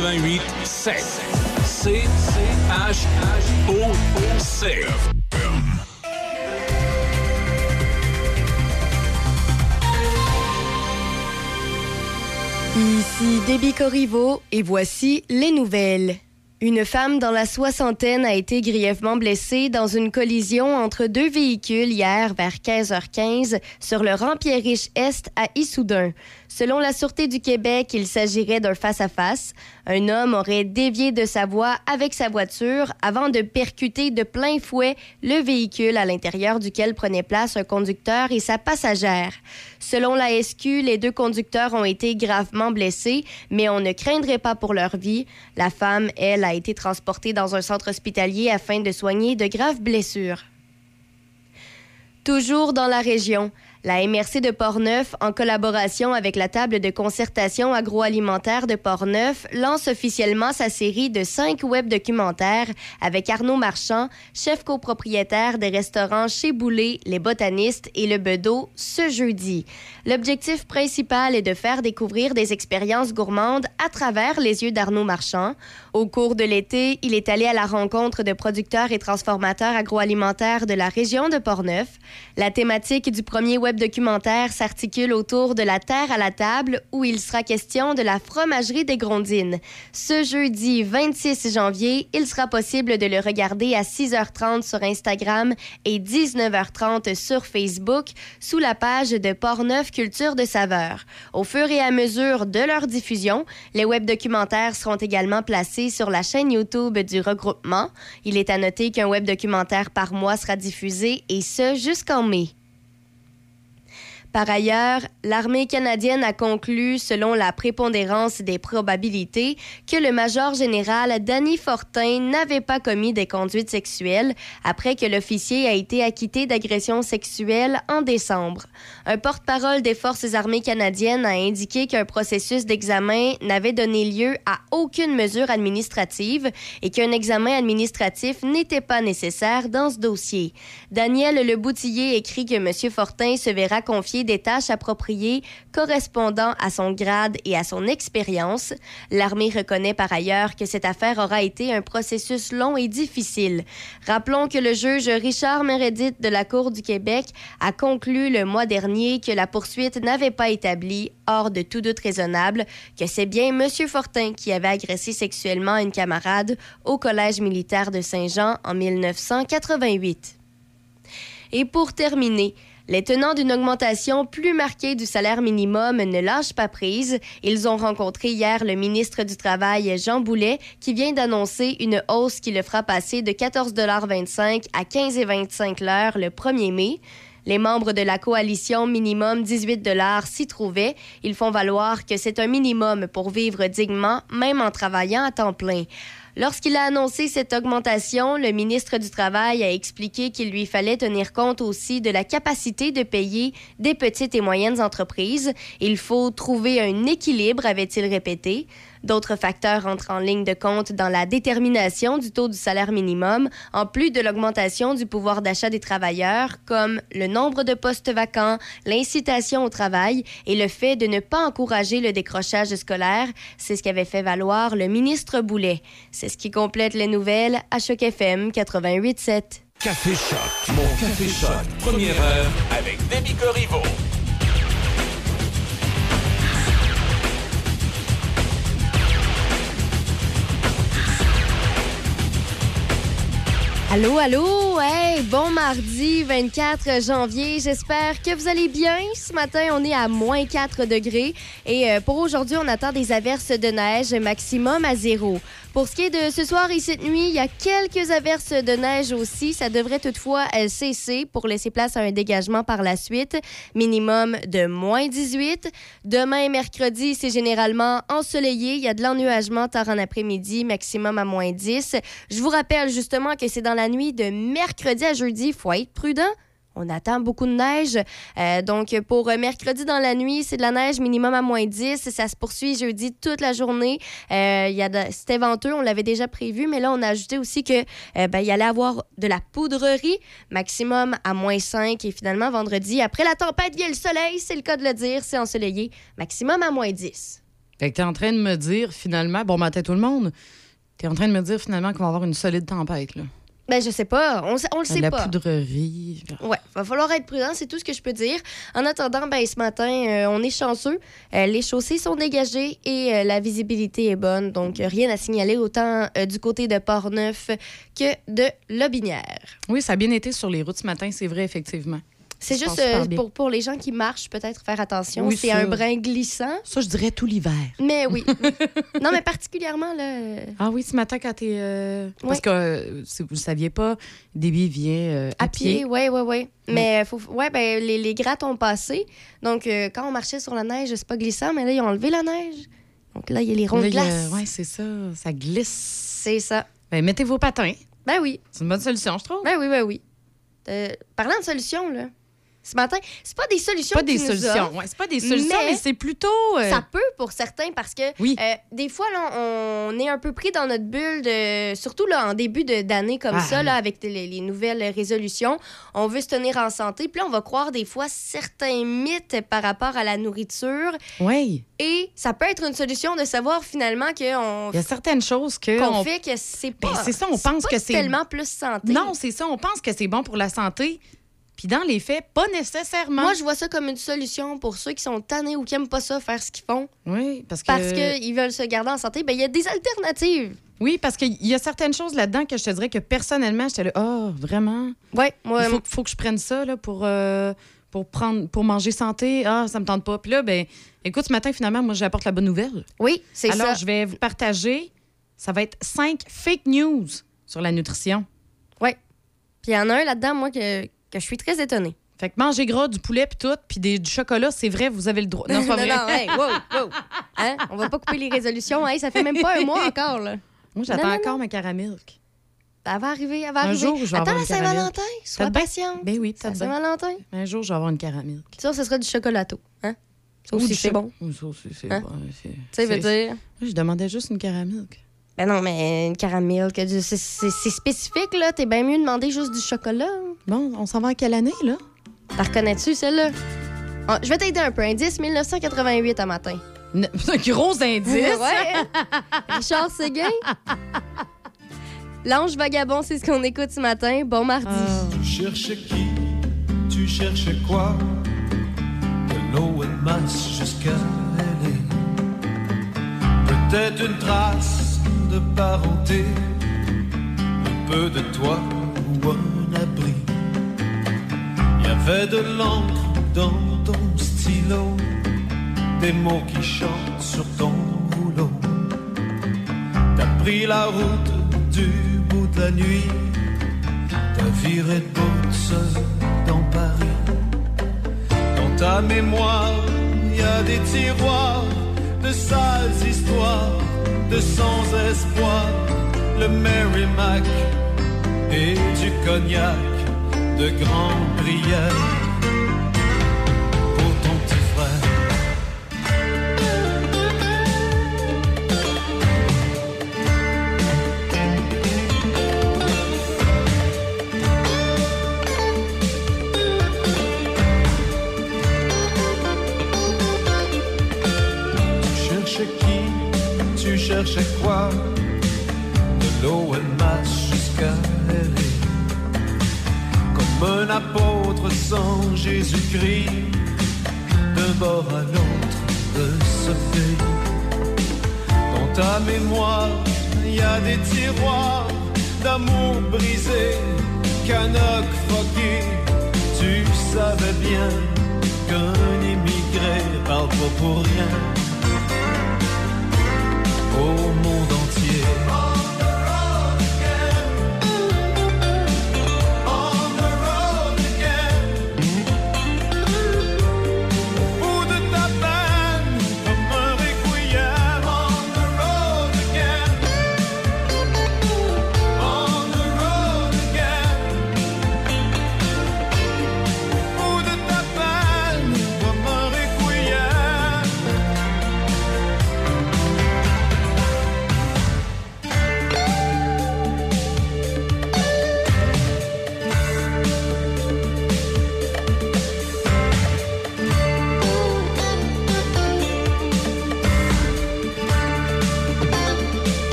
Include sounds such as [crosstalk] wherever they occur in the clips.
88 7. C H O C. Ici Déby Corriveau et voici les nouvelles. Une femme dans la soixantaine a été grièvement blessée dans une collision entre deux véhicules hier vers 15h15 sur le rang Pierre-Riche-Est à Issoudun. Selon la Sûreté du Québec, il s'agirait d'un face-à-face. Un homme aurait dévié de sa voie avec sa voiture avant de percuter de plein fouet le véhicule à l'intérieur duquel prenait place un conducteur et sa passagère. Selon la SQ, les deux conducteurs ont été gravement blessés, mais on ne craindrait pas pour leur vie. La femme, elle, été transportée dans un centre hospitalier afin de soigner de graves blessures. Toujours dans la région, la MRC de Portneuf, en collaboration avec la table de concertation agroalimentaire de Portneuf, lance officiellement sa série de cinq web documentaires avec Arnaud Marchand, chef copropriétaire des restaurants Chez Boulet, Les Botanistes et Le Bedeau, ce jeudi. L'objectif principal est de faire découvrir des expériences gourmandes à travers les yeux d'Arnaud Marchand. Au cours de l'été, il est allé à la rencontre de producteurs et transformateurs agroalimentaires de la région de Portneuf. La thématique du premier web documentaire s'articule autour de la terre à la table où il sera question de la fromagerie des Grondines. Ce jeudi 26 janvier, il sera possible de le regarder à 6h30 sur Instagram et 19h30 sur Facebook sous la page de Portneuf Culture de saveur. Au fur et à mesure de leur diffusion, les web documentaires seront également placés sur la chaîne YouTube du regroupement. Il est à noter qu'un web documentaire par mois sera diffusé et ce jusqu'en mai. Par ailleurs, l'armée canadienne a conclu, selon la prépondérance des probabilités, que le major général Danny Fortin n'avait pas commis des conduites sexuelles après que l'officier a été acquitté d'agression sexuelle en décembre. Un porte-parole des Forces armées canadiennes a indiqué qu'un processus d'examen n'avait donné lieu à aucune mesure administrative et qu'un examen administratif n'était pas nécessaire dans ce dossier. Daniel Leboutillier écrit que M. Fortin se verra confier des tâches appropriées correspondant à son grade et à son expérience. L'armée reconnaît par ailleurs que cette affaire aura été un processus long et difficile. Rappelons que le juge Richard Meredith de la Cour du Québec a conclu le mois dernier que la poursuite n'avait pas établi, hors de tout doute raisonnable, que c'est bien M. Fortin qui avait agressé sexuellement une camarade au Collège militaire de Saint-Jean en 1988. Et pour terminer, les tenants d'une augmentation plus marquée du salaire minimum ne lâchent pas prise. Ils ont rencontré hier le ministre du Travail, Jean Boulet, qui vient d'annoncer une hausse qui le fera passer de 14,25 à 15,25 l'heure le 1er mai. Les membres de la coalition minimum 18 dollars s'y trouvaient. Ils font valoir que c'est un minimum pour vivre dignement, même en travaillant à temps plein. Lorsqu'il a annoncé cette augmentation, le ministre du Travail a expliqué qu'il lui fallait tenir compte aussi de la capacité de payer des petites et moyennes entreprises. Il faut trouver un équilibre, avait-il répété. D'autres facteurs entrent en ligne de compte dans la détermination du taux du salaire minimum, en plus de l'augmentation du pouvoir d'achat des travailleurs, comme le nombre de postes vacants, l'incitation au travail et le fait de ne pas encourager le décrochage scolaire. C'est ce qu'avait fait valoir le ministre Boulet. C'est ce qui complète les nouvelles à Choc FM 88.7. Café Choc, mon Café Choc, première heure avec Demi Corriveau. Allô, allô, hey, bon mardi 24 janvier. J'espère que vous allez bien. Ce matin, on est à moins 4 degrés et euh, pour aujourd'hui, on attend des averses de neige maximum à zéro. Pour ce qui est de ce soir et cette nuit, il y a quelques averses de neige aussi. Ça devrait toutefois euh, cesser pour laisser place à un dégagement par la suite. Minimum de moins 18. Demain et mercredi, c'est généralement ensoleillé. Il y a de l'ennuagement tard en après-midi, maximum à moins 10. Je vous rappelle justement que c'est dans la nuit de mercredi à jeudi. Faut être prudent. On attend beaucoup de neige. Euh, donc, pour mercredi dans la nuit, c'est de la neige minimum à moins 10. Ça se poursuit jeudi toute la journée. Euh, y C'était venteux, on l'avait déjà prévu, mais là, on a ajouté aussi que euh, ben, il allait avoir de la poudrerie, maximum à moins 5. Et finalement, vendredi, après la tempête, vient le soleil, c'est le cas de le dire, c'est ensoleillé, maximum à moins 10. Fait que t'es en train de me dire, finalement, bon matin tout le monde, t'es en train de me dire, finalement, qu'on va avoir une solide tempête. Ben, je sais pas. On, on le sait la pas. poudrerie. Ouais, va falloir être prudent, c'est tout ce que je peux dire. En attendant, ben, ce matin, euh, on est chanceux. Euh, les chaussées sont dégagées et euh, la visibilité est bonne. Donc, rien à signaler autant du côté de Port-Neuf que de Lobinière. Oui, ça a bien été sur les routes ce matin, c'est vrai, effectivement. C'est juste euh, pour, pour les gens qui marchent, peut-être faire attention. Oui, c'est un brin glissant. Ça, je dirais tout l'hiver. Mais oui. [laughs] non, mais particulièrement, là. euh, Ah oui, ce matin, quand t'es. euh, Parce Oui. que, euh, si vous ne saviez pas, Déby vient euh, À pied, oui, oui, oui. Mais faut, ouais, ben, les, les grattes ont passé. Donc, quand on marchait sur la neige, c'est pas glissant, mais là, ils ont enlevé la neige. Donc là, il y a les ronds de glace. ouais, c'est ça. Ça glisse. C'est ça. Ben, mettez vos patins. Ben oui. C'est une bonne solution, je trouve. Ben oui, ben oui. Parlant de solutions, là, ce matin, c'est pas des solutions pas des solutions. Ouais, c'est pas des solutions, mais mais, c'est plutôt. euh, Ça peut pour certains parce que Oui. euh, des fois, là, on est un peu pris dans notre bulle, de, surtout là, en début de- d'année comme Ah, ça, là, avec les, les nouvelles résolutions. On veut se tenir en santé. Puis là, on va croire des fois certains mythes par rapport à la nourriture. Oui. Et ça peut être une solution de savoir finalement qu'on Il y a certaines choses que. qu'on on- fait que c'est Ben, pas. c'est ça, on pense que c'est- tellement plus santé. Non, c'est ça. On pense que c'est bon pour la santé. Puis dans les faits, pas nécessairement. Moi, je vois ça comme une solution pour ceux qui sont tannés ou qui aiment pas ça, faire ce qu'ils font, Oui, parce que. parce qu'ils veulent se garder en santé. Ben, il y a des alternatives. Oui, parce qu'il y a certaines choses là-dedans que je te dirais que personnellement, j'étais là, oh, vraiment? Ouais, moi, Il faut, faut que je prenne ça là, pour, euh, pour, prendre, pour manger santé. Ah, ça me tente pas. Puis là, ben, écoute, ce matin, finalement, moi, j'apporte la bonne nouvelle. oui, c'est Alors, ça. je vais vous partager. Ça va être cinq fake news sur la nutrition. Ouais. Puis il y en a un là-dedans, moi, que, que je suis très étonnée. Fait que manger gras, du poulet, puis tout, puis du chocolat, c'est vrai, vous avez le droit. Non, c'est pas [laughs] vrai. non, hey, wow, wow. Hein? On va pas couper les résolutions. Hey, ça fait même pas un mois encore, là. Moi, j'attends encore ma caramilk. Elle va arriver, elle va Un arriver. jour, je vais Attends avoir la. Saint-Valentin, sois patiente. Ben oui, peut-être. Saint-Valentin. Un jour, je vais avoir une caramilk. Ça, ce sera du chocolato. Hein? Ça aussi, c'est cho- bon. Ça aussi, c'est Hein? bon. Tu sais, c'est- dire. Je demandais juste une caramilk. Ben non, mais une caramel, que du- c'est- c'est c'est spécifique, là. T'es bien mieux de demander juste du chocolat. Bon, on s'en va en quelle année, là? T'as reconnais-tu, celle-là? Ah, je vais t'aider un peu. Indice 1988 à matin. Ne- [laughs] Un gros indice. ouais. Richard Séguin. L'ange vagabond, c'est ce qu'on écoute ce matin. Bon mardi. Ah. Tu cherches qui? Tu cherches quoi? De l'eau et masse jusqu'à. Peut-être une trace de parenté, un peu de toi ou un abri. Il y avait de l'encre dans ton stylo, des mots qui chantent sur ton rouleau. T'as pris la route du bout de la nuit. T'as viré de dans Paris. Dans ta mémoire, il y a des tiroirs de sales histoires, de sans espoir. Le Merrimack et du cognac, de grandes prières cherches quoi De l'eau et masse jusqu'à LA. Comme un apôtre sans Jésus-Christ, d'un bord à l'autre de ce pays. Dans ta mémoire, il y a des tiroirs d'amour brisé, canoc foqué. Tu savais bien qu'un immigré parle pas pour rien au monde entier.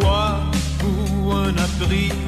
Toi ou un abri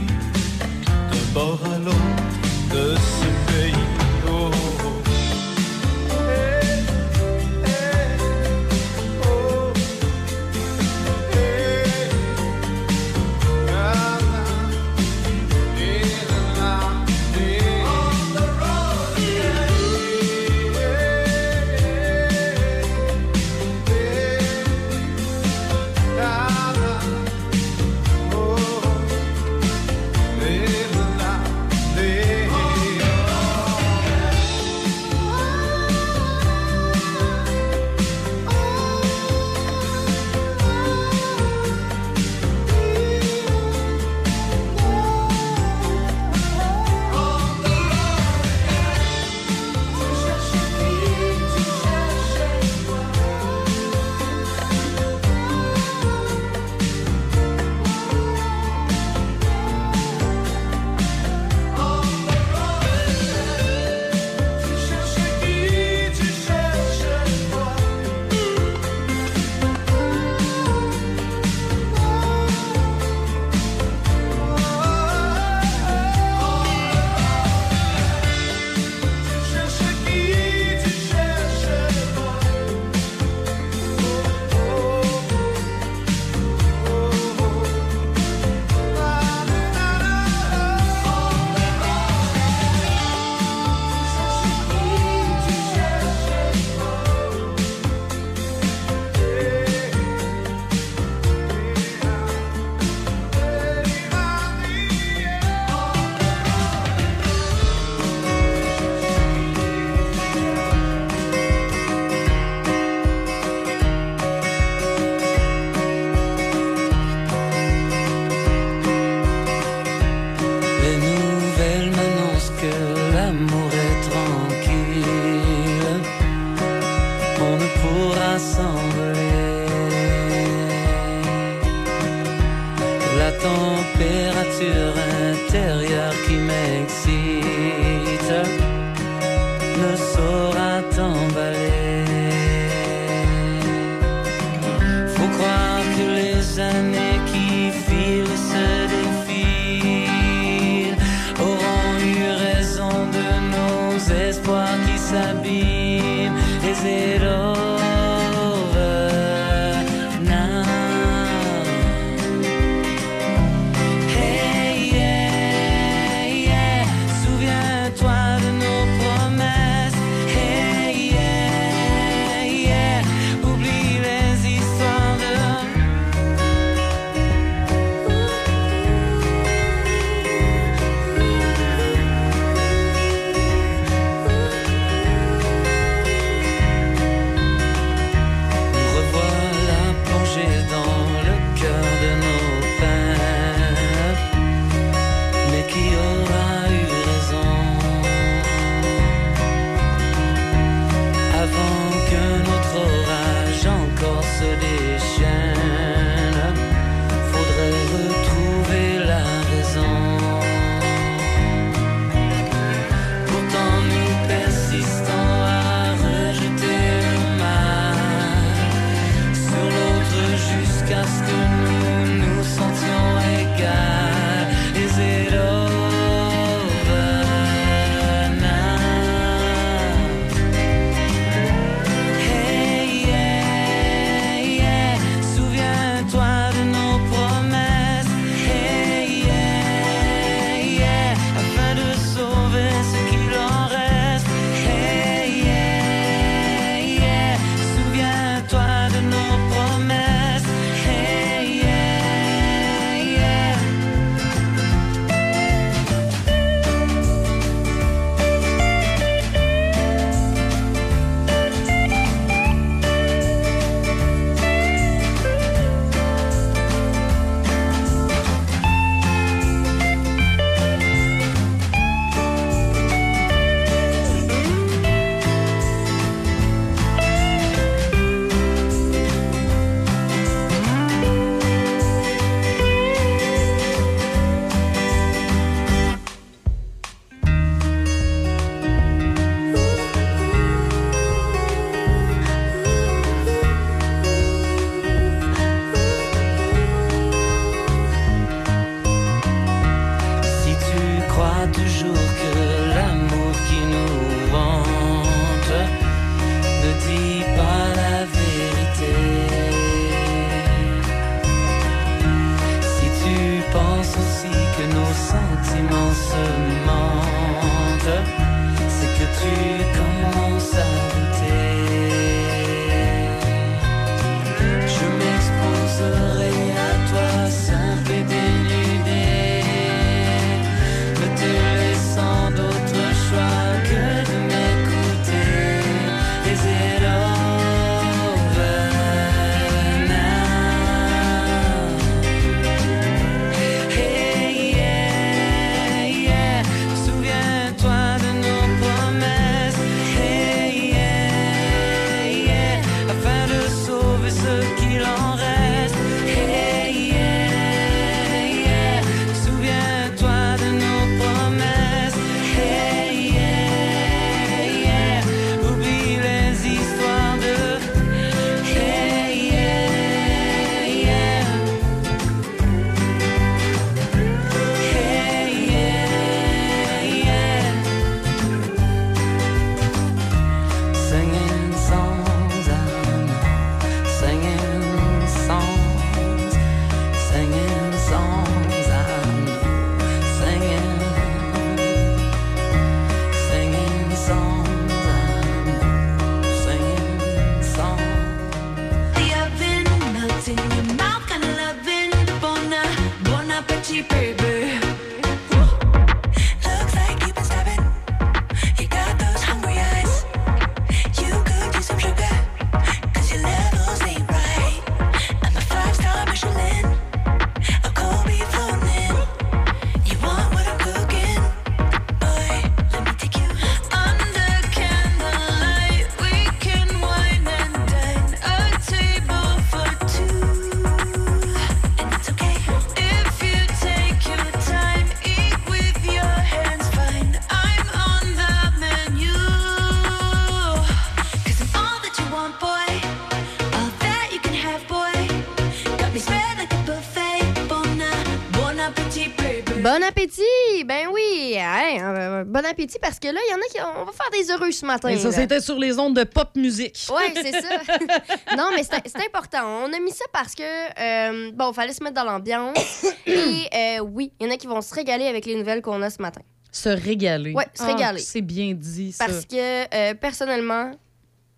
appétit parce que là, il y en a qui. On va faire des heureux ce matin. Et ça, c'était sur les ondes de pop musique. Oui, [laughs] c'est ça. [laughs] non, mais c'est important. On a mis ça parce que, euh, bon, fallait se mettre dans l'ambiance. [coughs] Et euh, oui, il y en a qui vont se régaler avec les nouvelles qu'on a ce matin. Se régaler. Ouais, se Ah, régaler. c'est bien dit, ça. Parce que, euh, personnellement,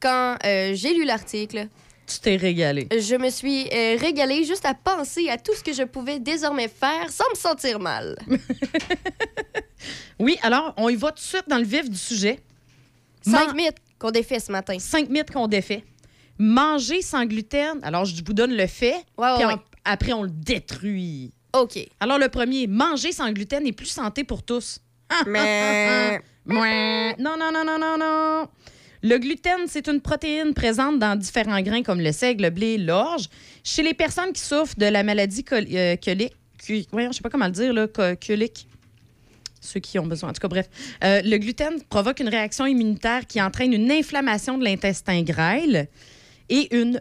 quand euh, j'ai lu l'article, Tu t'es régalé? je me suis euh, régalée juste à penser à tout ce que je pouvais désormais faire sans me sentir mal. [laughs] Oui, alors, on y va tout de suite dans le vif du sujet. Cinq Man- mythes qu'on défait ce matin. Cinq mythes qu'on défait. Manger sans gluten. Alors, je vous donne le fait, Ouais, ouais, puis après, on le détruit. OK. Alors, le premier, manger sans gluten est plus santé pour tous. Mais... [laughs] Non, non, non, non, non, non. Le gluten, c'est une protéine présente dans différents grains comme le seigle, le blé, l'orge. Chez les personnes qui souffrent de la maladie euh, colique, voyons, je sais pas comment le dire, colique. Ceux qui ont besoin. En tout cas, bref. Euh, le gluten provoque une réaction immunitaire qui entraîne une inflammation de l'intestin grêle et une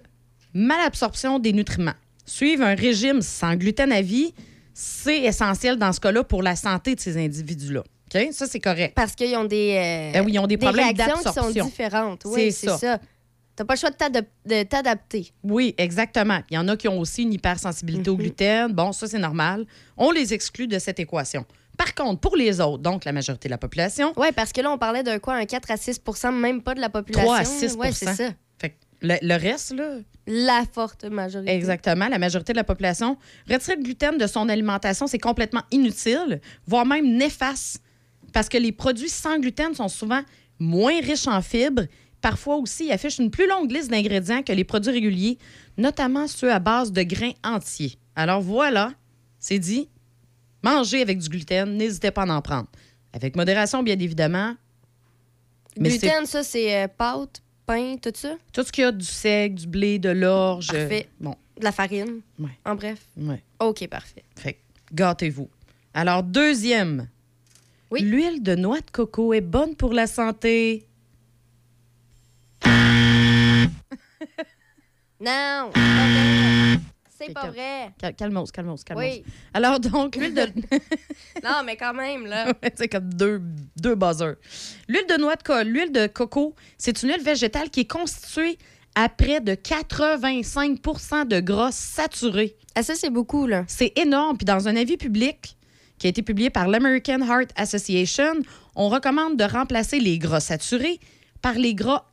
malabsorption des nutriments. Suivre un régime sans gluten à vie, c'est essentiel dans ce cas-là pour la santé de ces individus-là. OK? Ça, c'est correct. Parce qu'ils ont des, euh, Ben oui, ils ont des des problèmes réactions qui sont différentes. Oui, C'est ça. ça. T'as pas le choix de t'adap- de t'adapter. Oui, exactement. Il y en a qui ont aussi une hypersensibilité au gluten. Bon, ça, c'est normal. On les exclut de cette équation. Par contre, pour les autres, donc la majorité de la population, Oui, parce que là, on parlait d'un quoi, un 4 à 6% même pas de la population. 3 à 6 Oui, c'est ça. Fait que le, le reste, là, La forte majorité. exactement, la majorité de la population, retirer le gluten de son alimentation, c'est complètement inutile, voire même néfaste, parce que les produits sans gluten sont souvent moins riches en fibres. Parfois aussi, ils affichent une plus longue liste d'ingrédients que les produits réguliers, notamment ceux à base de grains entiers. Alors voilà, c'est dit. Mangez avec du gluten, n'hésitez pas à en prendre. Avec modération, bien évidemment. Mais Gluten, ça, c'est euh, pâte, pain, tout ça? Tout ce qu'il y a du seigle, du blé, de l'orge. euh, Parfait. Bon, De la farine. Ouais. En bref? ouais. OK, parfait. Fait gâtez-vous. Alors, deuxième. Oui. L'huile de noix de coco est bonne pour la santé. [laughs] Non, c'est pas vrai. Cal- Calmos, calmos, calmos. Oui. Alors, donc, l'huile de. [laughs] Non, mais quand même, là. c'est comme deux, deux buzzers. L'huile de noix de coco, l'huile de coco, c'est une huile végétale qui est constituée à près de 85% de gras saturés. Ah, ça, c'est beaucoup, là. C'est énorme. Puis dans un avis public qui a été publié par l'American Heart Association, on recommande de remplacer les gras saturés par les gras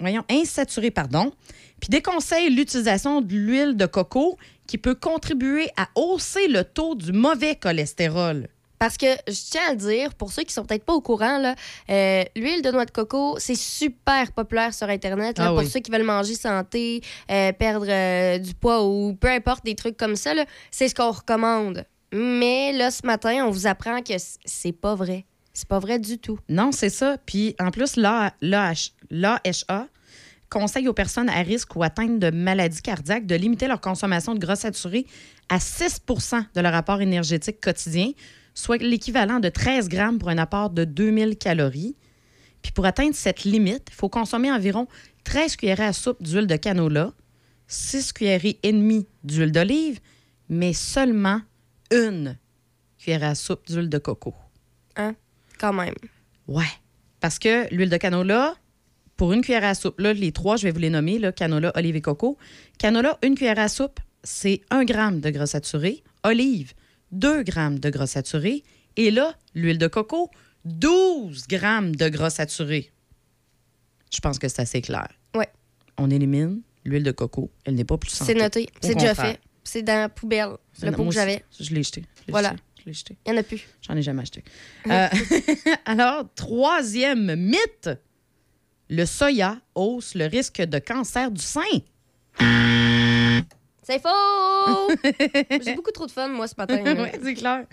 voyons, insaturés, pardon, puis déconseille l'utilisation de l'huile de coco qui peut contribuer à hausser le taux du mauvais cholestérol. Parce que je tiens à le dire, pour ceux qui sont peut-être pas au courant, euh, l'huile de noix de coco, c'est super populaire sur Internet. là, Ah pour oui. ceux qui veulent manger santé, euh, perdre euh, du poids ou peu importe des trucs comme ça, c'est ce qu'on recommande. Mais là, ce matin, on vous apprend que c'est pas vrai. C'est pas vrai du tout. Non, c'est ça. Puis en plus, l'A- l'AH l'AHA conseille aux personnes à risque ou atteintes de maladies cardiaques de limiter leur consommation de gras saturés à 6% de leur apport énergétique quotidien, soit l'équivalent de 13 grammes pour un apport de 2000 calories. Puis pour atteindre cette limite, il faut consommer environ 13 cuillerées à soupe d'huile de canola, 6 cuillerées et demie d'huile d'olive, mais seulement une cuillerée à soupe d'huile de coco. Quand même. Ouais. Parce que l'huile de canola, pour une cuillère à soupe, là, les trois, je vais vous les nommer, là, canola, olive et coco. Canola, une cuillère à soupe, c'est 1 gramme de gras saturé. Olive, 2 grammes de gras saturé. Et là, l'huile de coco, 12 grammes de gras saturé. Je pense que c'est assez clair. Ouais. On élimine l'huile de coco. Elle n'est pas plus. C'est noté. C'est déjà fait. C'est dans la poubelle. C'est Le pot que j'avais. Je l'ai jeté. Je Voilà. jeté. Je l'ai jeté. Il n'y en a plus. J'en ai jamais acheté. Euh, [laughs] alors, troisième mythe. Le soya hausse le risque de cancer du sein. C'est faux! [laughs] J'ai beaucoup trop de fun, moi, ce matin. [laughs] oui, c'est clair.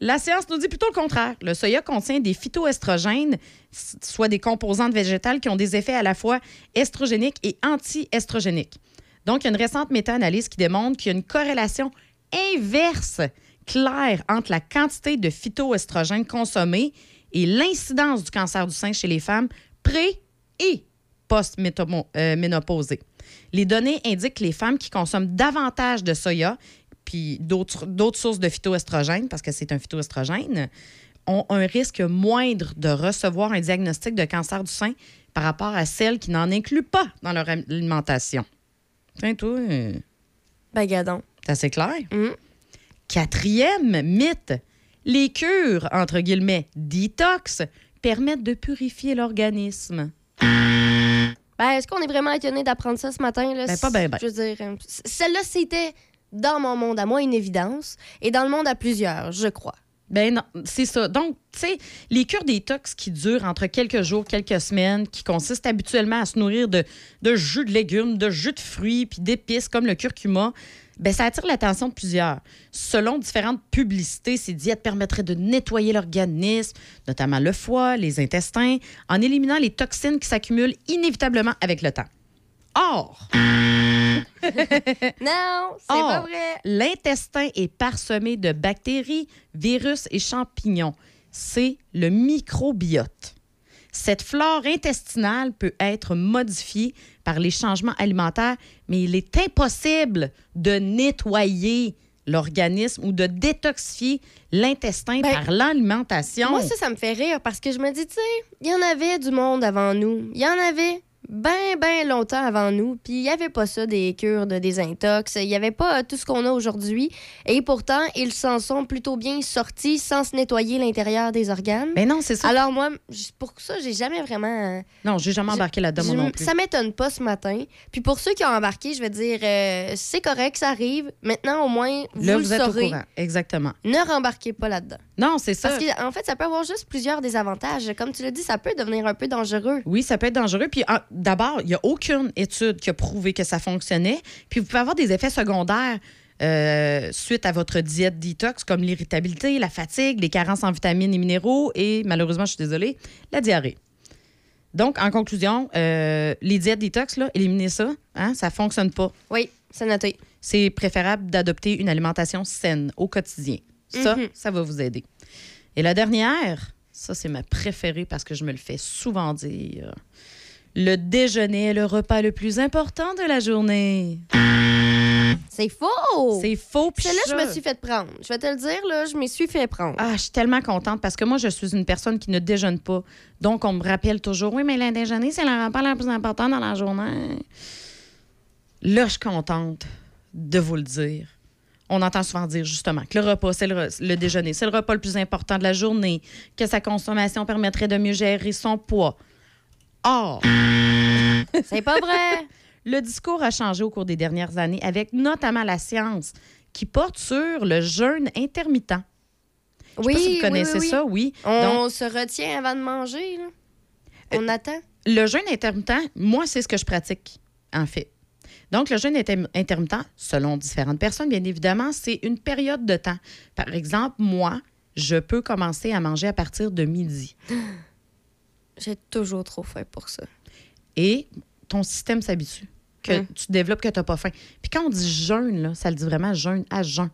La science nous dit plutôt le contraire. Le soya contient des phytoestrogènes, soit des composantes végétales qui ont des effets à la fois estrogéniques et anti-estrogéniques. Donc, il y a une récente méta-analyse qui démontre qu'il y a une corrélation inverse claire entre la quantité de phytoestrogènes consommés et l'incidence du cancer du sein chez les femmes pré- et post-ménopausées. Les données indiquent que les femmes qui consomment davantage de soya puis d'autres d'autres sources de phytoestrogènes, parce que c'est un phytoestrogène, ont un risque moindre de recevoir un diagnostic de cancer du sein par rapport à celles qui n'en incluent pas dans leur alimentation. Tiens, toi, euh, Ben, gadon. c'est assez clair. Hum. Quatrième mythe, les cures, entre guillemets, détox, permettent de purifier l'organisme. Ben, est-ce qu'on est vraiment étonné d'apprendre ça ce matin? Là? Ben, pas ben ben. Je veux dire, euh, celle-là, c'était dans mon monde à moi une évidence et dans le monde à plusieurs, je crois. Ben non, c'est ça. Donc, tu sais, les cures détox qui durent entre quelques jours, quelques semaines, qui consistent habituellement à se nourrir de, de jus de légumes, de jus de fruits, puis d'épices comme le curcuma, ben ça attire l'attention de plusieurs. Selon différentes publicités, ces diètes permettraient de nettoyer l'organisme, notamment le foie, les intestins, en éliminant les toxines qui s'accumulent inévitablement avec le temps. Or, [laughs] Non, c'est pas vrai. L'intestin est parsemé de bactéries, virus et champignons. C'est le microbiote. Cette flore intestinale peut être modifiée par les changements alimentaires, mais il est impossible de nettoyer l'organisme ou de détoxifier l'intestin Ben, par l'alimentation. Moi, ça, ça me fait rire parce que je me dis, tu sais, il y en avait du monde avant nous. Il y en avait bien, bien longtemps avant nous. Puis il n'y avait pas ça, des cures de désintox. Il n'y avait pas tout ce qu'on a aujourd'hui. Et pourtant, ils s'en sont plutôt bien sortis sans se nettoyer l'intérieur des organes. Mais non, c'est ça. Alors moi, pour ça, j'ai jamais vraiment... euh, non, j'ai jamais embarqué là-dedans, non plus. Ça m'étonne pas ce matin. Puis pour ceux qui ont embarqué, je vais dire, euh, c'est correct, ça arrive. Maintenant, au moins, vous Là, le vous êtes au saurez. courant. Exactement. Ne rembarquez pas là-dedans. Non, c'est ça. Parce qu'en fait, ça peut avoir juste plusieurs désavantages. Comme tu l'as dit, ça peut devenir un peu dangereux. Oui, ça peut être dangereux. Puis d'abord, il n'y a aucune étude qui a prouvé que ça fonctionnait. Puis vous pouvez avoir des effets secondaires euh, suite à votre diète détox, comme l'irritabilité, la fatigue, les carences en vitamines et minéraux et, malheureusement, je suis désolée, la diarrhée. Donc, en conclusion, euh, les diètes détox, là, éliminez ça. Hein, ça ne fonctionne pas. Oui, c'est noté. C'est préférable d'adopter une alimentation saine au quotidien. Ça, Mhm. ça va vous aider. Et la dernière, ça, c'est ma préférée parce que je me le fais souvent dire. Le déjeuner est le repas le plus important de la journée. C'est faux! C'est faux. puis Celle-là, je me suis fait prendre. Je vais te le dire, là, je m'y suis fait prendre. Ah, je suis tellement contente parce que moi, je suis une personne qui ne déjeune pas. Donc, on me rappelle toujours, oui, mais le déjeuner, c'est le repas le plus important dans la journée. Là, je suis contente de vous le dire. on entend souvent dire justement que le repas, c'est le, le déjeuner, c'est le repas le plus important de la journée, que sa consommation permettrait de mieux gérer son poids. Or, C'est pas vrai. le discours a changé au cours des dernières années avec notamment la science qui porte sur le jeûne intermittent. Je sais oui, pas si vous connaissez oui, oui. ça, oui. On Donc, se retient avant de manger. là. On attend. le jeûne intermittent, moi, c'est ce que je pratique, en fait. Donc, le jeûne inter- intermittent, selon différentes personnes, bien évidemment, c'est une période de temps. Par exemple, moi, je peux commencer à manger à partir de midi. [gasps] J'ai toujours trop faim pour ça. Et ton système s'habitue. Que Hum. tu développes que tu n'as pas faim. Puis quand on dit jeûne, là, ça le dit vraiment jeûne à jeun.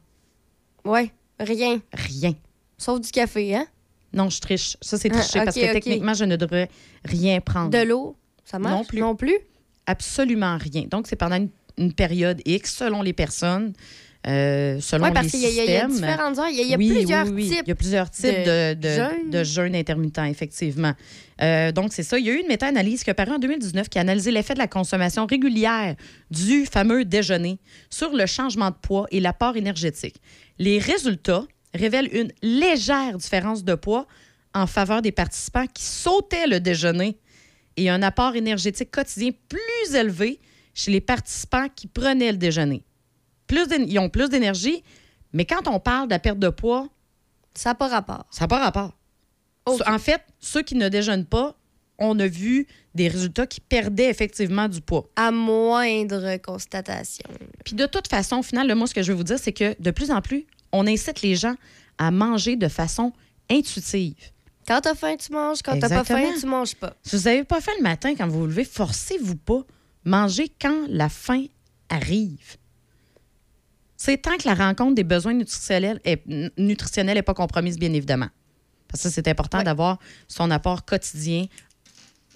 Ouais, rien. Rien. Sauf du café, hein? Non, je triche. Ça, c'est Ah, tricher parce que techniquement, je ne devrais rien prendre. De l'eau, ça marche? Non plus. Non plus? Absolument rien. Donc, c'est pendant une, une période X, selon les personnes, euh, selon les parce qu'il y, a- il y a- il y a systèmes. différentes heures. Il y a, il y a Oui, plusieurs types. Il y a plusieurs types de, de jeûne. de jeûne intermittent, effectivement. Euh, donc, c'est ça. Il y a eu une méta-analyse qui est parue en 2019 qui a analysé l'effet de la consommation régulière du fameux déjeuner sur le changement de poids et l'apport énergétique. Les résultats révèlent une légère différence de poids en faveur des participants qui sautaient le déjeuner et un apport énergétique quotidien plus élevé chez les participants qui prenaient le déjeuner. Plus ils ont plus d'énergie, mais quand on parle de la perte de poids, Ça n'a pas rapport. ça n'a pas rapport. En fait, ceux qui ne déjeunent pas, on a vu des résultats qui perdaient effectivement du poids. À moindre constatation. Puis de toute façon, au final, mot, ce que je veux vous dire, c'est que de plus en plus, on incite les gens à manger de façon intuitive. Quand t'as faim, tu manges. Quand t'as pas faim, tu manges pas. Si vous n'avez pas faim le matin quand vous vous levez, forcez-vous pas. Mangez quand la faim arrive. C'est tant que la rencontre des besoins nutritionnels est, nutritionnels n'est pas compromise, bien évidemment. Parce que c'est important Ouais. d'avoir son apport quotidien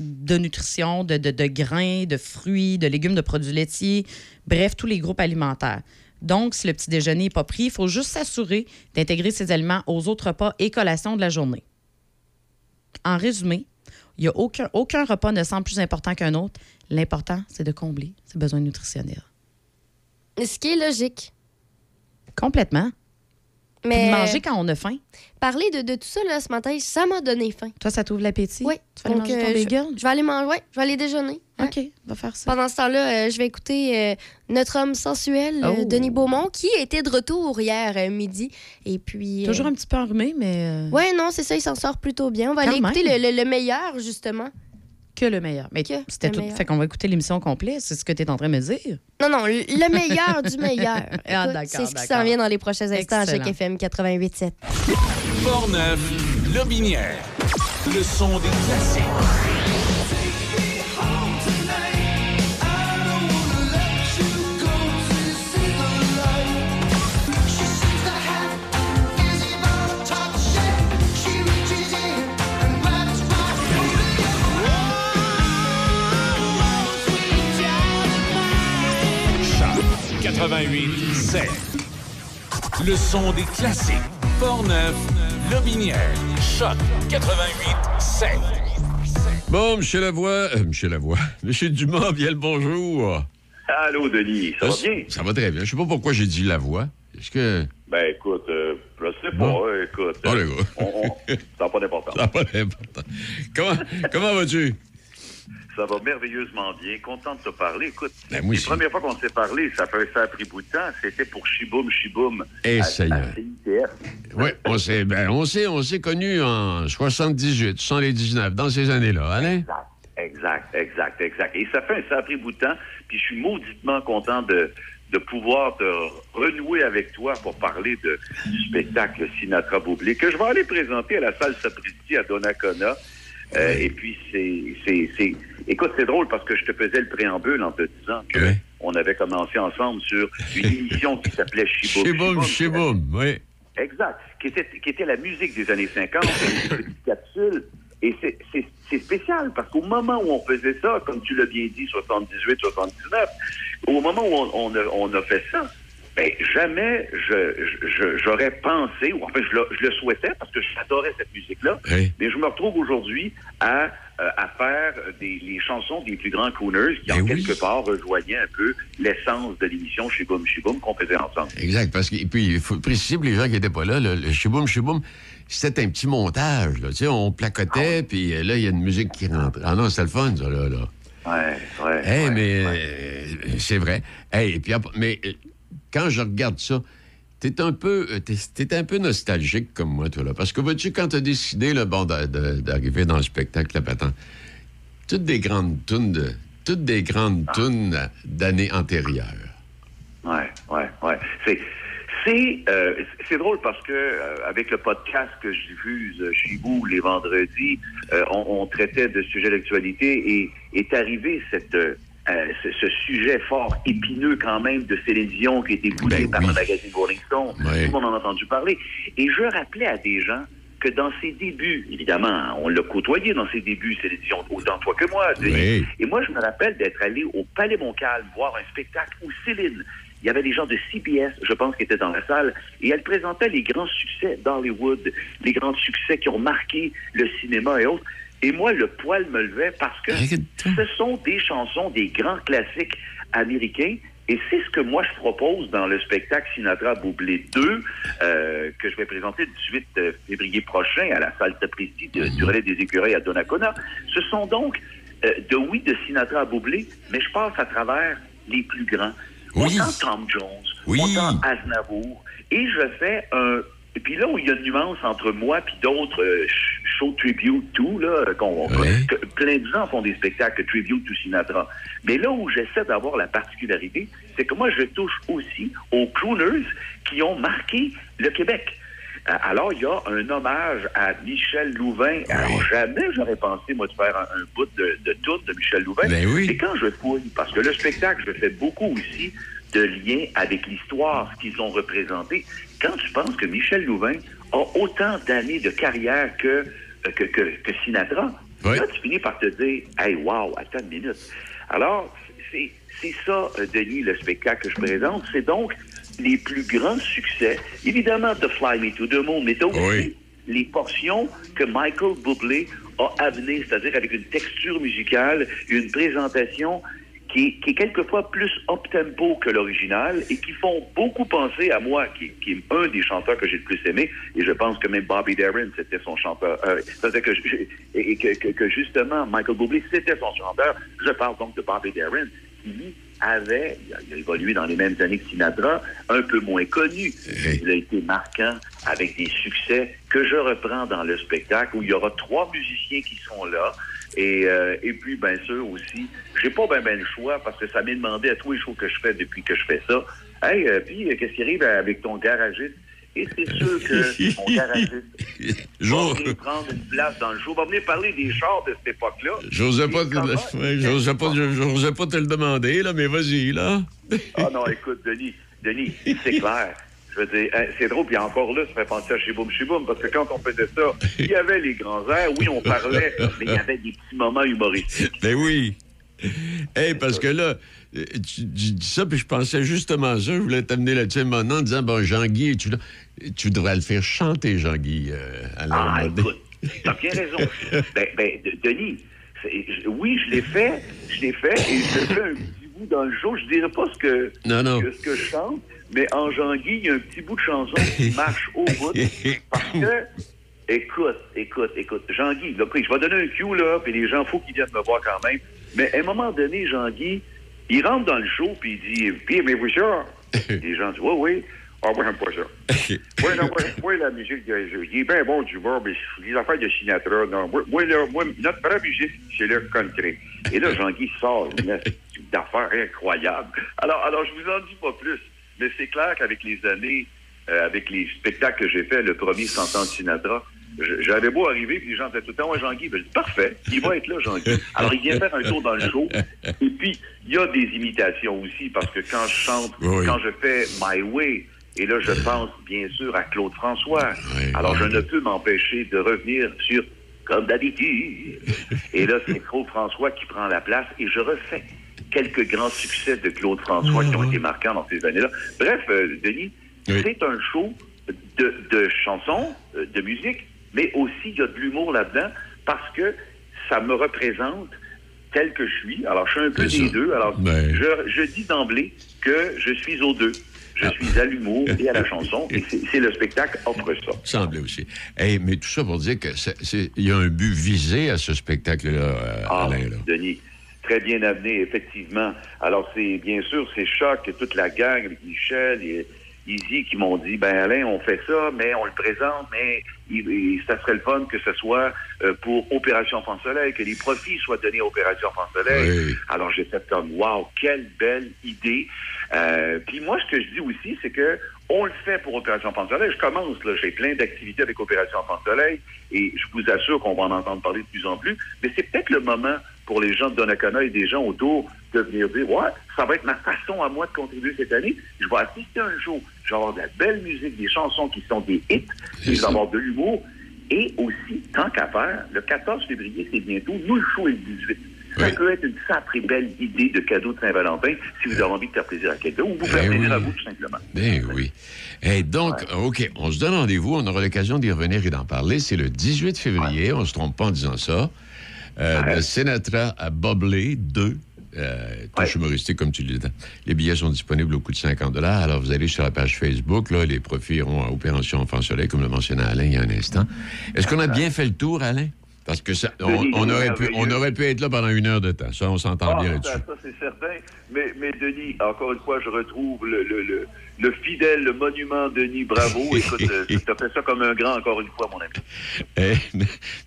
de nutrition, de, de- de grains, de fruits, de légumes, de produits laitiers, bref, tous les groupes alimentaires. Donc, si le petit déjeuner n'est pas pris, il faut juste s'assurer d'intégrer ces aliments aux autres repas et collations de la journée. En résumé, il a aucun, aucun repas ne semble plus important qu'un autre. L'important, c'est de combler ses besoins nutritionnels. Ce qui est logique. Complètement. Puis Mais de manger quand on a faim. parler de, de tout ça là, ce matin, ça m'a donné faim. Toi, ça t'ouvre l'appétit? Oui. Tu vas aller manger ton euh, bagel? Je, je vais aller manger. Ouais, je vais aller déjeuner. OK, va faire ça. Pendant ce temps-là, euh, je vais écouter euh, notre homme sensuel, euh, Oh. Denis Beaumont, qui était de retour hier midi. Et puis. Toujours un petit peu enrhumé, mais Ouais, non, c'est ça, il s'en sort plutôt bien. On va Quand aller écouter le- le meilleur, justement. Que le meilleur. Mais Que c'était le tout. meilleur. Fait qu'on va écouter l'émission complète. C'est ce que tu es en train de me dire. Non, non, le le meilleur du [laughs] meilleur. Ah, c'est ce qui s'en vient dans les prochains instants à Excellent. Check FM 88.7. Portneuf, Lobinière. Le son des classiques. 88 7. Le son des classiques. Portneuf, Lobinière. Choc 88 7. Bon, Monsieur Lavoie, euh, Monsieur Lavoie, [laughs] Monsieur Dumas, bien le bonjour. Allô, Denis, ça va bien? Ça va très bien. Je sais pas pourquoi j'ai dit Lavoie. Est-ce que... Ben, écoute, euh, je sais pas, Bon. hein, écoute. Bon, euh, les gars. on- on- ça n'a pas d'importance. [laughs] Ça n'a pas d'importance. Comment, comment vas-tu? Ça va merveilleusement bien. Content de te parler. Écoute, Ben, aussi. premières fois qu'on s'est parlé, ça, fait, ça a pris bout de temps. C'était pour Chiboum Chiboum. Eh, Seigneur. Oui, on s'est ben, on on connus en 78, 79, dans ces années-là, Alain? Exact, exact, exact, exact. Et ça fait ça a pris bout de temps. Puis je suis mauditement content de, de pouvoir te renouer avec toi pour parler de, du spectacle Sinatra Boublé que je vais aller présenter à la salle Sapristi à Donnacona. Euh, et puis c'est écoute c'est drôle parce que je te faisais le préambule en te disant que Oui. on avait commencé ensemble sur une [laughs] émission qui s'appelait Chiboum Chiboum, chiboum, oui. Exact. Qui était, qui était la musique des années 50, une petite capsule. Et c'est- spécial parce qu'au moment où on faisait ça, comme tu l'as bien dit, 78, 79, au moment où on, on a, on a fait ça, Ben, jamais je, j'aurais pensé, ou enfin je le, je le souhaitais parce que j'adorais cette musique-là, Oui. mais je me retrouve aujourd'hui à, euh, à faire des, les chansons des plus grands crooners qui, Ben en oui. quelque part, rejoignaient un peu l'essence de l'émission Chez Boom qu'on faisait ensemble. Exact, parce que et puis il faut préciser pour les gens qui n'étaient pas là, le, le chiboum, c'était un petit montage, là, tu sais, on placotait, puis euh, là, il y a une musique qui rentre. Ah non, c'était le fun, ça, là, là. Ouais, ouais. Hey, ouais, mais ouais. euh, c'est vrai. Hey, et puis, mais quand je regarde ça, t'es un peu, euh, t'es un peu nostalgique comme moi, toi, là. Parce que, vois-tu, quand t'as décidé, là, bon, d'arriver dans le spectacle, là, patent, toutes des grandes tunes de, toutes des grandes Ah. tunes d'années antérieures. Ouais, ouais, ouais. C'est c'est euh, drôle parce que euh, avec le podcast que je diffuse chez vous les vendredis, euh, on, on traitait de sujets d'actualité et est arrivé cette euh, ce, ce sujet fort épineux quand même de Céline Dion qui a été boudé Ben par oui. le magazine Rolling Stone. Tout le monde en a entendu parler. Et je rappelais à des gens que dans ses débuts, évidemment, on l'a côtoyé dans ses débuts, Céline Dion, autant toi que moi. Oui. Et moi, je me rappelle d'être allé au Palais Montcalm voir un spectacle où Céline, il y avait des gens de CBS, je pense, qui étaient dans la salle, et elle présentait les grands succès d'Hollywood, les grands succès qui ont marqué le cinéma et autres. Et moi, le poil me levait parce que ce sont des chansons, des grands classiques américains. Et c'est ce que moi je propose dans le spectacle Sinatra Boublé 2, euh, que je vais présenter le 18 euh, février prochain à la salle Sapristi de- du relais des écureuils à Donnacona. Ce sont donc euh, de oui de Sinatra à Boublé, mais je passe à travers les plus grands. Oui. Autant Tom Jones, Oui. autant Aznavour, et je fais un... Et puis là où il y a une nuance entre moi puis d'autres euh, sh- show tribute to, là, qu'on, que plein de gens font des spectacles tribute to Sinatra. Mais là où j'essaie d'avoir la particularité, c'est que moi, je touche aussi aux crooners qui ont marqué le Québec. Alors, il y a un hommage à Michel Louvain. Alors, jamais j'aurais pensé, moi, de faire un, un bout de, de tout de Michel Louvain. Ben oui. Et quand je fouille, parce que le spectacle, je fais beaucoup aussi de liens avec l'histoire, qu'ils ont représenté. Quand tu penses que Michel Louvain a autant d'années de carrière que, que, que, que Sinatra, Oui. là, tu finis par te dire, hey, wow, attends une minute. Alors, c'est c'est ça, euh, Denis, le spectacle que je présente. C'est donc les plus grands succès, évidemment, de Fly Me to the Moon, mais aussi Oui. les portions que Michael Bublé a amenées, c'est-à-dire avec une texture musicale, une présentation qui, est- qui est quelquefois plus up-tempo que l'original et qui font beaucoup penser à moi, qui, qui est un des chanteurs que j'ai le plus aimé, et je pense que même Bobby Darin, c'était son chanteur. Euh, que, je- et, que, que- que justement, Michael Bublé, c'était son chanteur. Je parle donc de Bobby Darin, qui lui avait, il a, évolué dans les mêmes années que Sinatra, un peu moins connu. Il a été marquant avec des succès que je reprends dans le spectacle où il y aura trois musiciens qui sont là. Et, euh, et puis, bien sûr, aussi, j'ai pas bien ben le choix parce que ça m'est demandé à tous les shows que je fais depuis que je fais ça. Hey, euh, puis, euh, qu'est-ce qui arrive avec ton garagiste? Et c'est sûr que mon garagiste [laughs] va venir prendre une place dans le show, va venir parler des chars de cette époque-là. J'osais pas, te- [laughs] ouais, pas, pas te le demander, là, mais vas-y, là. Ah non, écoute, Denis, Denis, c'est [laughs] clair. Je veux dire, hein, c'est drôle, puis encore là, ça fait penser à Chiboum Chiboum, parce que quand on faisait ça, il y avait les grands airs, oui, on parlait, [laughs] mais il y avait des petits moments humoristiques. Ben oui. Hey, parce que là, euh, tu, tu dis ça, puis je pensais justement ça. Je voulais t'amener là-dessus maintenant en disant, bon, Jean-Guy, tu, tu devrais le faire chanter, Jean-Guy, euh, à la Ah, écoute, t'as bien raison. [laughs] Ben, ben, de- Denis, oui, je l'ai fait, je l'ai fait, et je fais un petit bout dans le show. Je dirais pas ce que, Non, non. que- ce que je chante, mais en Jean-Guy, il y a un petit bout de chanson qui [laughs] marche au bout. Parce que, écoute, écoute, écoute, Jean-Guy, là, je vais donner un cue, là, puis les gens, faut qu'ils viennent me voir quand même. Mais à un moment donné, Jean-Guy, il rentre dans le show, puis il dit, puis aimez-vous ça? les gens disent, oui, oui. Ah, moi, j'aime pas ça. [laughs] Oui, non, moi, moi, la musique, il est bien bon du bord, mais les affaires de Sinatra, non. Moi, moi, là, moi, notre vraie musique, c'est le country. Et là, Jean-Guy sort une [laughs] d'affaires incroyable. Alors, alors, je vous en dis pas plus, mais c'est clair qu'avec les années, euh, avec les spectacles que j'ai faits, le premier 100 ans de Sinatra, j'avais beau arriver, puis les gens disaient tout le temps, ouais, Jean-Guy, ben, parfait, il va être là, Jean-Guy. Alors, il vient faire un tour dans le show, et puis, il y a des imitations aussi, parce que quand je chante, Oui. quand je fais My Way, et là, je pense bien sûr à Claude François. Oui, Alors, oui. je ne peux m'empêcher de revenir sur Comme d'habitude. Et là, c'est Claude François qui prend la place et je refais quelques grands succès de Claude François qui ont été marquants dans ces années-là. Bref, euh, Denis, Oui. c'est un show de, de chansons, euh, de musique, mais aussi il y a de l'humour là-dedans parce que ça me représente tel que je suis. Alors, je suis un peu des ça. deux. Alors, Ben. je, je dis d'emblée que je suis aux deux. Je Ah. suis à l'humour et à la chanson. Et c'est le spectacle offre ça. Semblait aussi. Hey, mais tout ça pour dire que il y a un but visé à ce spectacle-là, euh, Ah, Alain. Là. Denis, très bien amené, effectivement. Alors, c'est bien sûr, c'est Choc et toute la gang avec Michel et Izzy qui m'ont dit, ben Alain, on fait ça, mais on le présente, mais il- il- ça serait le fun que ce soit euh, pour Opération Enfant Soleil, que les profits soient donnés à Opération Enfant Soleil. Oui. Alors, j'ai fait comme, wow, quelle belle idée. Euh, puis moi, ce que je dis aussi, c'est que on le fait pour Opération Enfant Soleil. Je commence, là, j'ai plein d'activités avec Opération Enfant Soleil et je vous assure qu'on va en entendre parler de plus en plus. Mais c'est peut-être le moment pour les gens de Donnacona et des gens autour de venir dire, ouais, ça va être ma façon à moi de contribuer cette année. Je vais assister un show. Je vais avoir de la belle musique, des chansons qui sont des hits, je vais avoir de l'humour. Et aussi, tant qu'à faire, le 14 février, c'est bientôt, nous, le show est le 18. Ça Oui. peut être une sacrée belle idée de cadeau de Saint-Valentin si vous avez envie de faire plaisir à quelqu'un ou vous faire Eh plaisir oui. à vous, tout simplement. Ben oui. Et donc, OK, on se donne rendez-vous. On aura l'occasion d'y revenir et d'en parler. C'est le 18 février, on ne se trompe pas en disant ça. Euh, Ouais. De Sinatra à Boblé 2. Euh, touche Ouais. humoristique, comme tu le dis. Les billets sont disponibles au coût de 50 Alors, vous allez sur la page Facebook. Là, les profits iront à Opération Enfant Soleil, comme le mentionnait Alain il y a un instant. Est-ce qu'on a bien fait le tour, Alain? Parce que ça, on, aurait pu, on aurait pu être là pendant une heure de temps. Ça, on s'entend Ah, bien ça, là-dessus. ça, c'est certain. Mais, mais Denis, encore une fois, je retrouve le, le, le, le fidèle, le monument Denis. Bravo. [laughs] Écoute, tu as fait ça comme un grand, encore une fois, mon ami. Hey,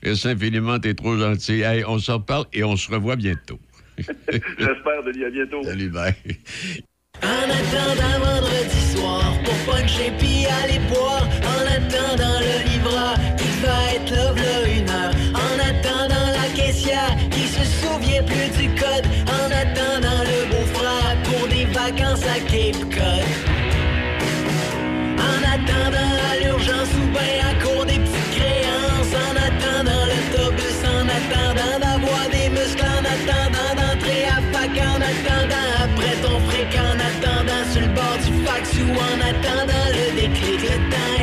merci infiniment, t'es trop gentil. Hey, on s'en parle et on se revoit bientôt. [laughs] J'espère, Denis. À bientôt. Salut, bye. En attendant vendredi soir pour puncher puis aller boire En attendant le livreur qui va être là v'là une heure En attendant la caissière qui se souvient plus du code En attendant le beau-frère pour des vacances à Cape Cod attendant à l'urgence ou bien à court des petites créances. En attendant l'autobus, en attendant d'avoir des muscles. En attendant d'entrer à fac, en attendant après ton fric. En attendant sur le bord du fax ou en attendant le déclic. Le temps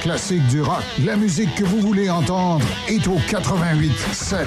Classique du rock, la musique que vous voulez entendre est au 88 7.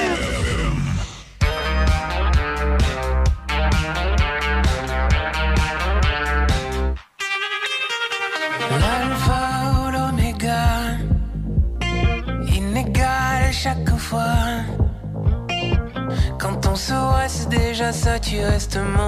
you as tomorrow.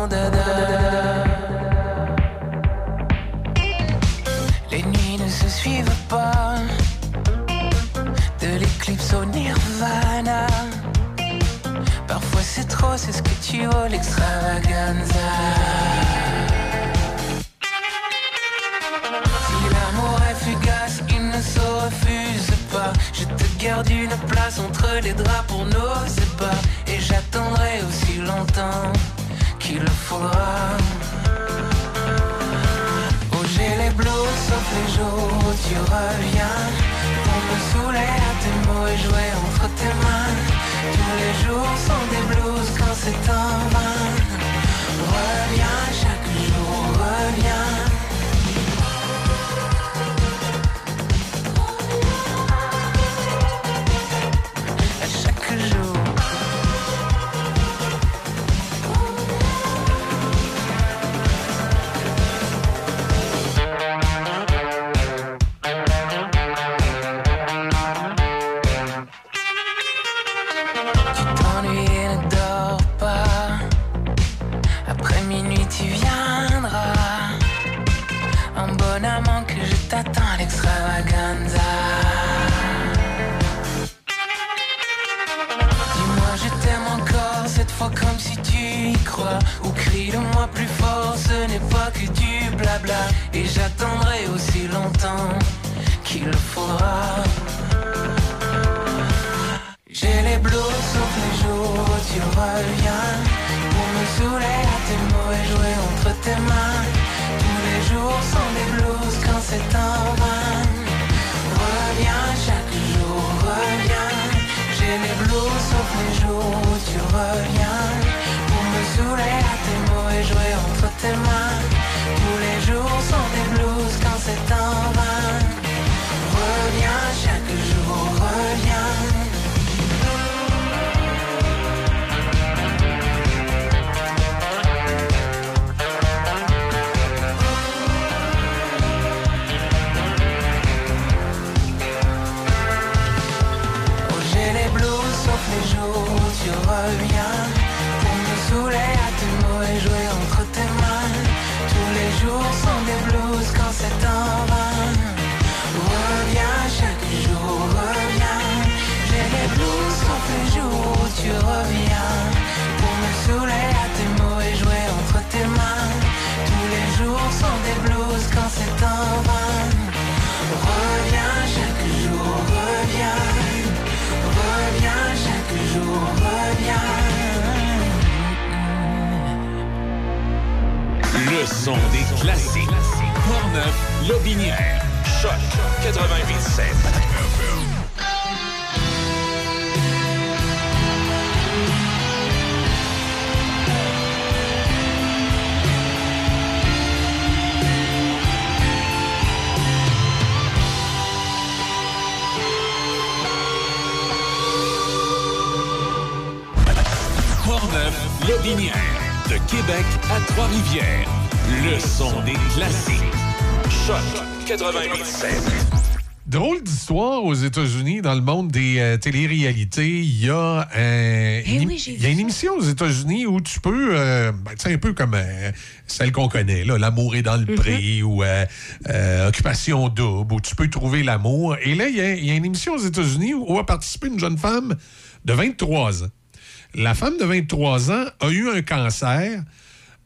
Portneuf, Lobinière. Choc 97. Portneuf, Lobinière. De Québec à Trois-Rivières. Le son des classiques. Choc 88.7. Drôle d'histoire aux États-Unis dans le monde des euh, téléréalités. Il y a, un- Eh une, oui, y a une émission aux États-Unis où tu peux, euh, ben, tu sais, un peu comme euh, celle qu'on connaît, L'amour est dans le pré ou euh, euh, Occupation double, où tu peux trouver l'amour. Et là, il y, a, il y a une émission aux États-Unis où a participé une jeune femme de 23 ans. La femme de 23 ans a eu un cancer.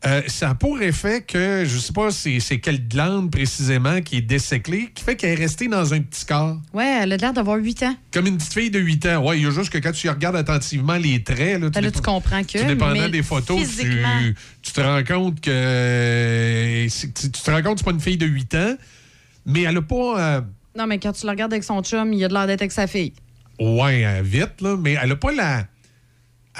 Euh, ça a pour effet que, je sais pas c'est c'est quelle glande précisément qui est déséclée, qui fait qu'elle est restée dans un petit corps. Ouais, elle a l'air d'avoir 8 ans. Comme une petite fille de 8 ans. Ouais, il y a juste que quand tu regardes attentivement les traits, là, Ben là, tu comprends que. tout dépendant mais des photos, tu, physiquement, tu te rends compte que tu, tu te rends compte que c'est pas une fille de 8 ans, mais elle a pas euh, Non, mais quand tu la regardes avec son chum, il a de l'air d'être avec sa fille. ouais, euh, vite là, mais elle a pas la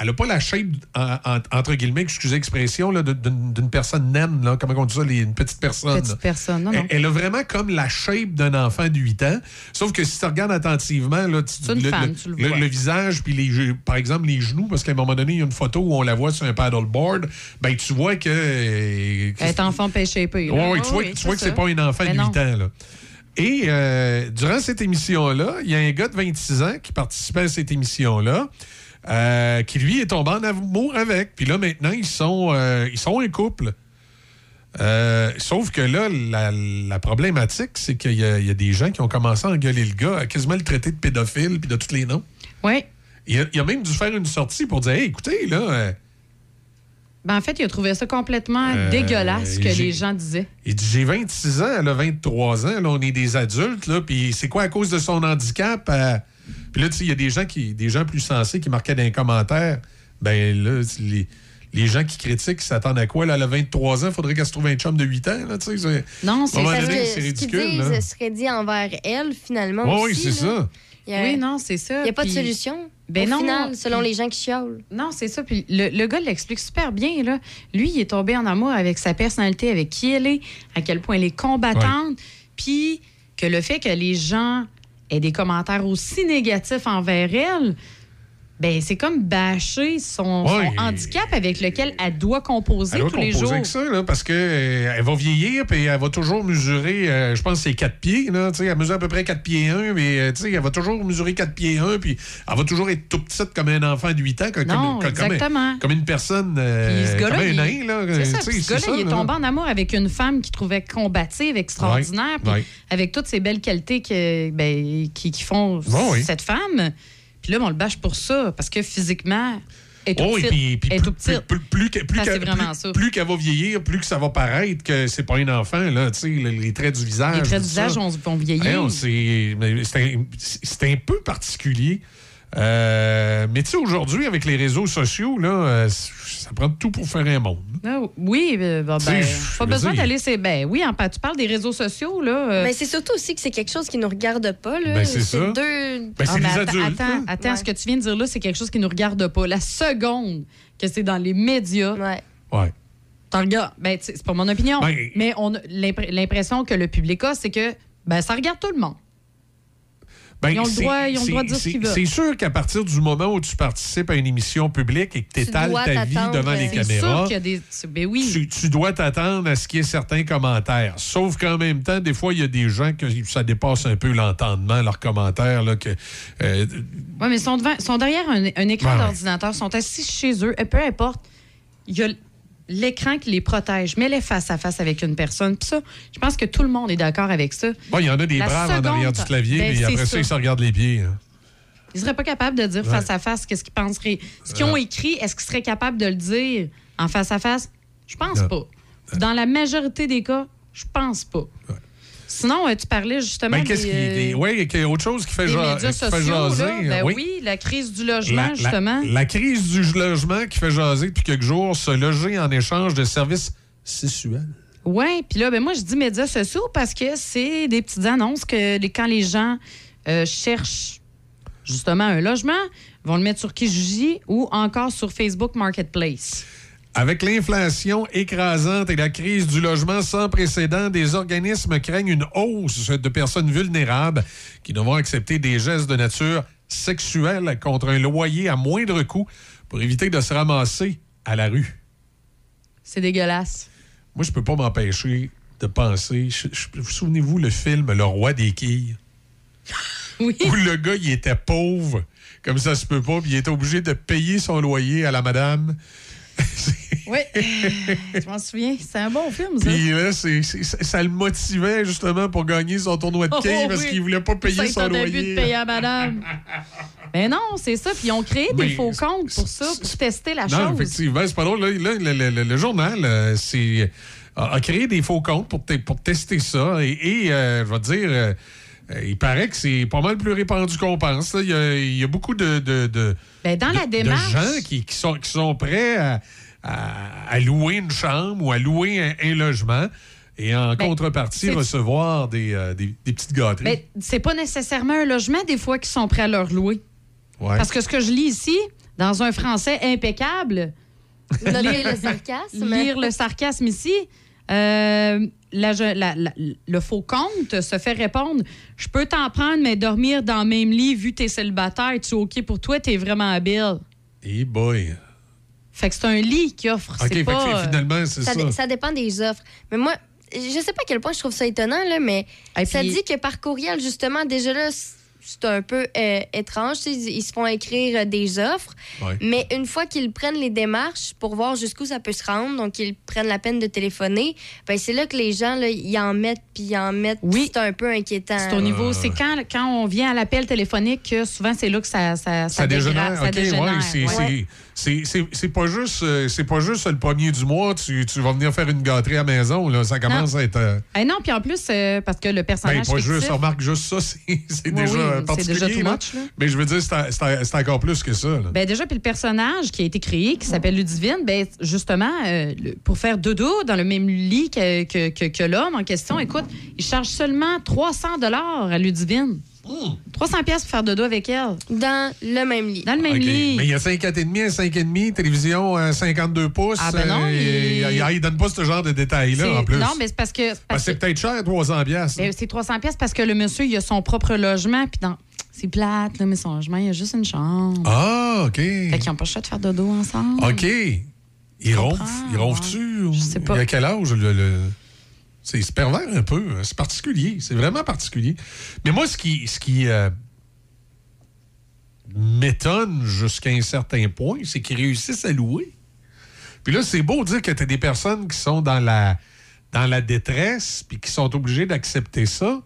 elle a pas la shape, en- en- entre guillemets, excusez l'expression, d'une personne naine, là, comment on dit ça, les- une petite personne. Petite personne. Non, Elle, non. elle a vraiment comme la shape d'un enfant de 8 ans. Sauf que si tu regardes attentivement, là, tu- le, femme, le- tu le le- vois. le visage, puis les, par exemple les genoux, parce qu'à un moment donné, il y a une photo où on la voit sur un paddleboard, ben tu vois que. euh, Elle est enfant pêché peu. Ouais, ouais, tu vois, tu vois que c'est pas un enfant de non. 8 ans. Là. Et euh, durant cette émission-là, il y a un gars de 26 ans qui participait à cette émission-là. Euh, qui lui est tombé en amour avec. Puis là, maintenant, ils sont, euh, ils sont un couple. Euh, sauf que là, la, la problématique, c'est qu'il y, y a des gens qui ont commencé à engueuler le gars, à quasiment le traiter de pédophile, puis de tous les noms. Oui. Il a, il a même dû faire une sortie pour dire Hey, écoutez, là, Ben, en fait, il a trouvé ça complètement Euh, dégueulasse ce que les gens disaient. Il dit J'ai 26 ans, elle a 23 ans, là, on est des adultes, là, puis c'est quoi à cause de son handicap? Puis là, tu sais, il y a des gens, qui, des gens plus sensés qui marquaient dans les commentaires Ben là, les, les gens qui critiquent, ils s'attendent à quoi là, Elle a 23 ans, il faudrait qu'elle se trouve un chum de 8 ans, là, tu sais. c'est- Non, À un c'est ce qu'ils ridicule. disent là. serait dit envers elle, finalement. Oui, c'est ça. Il y a, Oui, non, c'est ça. il y a pas de solution. Ben au non, final, selon puis- les gens qui chiolent. Non, c'est ça. Puis le, le gars l'explique super bien. Là. Lui, il est tombé en amour avec sa personnalité, avec qui elle est, à quel point elle est combattante. Puis que le fait que les gens aient des commentaires aussi négatifs envers elle, ben c'est comme bâcher son, handicap avec lequel elle doit composer Elle doit tous les jours. avec ça, là, parce qu'elle va vieillir, puis elle va toujours mesurer, euh, je pense que c'est 4 pieds, là, tu sais, elle mesure à peu près 4 pieds 1, mais euh, tu sais, elle va toujours mesurer 4 pieds 1, puis elle va toujours être tout petite comme un enfant de 8 ans, comme, Non, comme, comme, exactement. comme une personne, euh, Puis ce gars-là, il- est là. tombé en amour avec une femme qu'il trouvait combative, extraordinaire, puis Ouais. avec toutes ces belles qualités que, ben, qui, qui font oui. cette femme. Puis là, on le bâche pour ça, parce que physiquement, elle est tout Oh, et petite. puis, puis plus, qu'elle va vieillir, plus que ça va paraître que c'est pas un enfant, là, tu sais, le- les traits du visage. Les traits du visage vont, vieillir. Un, c'est un peu particulier. Euh, mais tu sais, aujourd'hui, avec les réseaux sociaux, là, euh, ça prend tout pour faire un monde. Ah, oui, euh, ben, sais, ben, pas besoin d'aller. c'est- Ben oui, en, tu parles des réseaux sociaux, là. euh, Mais c'est surtout aussi que c'est quelque chose qui nous regarde pas. Là. Ben, c'est ça. deux. Ben, Ah, c'est attends, adultes. Attends, là. attends, Ouais. ce que tu viens de dire là, c'est quelque chose qui nous regarde pas. La seconde que c'est dans les médias, Ouais. Ouais. T'en regardes. Ben, c'est pas mon opinion. Ben- mais on l'impression que le public a, c'est que ben, ça regarde tout le monde. Ben, Ils ont le c'est- droit- ils ont le droit de dire ce qu'ils veulent. C'est sûr qu'à partir du moment où tu participes à une émission publique et que tu étales ta vie devant les euh, C'est sûr caméras, qu'il y a des. Ben oui. tu, tu dois t'attendre à ce qu'il y ait certains commentaires. Sauf qu'en même temps, des fois, il y a des gens que ça dépasse un peu l'entendement, leurs commentaires. Là, que, euh, Oui, mais ils sont, devant, sont derrière un, un écran d'ordinateur, sont assis chez eux, et peu importe. Il y a l'écran qui les protège. Mets-les face à face avec une personne. Puis ça, je pense que tout le monde est d'accord avec ça. bon, il y en a des La braves en arrière du clavier, Ben, c'est après ça, ça. ils se regardent les pieds. hein. Ils seraient pas capables de dire Ouais. face à face qu'est-ce qu'ils penseraient. Ce qu'ils ont écrit, est-ce qu'ils seraient capables de le dire en face à face? Je pense Non. pas. Dans la majorité des cas, je pense pas. Sinon, euh, tu parlais justement Ben, qu'est-ce des, qui. des- euh, il y a autre chose qui fait, des ja- médias qui fait jaser. là. Ben oui. la crise du logement, La, la- justement. la crise du logement qui fait jaser depuis quelques jours, se loger en échange de services sexuels. Oui, puis là, ben moi, je dis médias sociaux parce que c'est des petites annonces que les- quand les gens euh, cherchent justement un logement, vont le mettre sur Kijiji ou encore sur Facebook Marketplace. Avec l'inflation écrasante et la crise du logement sans précédent, des organismes craignent une hausse de personnes vulnérables qui devront accepter des gestes de nature sexuelle contre un loyer à moindre coût pour éviter de se ramasser à la rue. C'est dégueulasse. Moi, je peux pas m'empêcher de penser. Souvenez-vous le film Le Roi des quilles? [laughs] Oui. Où le gars, il était pauvre, comme ça se peut pas, puis il était obligé de payer son loyer à la madame. [laughs] Oui. Je m'en souviens. C'est un bon film, ça. Puis là, c'est- ça, ça le motivait justement pour gagner son tournoi de Oh, quilles parce oui. qu'il voulait pas payer son loyer. de payer à madame. [laughs] Mais non, c'est ça. Puis ils ont créé des Mais faux comptes pour ça, pour tester la Non, chose. effectivement, c'est pas drôle. Là, là, le, le- le- le journal euh, c'est, a, créé des faux comptes pour, pour tester ça. Et, et, euh, je vais te dire, euh, euh, il paraît que c'est pas mal plus répandu qu'on pense. Il y a, il y a beaucoup de, de, de- Ben, dans la de- démarche- de gens qui, qui sont, qui sont prêts à, à- à louer une chambre ou à louer un, un logement et en Ben, contrepartie recevoir des, euh, des- des petites gâteries. Mais c'est pas nécessairement un logement, des fois, qui sont prêts à leur louer. Ouais. Parce que ce que je lis ici, dans un français impeccable, Notez le sarcasme. lire le sarcasme ici, euh, la je- la- la- le faux compte se fait répondre Je peux t'en prendre, mais dormir dans le même lit, vu que t'es célibataire, es-tu OK pour toi? T'es vraiment habile. Eh boy. Fait que c'est un lit qui offre. OK, c'est fait pas, que euh, finalement, c'est ça. Ça, dé- ça dépend des offres. Mais moi, je sais pas à quel point je trouve ça étonnant, là, mais ça puis- dit que par courriel, justement, déjà là, c'est un peu euh, étrange. Ils, ils se font écrire euh, des offres, Ouais. mais une fois qu'ils prennent les démarches pour voir jusqu'où ça peut se rendre, donc ils prennent la peine de téléphoner, ben c'est là que les gens, là, ils en mettent, puis ils en mettent. Oui. C'est un peu inquiétant. C'est au niveau, c'est quand, quand on vient à l'appel téléphonique que souvent c'est là que ça, ça, Ça dégénère, ça OK, dégénère, ouais, c'est- ouais. C'est- pas juste euh, c'est pas juste le premier du mois, tu, tu vas venir faire une gâterie à la maison, là, ça commence à être euh, Eh non, puis en plus, euh, parce que le ben, personnage pas juste, fictif- remarque juste ça, [laughs] c'est Oui, déjà oui, particulier. déjà too là. much, là. Mais je veux dire, c'est encore plus que ça. Ben déjà, puis le personnage qui a été créé, qui s'appelle Ludivine, ben justement, pour faire dodo dans le même lit que, que, que- que l'homme en question, écoute, il charge seulement 300 dollars à Ludivine. 300 pièces pour faire dodo avec elle. Dans le même lit. Dans le même lit. Mais il y a 5,4,5, un 5,5, télévision euh, 52 pouces. Ah, ben non, euh, il- il... il donne pas ce genre de détails-là, C'est- en plus. Non, mais c'est parce que... c'est Parce parce que c'est que- peut-être cher, 300 piastres. ben, c'est 300 pièces parce que le monsieur, il a son propre logement, puis dans... C'est plate, là, mais son logement, il y a juste une chambre. Ah, OK. Fait qu'ils n'ont pas le choix de faire dodo ensemble. OK. Il comprends, ronfle. Il ronfle-tu? Je sais pas. Il a quel âge? Le, le- C'est pervers un peu. hein. C'est particulier. C'est vraiment particulier. Mais moi, ce qui, ce qui euh, m'étonne jusqu'à un certain point, c'est qu'ils réussissent à louer. Puis là, c'est beau dire que tu as des personnes qui sont dans la, dans la détresse puis qui sont obligées d'accepter ça.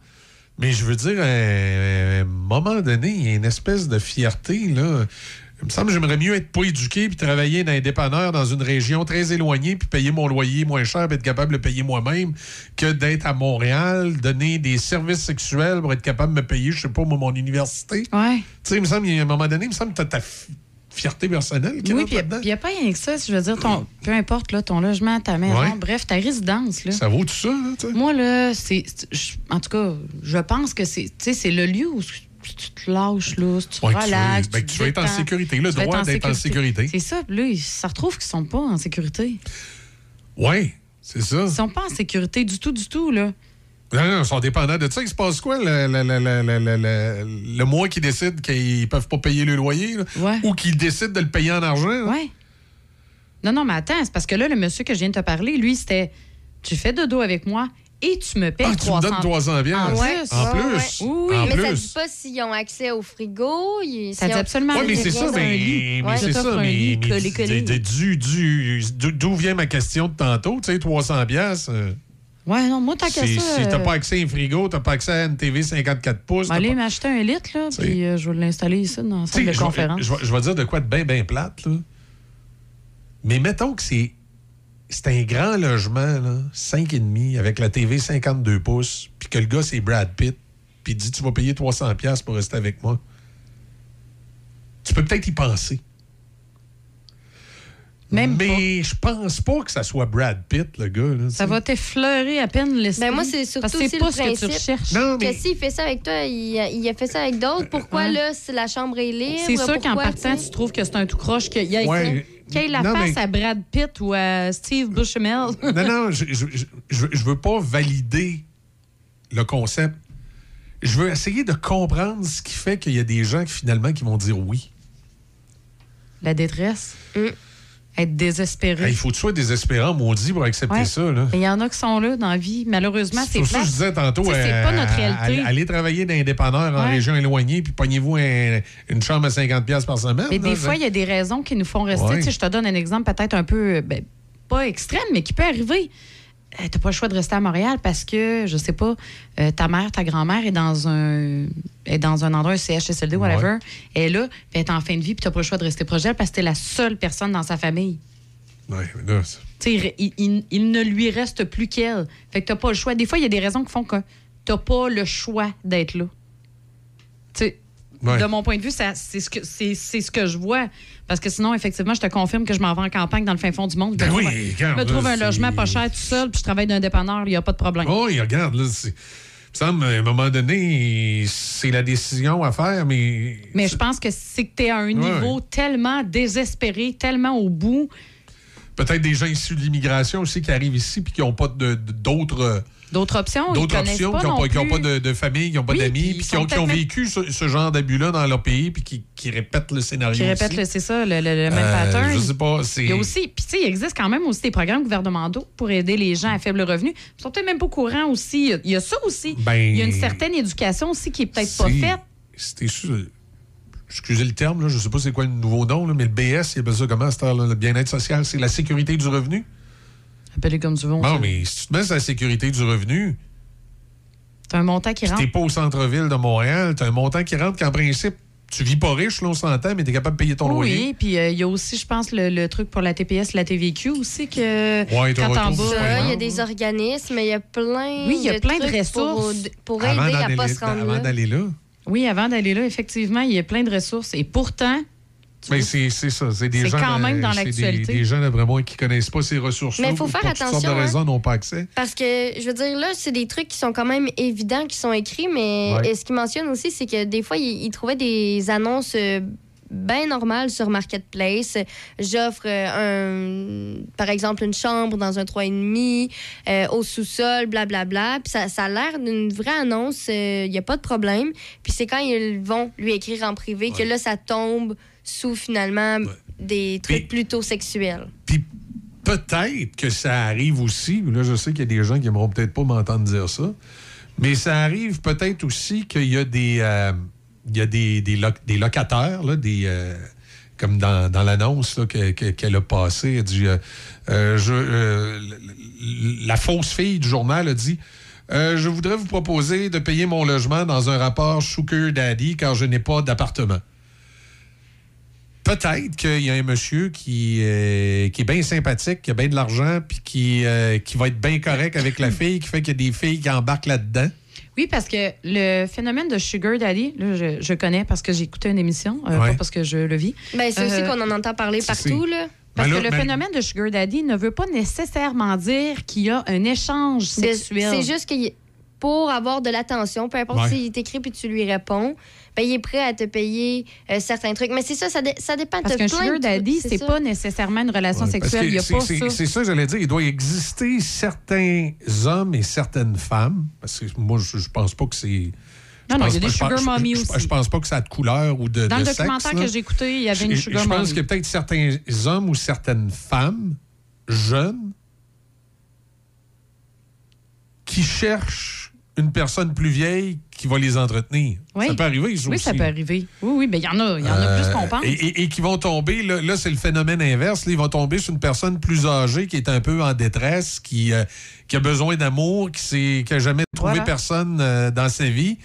Mais je veux dire, à un moment donné, il y a une espèce de fierté, là. Il me semble que j'aimerais mieux être pas éduqué puis travailler dans un dépanneur dans une région très éloignée puis payer mon loyer moins cher puis être capable de le payer moi-même que d'être à Montréal, donner des services sexuels pour être capable de me payer, je sais pas, mon université. Ouais. Tu sais, il me semble, a un moment donné, il me semble que tu as ta fi- fierté personnelle qui Oui, puis il n'y a pas rien que ça. Je veux dire, ton, peu importe là, ton logement, ta maison, Ouais. bref, ta résidence. Là. Ça vaut tout ça, là? Moi, là, c'est. En tout cas, je pense que c'est c'est le lieu où tu te lâches, là, si tu Ouais, que tu relaxes. veux- ben, te tu veux être en sécurité, le Tu droit d'être en sécurité. C'est ça. puis Là, ça retrouve qu'ils sont pas en sécurité. Oui, c'est ça. Ils sont pas en sécurité du tout, du tout, là. Non, non, ils sont dépendants de ça. Il se passe quoi le, le- le- le- le- le- le- le mois qu'ils décident qu'ils peuvent pas payer le loyer là? Ouais. ou qu'ils décident de le payer en argent? là? Ouais. Non, non, mais attends, c'est parce que là, le monsieur que je viens de te parler, lui, c'était tu fais dodo avec moi et tu me payes Ah, tu me 300 donnes 300 bien. En Ouais. plus. En plus. ouais. Oui, En mais ça plus. dit pas s'ils ont accès au frigo. ils- Ça dit absolument Oui, mais rien. c'est ça, mais, mais c'est ça. Mais, du- du- du- d'où- vient ma question de tantôt? Tu sais, 300 piastres, euh, Ouais, non, moi, tant qu'à si, ça. si t'as euh, pas accès à un frigo, t'as pas accès à une TV 54 pouces. Vais aller pas- m'acheter un litre, là, puis euh, je vais l'installer ici dans la salle de conférence. Je, vais- je vais dire de quoi de bien, bien plate, là. Mais mettons que c'est. C'est un grand logement, là, 5,5, avec la TV 52 pouces, puis que le gars, c'est Brad Pitt, puis il dit Tu vas payer 300$ piastres pour rester avec moi. Tu peux peut-être y penser. Même Mais je pense pas que ça soit Brad Pitt, le gars. Là, Ça va t'effleurer à peine l'esprit. Ben moi, c'est surtout Parce que c'est aussi pas le ce que tu principe. recherches. Non, Que mais. s'il fait ça avec toi, il, il a fait ça avec d'autres. Pourquoi, Ouais. là, si la chambre est libre? C'est sûr qu'en partant, tu trouves que c'est un tout croche, qu'il y Ouais. Qu'il la Non, face mais- à Brad Pitt ou à Steve Buscemel. Non, non, je, je, je, je- veux pas valider le concept. Je veux essayer de comprendre ce qui fait qu'il y a des gens qui finalement qui vont dire oui. La détresse. Être désespéré. Hey, Il faut que tu sois désespérant, maudit, pour accepter Ouais. ça. Il y en a qui sont là dans la vie. Malheureusement, c'est ça que je disais tantôt, c'est euh, pas notre réalité. Allez travailler dans les dépanneurs en Ouais. région éloignée, puis pognez-vous un- une chambre à 50$ piastres par semaine. Mais là, des fois, il y a des raisons qui nous font rester. Ouais. Je te donne un exemple peut-être un peu, ben, pas extrême, mais qui peut arriver. Tu n'as pas le choix de rester à Montréal parce que, je sais pas, euh, ta mère, ta grand-mère est dans un est dans un endroit, un CHSLD, whatever. Elle est là, puis elle est en fin de vie, puis tu n'as pas le choix de rester proche d'elle parce que tu es la seule personne dans sa famille. Ouais, mais là, il- il ne lui reste plus qu'elle. Fait que t'as pas le choix. Des fois, il y a des raisons qui font que t'as pas le choix d'être là. Tu sais, Ouais. de mon point de vue, c'est ce, que, c'est, c'est ce que je vois. Parce que sinon, effectivement, je te confirme que je m'en vais en campagne dans le fin fond du monde. Ben je me oui, trouve, regarde, je me trouve là, un logement pas cher tout seul, puis je travaille d'un dépanneur, il n'y a pas de problème. Oh, oui, regarde, là, c'est. semble, à un moment donné, c'est la décision à faire, mais. Mais je pense que c'est que tu es à un Ouais. niveau tellement désespéré, tellement au bout. Peut-être des gens issus de l'immigration aussi qui arrivent ici puis qui n'ont pas de- de- d'autres. D'autres options, D'autres options, qui n'ont non pas, pas de, de famille, qui n'ont pas Oui, d'amis, puis qui ont, qui vécu ce, ce genre d'abus-là dans leur pays, puis qui, qui répètent le scénario. Qui répètent, c'est ça, le, le- le même Euh, pattern. Je sais pas. Il y a aussi, puis tu sais, il existe quand même aussi des programmes gouvernementaux pour aider les gens à faible revenu. Ils sont peut-être même pas au courant aussi. Il y a- ça aussi. Ben, il y a une certaine éducation aussi qui est peut-être pas faite. C'était sûr. Excusez le terme, là, je ne sais pas c'est quoi le nouveau nom, là, mais le BS, il appelle ça comment, cette heure-là, le bien-être social, c'est la sécurité du revenu? Appelez comme tu veux. on Bon, sait. mais si tu te mets sur la sécurité du revenu, C'est un montant qui rentre. t'es pas au centre-ville de Montréal, t'as un montant qui rentre qu'en principe, tu vis pas riche, là, on s'entend, mais t'es capable de payer ton loyer. Oui, puis euh, il y a aussi, je pense, le, le truc pour la TPS, la TVQ aussi, que Ouais, t'as quand t'en bas... il y a des organismes, il y a plein Oui, il y a de plein de ressources. pour, aider à pas se rendre avant d'aller là. Oui, avant d'aller là, effectivement, il y a plein de ressources. Et pourtant, Mais c'est c'est ça, c'est des C'est gens. quand même dans des- l'actualité. Des, gens, d'après moi, qui connaissent pas ces ressources-là. Mais il faut faire pour toutes sortes attention, de hein. raisons n'ont pas accès. Parce que, je veux dire, là, c'est des trucs qui sont quand même évidents, qui sont écrits, mais Ouais. et ce qu'ils mentionnent aussi, c'est que des fois, ils, ils trouvaient des annonces euh, bien normales sur Marketplace. J'offre euh, un, par exemple, une chambre dans un 3,5 euh, au sous-sol, blablabla. Puis ça, ça a l'air d'une vraie annonce, il n'y a pas de problème. Puis c'est quand ils vont lui écrire en privé que là, ça tombe sous, finalement, des trucs Puis- plutôt sexuels. Puis peut-être que ça arrive aussi, là je sais qu'il y a des gens qui n'aimeront peut-être pas m'entendre dire ça, mais ça arrive peut-être aussi qu'il y a des, euh, il y a des, des, loc- des locataires, là, des, euh, comme dans, dans l'annonce qu'elle a passée, euh, euh, la fausse fille du journal a dit, je voudrais vous proposer de payer mon logement dans un rapport Sugar Daddy car je n'ai pas d'appartement. Peut-être qu'il y a un monsieur qui, qui est bien sympathique, qui a bien de l'argent, puis qui, qui va être bien correct avec la fille, qui fait qu'il y a des filles qui embarquent là-dedans. Oui, parce que le phénomène de Sugar Daddy, là, je, je connais parce que j'ai écouté une émission, euh, Ouais. pas parce que je le vis. Ben, c'est aussi Euh, qu'on en entend parler partout, là. Parce Ben que là, le ben- phénomène de Sugar Daddy ne veut pas nécessairement dire qu'il y a un échange De- sexuel. C'est juste que y- pour avoir de l'attention, peu importe Ouais. s'il t'écrit puis tu lui réponds, ben, il est prêt à te payer euh, certains trucs. Mais c'est ça, ça, dé- ça dépend Parce de qu'un plein sugar daddy, c'est ça. pas nécessairement une relation Ouais, parce sexuelle. Il n'y a c'est- pas c'est- ça. C'est ça, j'allais dire. Il doit exister certains hommes et certaines femmes. Parce que moi, je, je pense pas que c'est. Non, non, il y a des sugar je- mommy je- aussi. Je pense pas que ça a de couleur ou de. Dans de le documentaire que j'ai écouté, il y avait une sugar Je pense mommy. qu'il y a peut-être certains hommes ou certaines femmes jeunes qui cherchent une personne plus vieille qui va les entretenir. Oui. Ça peut arriver, ça Oui, aussi. ça peut arriver. Oui, oui, mais il y en a, y en a plus qu'on Euh, pense. Et, et- et qui vont tomber, là, là, c'est le phénomène inverse. là, ils vont tomber sur une personne plus âgée qui est un peu en détresse, qui, euh, qui a besoin d'amour, qui n'a jamais trouvé Voilà. personne euh, dans sa vie,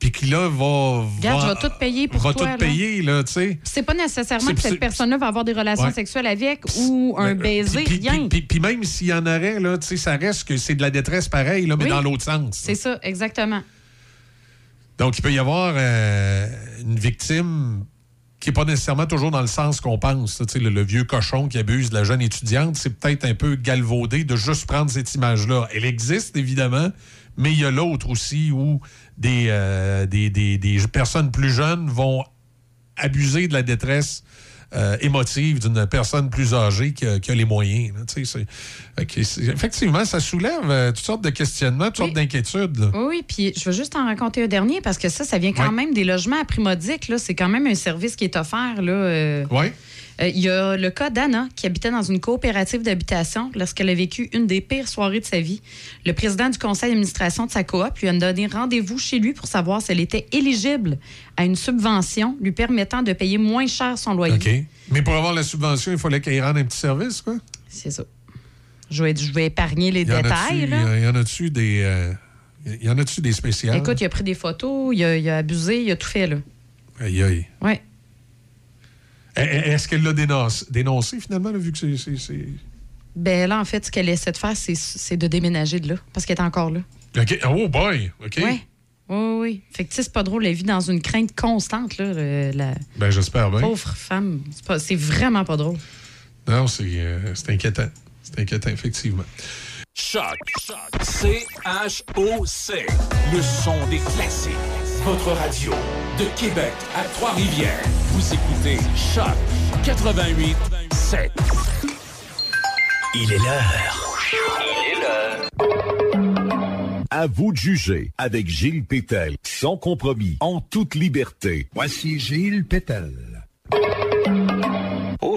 puis qui là va. Regarde, va, je vais tout payer pour va toi. tout là. payer, là, tu sais. C'est pas nécessairement que cette personne-là va avoir des relations Ouais. sexuelles avec ou un baiser, puis- puis- rien. Puis, puis même s'il y en aurait, là, tu sais, ça reste que c'est de la détresse pareil, là, mais Oui. dans l'autre sens. C'est ça, exactement. Donc, il peut y avoir euh, une victime qui n'est pas nécessairement toujours dans le sens qu'on pense. Le, le vieux cochon qui abuse de la jeune étudiante, c'est peut-être un peu galvaudé de juste prendre cette image-là. Elle existe, évidemment, mais il y a l'autre aussi où des, euh, des personnes plus jeunes vont abuser de la détresse euh, émotive d'une personne plus âgée qui a, qui a les moyens. là. Effectivement, ça soulève euh, toutes sortes de questionnements, toutes sortes d'inquiétudes. Oui, oui, puis je veux juste en raconter un dernier parce que ça, ça vient quand même des logements à prix modique. là. C'est quand même un service qui est offert. Là, euh, Oui. Euh, Il y a le cas d'Anna, qui habitait dans une coopérative d'habitation lorsqu'elle a vécu une des pires soirées de sa vie. Le président du conseil d'administration de sa coop lui a donné rendez-vous chez lui pour savoir si elle était éligible à une subvention lui permettant de payer moins cher son loyer. OK. Mais pour avoir la subvention, il fallait qu'il rende un petit service, quoi. C'est ça. Je vais, je vais épargner les détails. il y en a-tu des. euh, il y en a-tu des spéciales? Écoute, il a pris des photos, il a, il a abusé, il a tout fait, là. Aïe, aïe. Ouais. Eh, eh, Est-ce qu'elle l'a dénoncé, dénoncé finalement, là, vu que c'est- c'est. c'est- Ben là, en fait, ce qu'elle essaie de faire, c'est- c'est de déménager de là, parce qu'elle est encore là. OK. Oh boy! OK. Oui. Oui, oui. Fait que, tu sais, c'est pas drôle, elle vit dans une crainte constante, là, le- la Ben, j'espère bien. pauvre femme. C'est pas- C'est vraiment pas drôle. Non, c'est euh, c'est inquiétant. C'est inquiétant, effectivement. Choc. C-H-O-C. Le son des classiques. Votre radio. De Québec à Trois-Rivières. Vous écoutez Choc 88 7. Il est l'heure. Il est l'heure. À vous de juger avec Gilles Pétel, sans compromis, en toute liberté. Voici Gilles Pétel.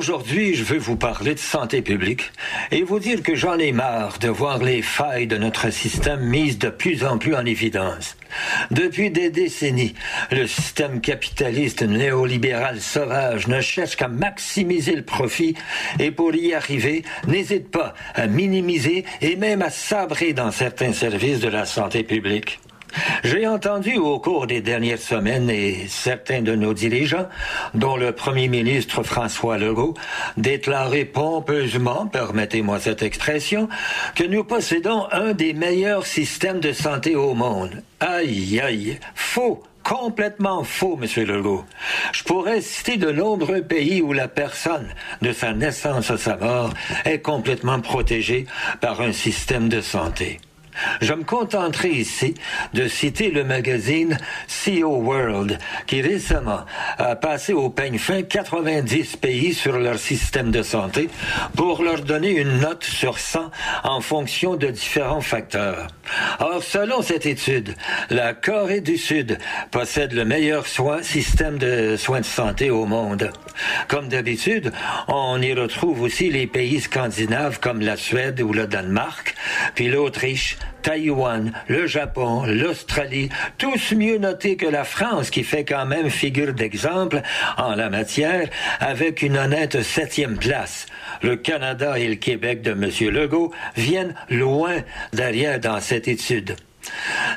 Aujourd'hui, je veux vous parler de santé publique et vous dire que j'en ai marre de voir les failles de notre système mises de plus en plus en évidence. Depuis des décennies, le système capitaliste néolibéral sauvage ne cherche qu'à maximiser le profit et pour y arriver, n'hésite pas à minimiser et même à sabrer dans certains services de la santé publique. J'ai entendu au cours des dernières semaines et certains de nos dirigeants, dont le premier ministre François Legault, déclarer pompeusement, permettez-moi cette expression, que nous possédons un des meilleurs systèmes de santé au monde. Aïe, aïe, faux. Complètement faux, Monsieur Legault. Je pourrais citer de nombreux pays où la personne, de sa naissance à sa mort, est complètement protégée par un système de santé. Je me contenterai ici de citer le magazine CO World, qui récemment a passé au peigne fin 90 pays sur leur système de santé pour leur donner une note sur 100 en fonction de différents facteurs. Or, selon cette étude, la Corée du Sud possède le meilleur système de soins de santé au monde. Comme d'habitude, on y retrouve aussi les pays scandinaves comme la Suède ou le Danemark, puis l'Autriche, Taïwan, le Japon, l'Australie, tous mieux notés que la France qui fait quand même figure d'exemple en la matière avec une honnête septième place. Le Canada et le Québec de M. Legault viennent loin derrière dans cette étude.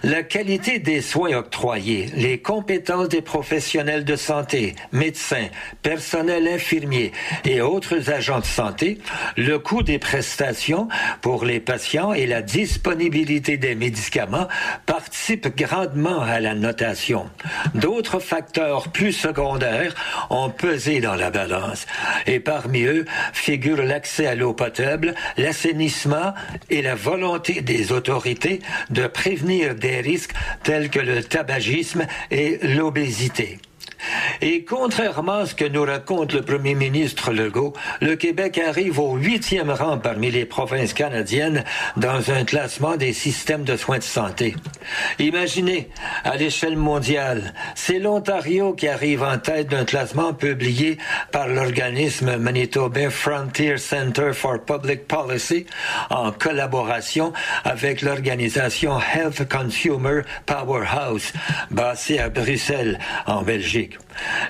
La qualité des soins octroyés, les compétences des professionnels de santé, médecins, personnel infirmier et autres agents de santé, le coût des prestations pour les patients et la disponibilité des médicaments participent grandement à la notation. D'autres facteurs plus secondaires ont pesé dans la balance et parmi eux figurent l'accès à l'eau potable, l'assainissement et la volonté des autorités de prévenir des risques tels que le tabagisme et l'obésité. Et contrairement à ce que nous raconte le premier ministre Legault, le Québec arrive au huitième rang parmi les provinces canadiennes dans un classement des systèmes de soins de santé. Imaginez, à l'échelle mondiale, c'est l'Ontario qui arrive en tête d'un classement publié par l'organisme manitobain Frontier Center for Public Policy en collaboration avec l'organisation Health Consumer Powerhouse, basée à Bruxelles, en Belgique.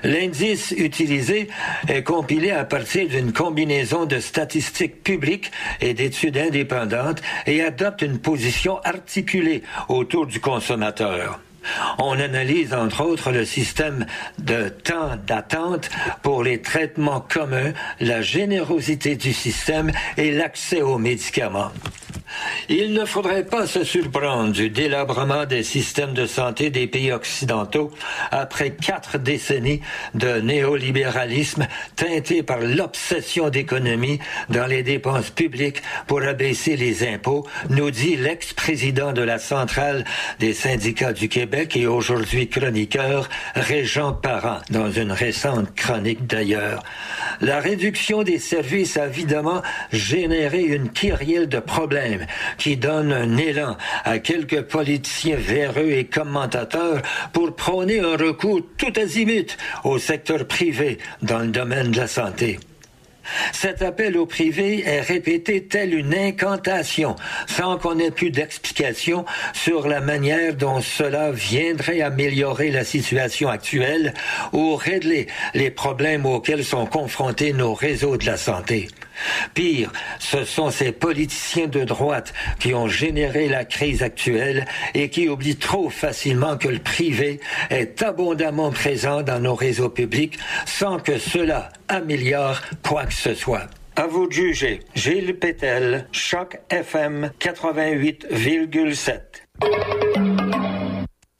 L'indice utilisé est compilé à partir d'une combinaison de statistiques publiques et d'études indépendantes et adopte une position articulée autour du consommateur. On analyse entre autres le système de temps d'attente pour les traitements communs, la générosité du système et l'accès aux médicaments. Il ne faudrait pas se surprendre du délabrement des systèmes de santé des pays occidentaux après quatre décennies de néolibéralisme teinté par l'obsession d'économie dans les dépenses publiques pour abaisser les impôts, nous dit l'ex-président de la centrale des syndicats du Québec et aujourd'hui chroniqueur Régent Parent dans une récente chronique d'ailleurs. La réduction des services a évidemment généré une kyrielle de problèmes qui donne un élan à quelques politiciens véreux et commentateurs pour prôner un recours tout azimut au secteur privé dans le domaine de la santé. Cet appel au privé est répété tel une incantation, sans qu'on ait plus d'explication sur la manière dont cela viendrait améliorer la situation actuelle ou régler les problèmes auxquels sont confrontés nos réseaux de la santé. Pire, ce sont ces politiciens de droite qui ont généré la crise actuelle et qui oublient trop facilement que le privé est abondamment présent dans nos réseaux publics sans que cela améliore quoi que ce soit. À vous de juger. Gilles Pétel, Choc FM 88,7.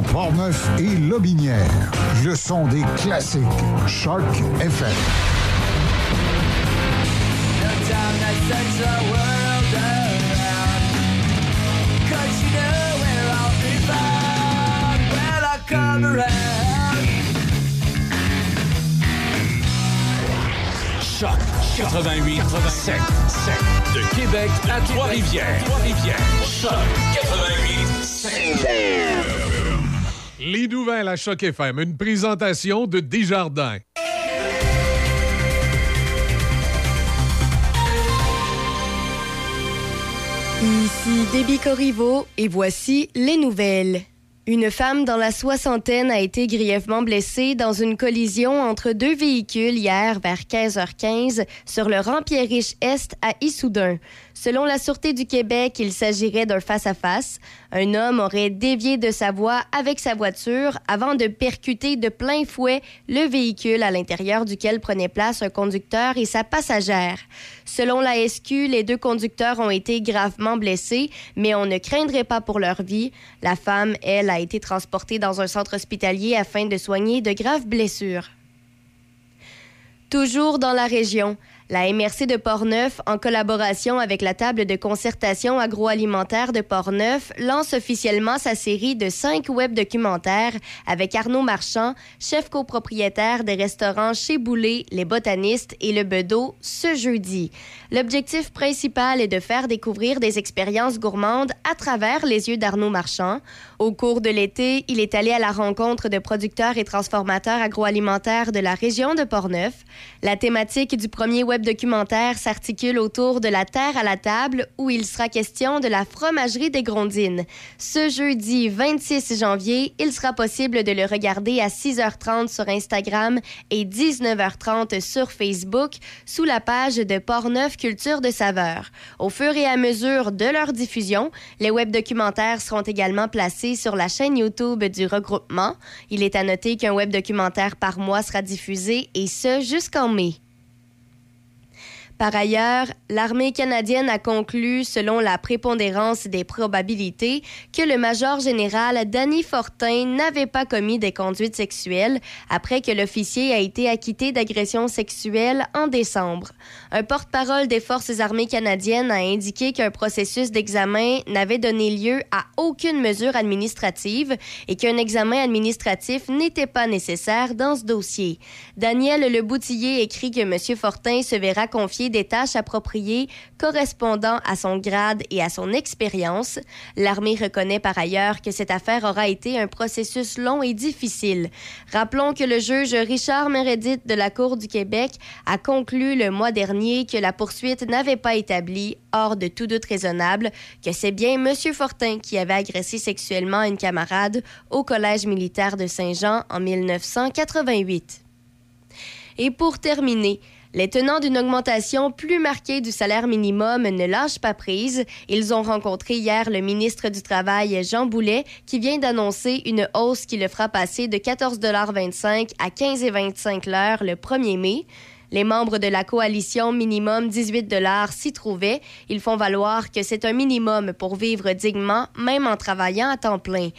Portneuf et Lobinière, le son des classiques. Choc FM. Choc 88 7 7 de Québec à Trois-Rivières. Trois-Rivières. Choc 88 7. Les nouvelles à Choc FM, une présentation de Desjardins. Ici Déby Corriveau et voici les nouvelles. Une femme dans la soixantaine a été grièvement blessée dans une collision entre deux véhicules hier vers 15h15 sur le rang Pierre-Riche-Est à Issoudun. Selon la Sûreté du Québec, il s'agirait d'un face-à-face. Un homme aurait dévié de sa voie avec sa voiture avant de percuter de plein fouet le véhicule à l'intérieur duquel prenait place un conducteur et sa passagère. Selon la SQ, les deux conducteurs ont été gravement blessés, mais on ne craindrait pas pour leur vie. La femme, elle, a été transportée dans un centre hospitalier afin de soigner de graves blessures. Toujours dans la région, la MRC de Portneuf, en collaboration avec la table de concertation agroalimentaire de Portneuf, lance officiellement sa série de cinq web documentaires avec Arnaud Marchand, chef copropriétaire des restaurants Chez Boulet, Les Botanistes et Le Bedeau, ce jeudi. L'objectif principal est de faire découvrir des expériences gourmandes à travers les yeux d'Arnaud Marchand. Au cours de l'été, il est allé à la rencontre de producteurs et transformateurs agroalimentaires de la région de Portneuf. La thématique du premier web documentaire s'articule autour de la terre à la table où il sera question de la fromagerie des Grondines. Ce jeudi 26 janvier, il sera possible de le regarder à 6h30 sur Instagram et 19h30 sur Facebook sous la page de Portneuf Culture de Saveur. Au fur et à mesure de leur diffusion, les web documentaires seront également placés sur la chaîne YouTube du regroupement. Il est à noter qu'un web documentaire par mois sera diffusé et ce jusqu'en mai. Par ailleurs, l'armée canadienne a conclu, selon la prépondérance des probabilités, que le major général Danny Fortin n'avait pas commis des conduites sexuelles après que l'officier a été acquitté d'agression sexuelle en décembre. Un porte-parole des Forces armées canadiennes a indiqué qu'un processus d'examen n'avait donné lieu à aucune mesure administrative et qu'un examen administratif n'était pas nécessaire dans ce dossier. Daniel écrit que. Fortin se verra confier des tâches appropriées correspondant à son grade et à son expérience. L'armée reconnaît par ailleurs que cette affaire aura été un processus long et difficile. Rappelons que le juge Richard Meredith de la Cour du Québec a conclu le mois dernier que la poursuite n'avait pas établi, hors de tout doute raisonnable, que c'est bien M. Fortin qui avait agressé sexuellement une camarade au Collège militaire de Saint-Jean en 1988. Et pour terminer, les tenants d'une augmentation plus marquée du salaire minimum ne lâchent pas prise. Ils ont rencontré hier le ministre du Travail, Jean Boulet, qui vient d'annoncer une hausse qui le fera passer de 14,25 à 15,25 l'heure le 1er mai. Les membres de la coalition minimum 18 dollars s'y trouvaient. Ils font valoir que c'est un minimum pour vivre dignement, même en travaillant à temps plein.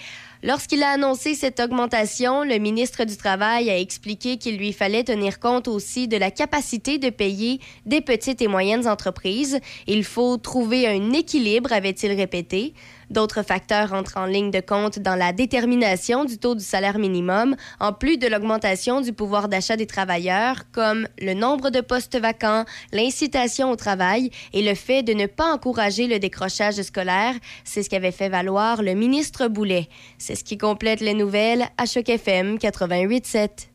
Lorsqu'il a annoncé cette augmentation, le ministre du Travail a expliqué qu'il lui fallait tenir compte aussi de la capacité de payer des petites et moyennes entreprises. Il faut trouver un équilibre, avait-il répété. D'autres facteurs entrent en ligne de compte dans la détermination du taux du salaire minimum, en plus de l'augmentation du pouvoir d'achat des travailleurs, comme le nombre de postes vacants, l'incitation au travail et le fait de ne pas encourager le décrochage scolaire. C'est ce qu'avait fait valoir le ministre Boulet. C'est ce qui complète les nouvelles à Choc FM 88.7.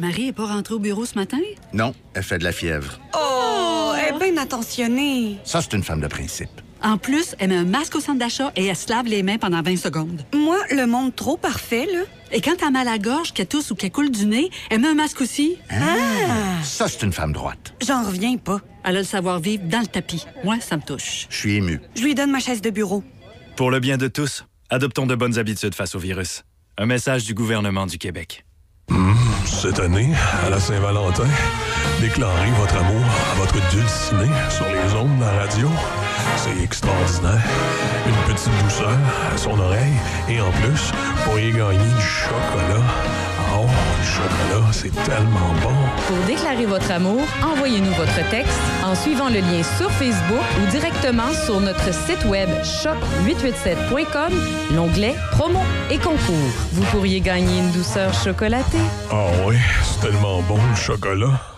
Marie est pas rentrée au bureau ce matin? Non, elle fait de la fièvre. Oh, elle est bien attentionnée. Ça, c'est une femme de principe. En plus, elle met un masque au centre d'achat et elle se lave les mains pendant 20 secondes. Moi, le monde trop parfait, là. Et quand t'as mal à la gorge, qu'elle tousse ou qu'elle coule du nez, elle met un masque aussi. Ah! Ça, c'est une femme droite. J'en reviens pas. Elle a le savoir-vivre dans le tapis. Moi, ça me touche. Je suis ému. Je lui donne ma chaise de bureau. Pour le bien de tous, adoptons de bonnes habitudes face au virus. Un message du gouvernement du Québec. Cette année, à la Saint-Valentin, déclarez votre amour à votre dulciné sur les ondes de la radio. C'est extraordinaire. Une petite douceur à son oreille. Et en plus, vous pourriez gagner du chocolat. Oh, du chocolat, c'est tellement bon. Pour déclarer votre amour, envoyez-nous votre texte en suivant le lien sur Facebook ou directement sur notre site web choc887.com, l'onglet Promo et concours. Vous pourriez gagner une douceur chocolatée. Ah oui, c'est tellement bon le chocolat.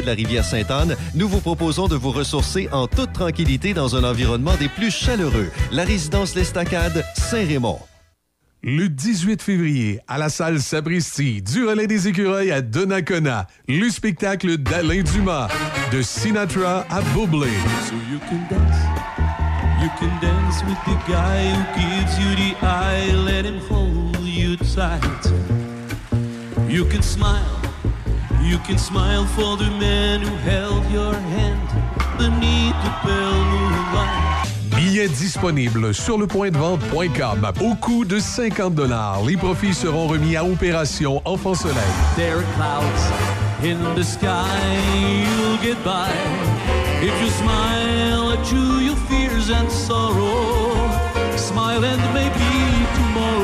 De la rivière Sainte-Anne, nous vous proposons de vous ressourcer en toute tranquillité dans un environnement des plus chaleureux. La résidence L'Estacade, Saint-Raymond. Le 18 février, à la salle Sabristi, du relais des écureuils à Donnacona, le spectacle d'Alain Dumas, de Sinatra à Bublé. So you can dance, you can dance with the guy who gives you the eye, let him hold you tight. You can smile, you can smile for the man who held your hand beneath the pale moonlight. Billets disponibles sur le point de vente.com au coût de 50 Les profits seront remis à Opération Enfant Soleil. There are clouds in the sky, you'll get by. If you smile at you, your fears and sorrow.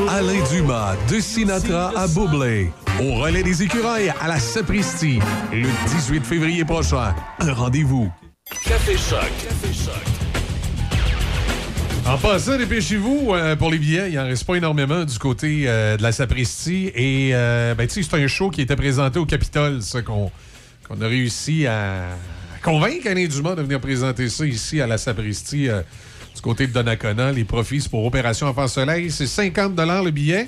Alain Dumas, de Sinatra à Bublé. Au relais des écureuils à la Sapristi, le 18 février prochain. Un rendez-vous. Café Choc. Café Choc. En passant, dépêchez-vous euh, pour les billets. Il en reste pas énormément du côté euh, de la Sapristi. Et euh, ben, tu sais, c'est un show qui était présenté au Capitole, ça, qu'on a réussi à convaincre Alain Dumas de venir présenter ça ici à la Sapristi euh, du côté de Donnacona. Les profits pour Opération Enfant Soleil. C'est 50 le billet.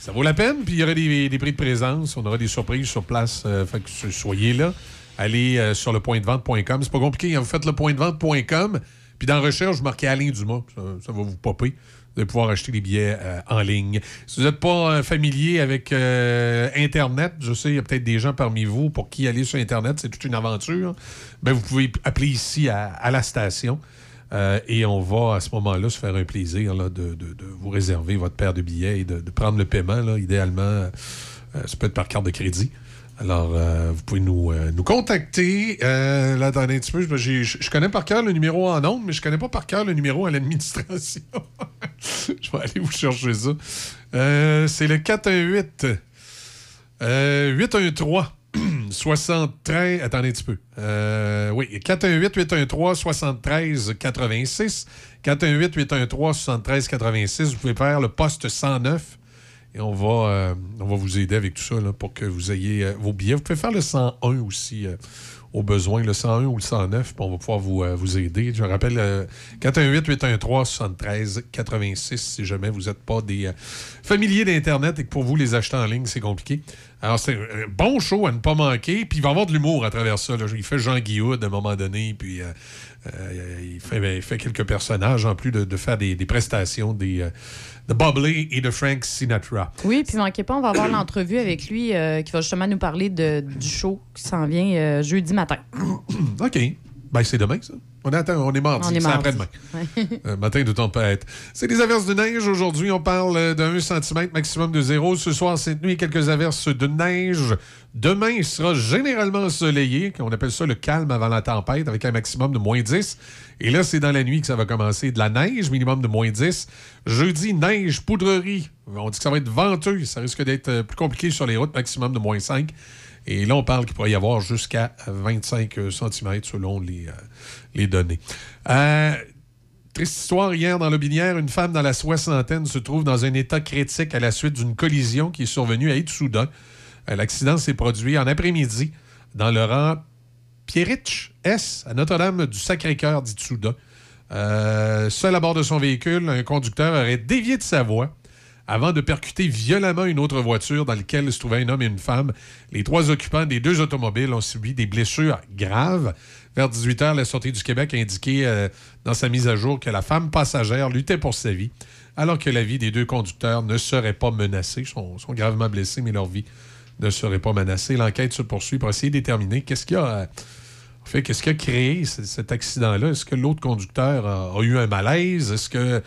Ça vaut la peine. Puis il y aura des, prix de présence. On aura des surprises sur place. Euh, fait que soyez là. Allez euh, sur le point de vente.com. C'est pas compliqué. Vous faites le point de vente.com. Puis dans recherche, vous marquez Alain Dumas. Ça, ça va vous popper. Vous allez pouvoir acheter les billets euh, en ligne. Si vous n'êtes pas familier avec Internet, je sais, il y a peut-être des gens parmi vous pour qui aller sur Internet, c'est toute une aventure. Ben, vous pouvez appeler ici à la station. Euh, et on va à ce moment-là se faire un plaisir là, de, de- vous réserver votre paire de billets et de, prendre le paiement. Là, idéalement, euh, ça peut être par carte de crédit. Alors, euh, vous pouvez nous, nous contacter. Là, attendez un petit peu. Je connais par cœur le numéro en ondes, mais je connais pas par cœur le numéro à l'administration. [laughs] je vais aller vous chercher ça. C'est le 418 euh, 813 73. Attendez un petit peu. Euh, oui, 418-813-73-86. 418-813-73-86. Vous pouvez faire le poste 109 et on va, euh, on va vous aider avec tout ça pour que vous ayez euh, vos billets. Vous pouvez faire le 101 aussi au besoin, le 101 ou le 109, puis on va pouvoir vous, euh, vous aider. Je rappelle, euh, 418-813-73-86 si jamais vous n'êtes pas des euh, familiers d'Internet et que pour vous, les acheter en ligne, c'est compliqué. Alors, c'est un bon show à ne pas manquer, puis il va y avoir de l'humour à travers ça. Il fait Jean Guillaume à un moment donné, puis euh, Euh, il, fait, il fait quelques personnages en plus de, de faire des, des prestations des, euh, de Bob Lee et de Frank Sinatra. Oui, puis manquez pas, on va avoir [coughs] l'entrevue avec lui euh, qui va justement nous parler de, du show qui s'en vient jeudi matin. [coughs] OK. Ben, c'est demain, ça. On, attend, on est mardi. C'est après-demain. Ouais. [laughs] Euh, matin de tempête. C'est des averses de neige. Aujourd'hui, on parle euh, d'un cm maximum de zéro. Ce soir, cette nuit, quelques averses de neige. Demain, il sera généralement ensoleillé. On appelle ça le calme avant la tempête, avec un maximum de moins 10. Et là, c'est dans la nuit que ça va commencer. De la neige, minimum de moins 10. Jeudi, neige, poudrerie. On dit que ça va être venteux. Ça risque d'être euh, plus compliqué sur les routes, maximum de moins 5. Et là, on parle qu'il pourrait y avoir jusqu'à 25 cm selon les, euh, données. Euh, triste histoire, hier dans l'Aubinière, une femme dans la soixantaine se trouve dans un état critique à la suite d'une collision qui est survenue à Itsuda. Euh, L'accident s'est produit en après-midi dans le rang Pierrich S à Notre-Dame du Sacré-Cœur d'Itsuda. Seul à bord de son véhicule, un conducteur aurait dévié de sa voie avant de percuter violemment une autre voiture dans laquelle se trouvaient un homme et une femme. Les trois occupants des deux automobiles ont subi des blessures graves. Vers 18 h, la Sûreté du Québec a indiqué euh, dans sa mise à jour que la femme passagère luttait pour sa vie, alors que la vie des deux conducteurs ne serait pas menacée. Ils sont, gravement blessés, mais leur vie ne serait pas menacée. L'enquête se poursuit pour essayer de déterminer qu'est-ce qu'il a. fait, qu'est-ce qui a créé cet accident-là? Est-ce que l'autre conducteur a eu un malaise? Est-ce que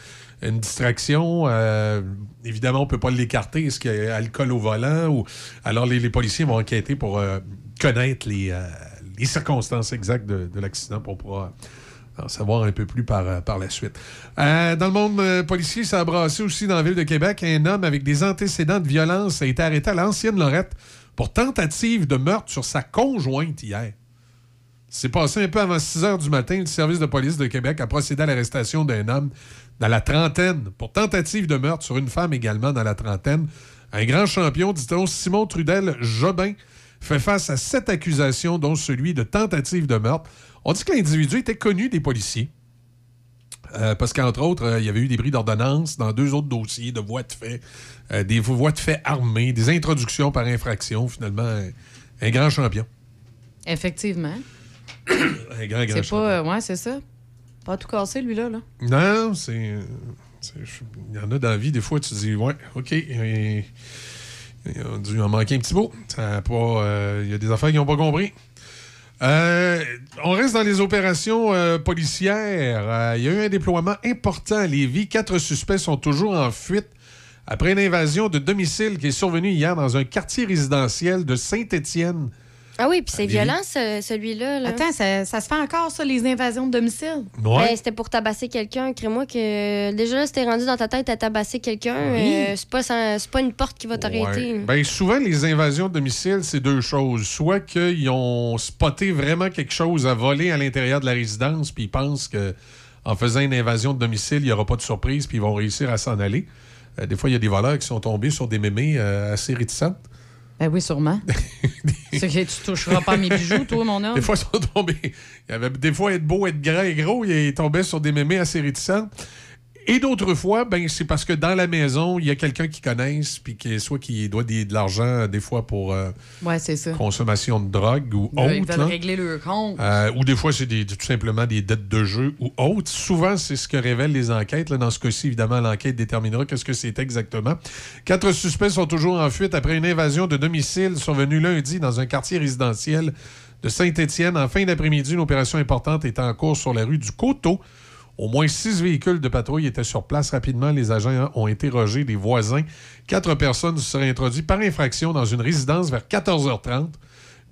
une distraction? euh, évidemment, on ne peut pas l'écarter. Est-ce qu'il y a alcool au volant? Ou... Alors, les, policiers vont enquêter pour euh, connaître les, euh, les circonstances exactes de, de l'accident pour pouvoir en savoir un peu plus par, la suite. Dans le monde policier, ça a brassé aussi dans la ville de Québec. Un homme avec des antécédents de violence a été arrêté à l'ancienne Lorette pour tentative de meurtre sur sa conjointe hier. C'est passé un peu avant 6 heures du matin. Le service de police de Québec a procédé à l'arrestation d'un homme dans la trentaine pour tentative de meurtre sur une femme également dans la trentaine. Un grand champion, dit-on, Simon Trudel Jobin, fait face à sept accusations, dont celui de tentative de meurtre. On dit que l'individu était connu des policiers. Euh, parce qu'entre autres, euh, il y avait eu des bris d'ordonnance dans deux autres dossiers de voies de fait, euh, des voies de fait armées, des introductions par infraction. Finalement, un, un grand champion. Effectivement. Un grand, grand C'est champion. pas. ouais, c'est ça. Pas tout cassé, lui-là. Là. Non, c'est. Il y en a dans la vie, des fois, tu dis, ouais, OK. Il, a dû en manquer un petit pas, euh, il y a des affaires qu'ils n'ont pas compris. Euh, on reste dans les opérations euh, policières. Il y a eu un déploiement important à Lévis. Quatre suspects sont toujours en fuite après une invasion de domicile qui est survenue hier dans un quartier résidentiel de Saint-Étienne. Ah oui, puis c'est violent, ce- celui-là. là. Attends, ça, ça se fait encore, ça, les invasions de domicile? Ouais. Ben, c'était pour tabasser quelqu'un. Crée-moi que déjà là, c'était rendu dans ta tête à tabasser quelqu'un. Oui. euh, c'est pas, sans- c'est pas une porte qui va t'arrêter. Ouais. Ben, souvent, les invasions de domicile, c'est deux choses. Soit qu'ils ont spoté vraiment quelque chose à voler à l'intérieur de la résidence, puis ils pensent que en faisant une invasion de domicile, il n'y aura pas de surprise, puis ils vont réussir à s'en aller. Euh, des fois, il y a des voleurs qui sont tombés sur des mémés euh, assez réticentes. Ben oui, sûrement. [laughs] c'est que tu toucheras pas à mes bijoux, toi, mon homme. Des fois, ils sont tombés. Il y avait des fois être beau, être grand et gros, ils tombaient sur des mémés assez réticents. Et d'autres fois, ben, c'est parce que dans la maison, il y a quelqu'un qui connaissent, puis qui, soit qui doit des- de l'argent, des fois pour euh, Ouais, c'est ça. consommation de drogue ou Ils autre. veulent là. régler leur compte. Euh, ou des fois, c'est tout simplement des dettes de jeu ou autres. Souvent, c'est ce que révèlent les enquêtes. Là, dans ce cas-ci, évidemment, l'enquête déterminera qu'est-ce que c'est exactement. Quatre suspects sont toujours en fuite après une invasion de domicile survenue lundi dans un quartier résidentiel de Saint-Étienne. En fin d'après-midi, une opération importante était en cours sur la rue du Coteau. Au moins six véhicules de patrouille étaient sur place. Rapidement, les agents ont interrogé des voisins. Quatre personnes se seraient introduites par infraction dans une résidence vers 14h30.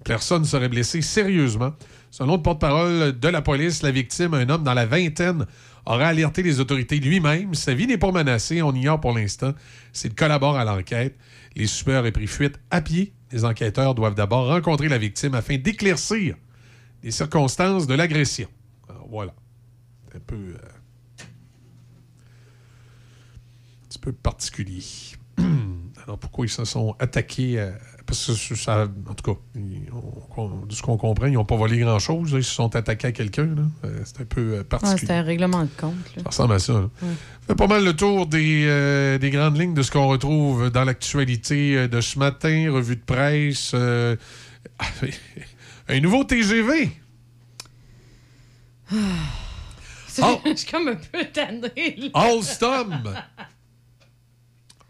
Personne serait blessé sérieusement. Selon le porte-parole de la police, la victime, un homme dans la vingtaine, aurait alerté les autorités lui-même. Sa vie n'est pas menacée, on ignore pour l'instant s'il collabore à l'enquête. Les suspects auraient pris fuite à pied. Les enquêteurs doivent d'abord rencontrer la victime afin d'éclaircir les circonstances de l'agression. Voilà. Un peu... euh, un petit peu particulier. [clears throat] Alors pourquoi ils se sont attaqués à- Parce que ça, en tout cas, ils- on- on- de ce qu'on comprend, ils n'ont pas volé grand-chose. Ils se sont attaqués à quelqu'un. Euh, C'est un peu euh, Ouais, particulier. c'était un règlement de compte. là. Ça ressemble à ça. là. Ouais. fait pas mal le tour des, euh, des grandes lignes de ce qu'on retrouve dans l'actualité de ce matin. Revue de presse. euh, [laughs] un nouveau TGV. Oh. Je suis comme un peu tannée. là. Alstom.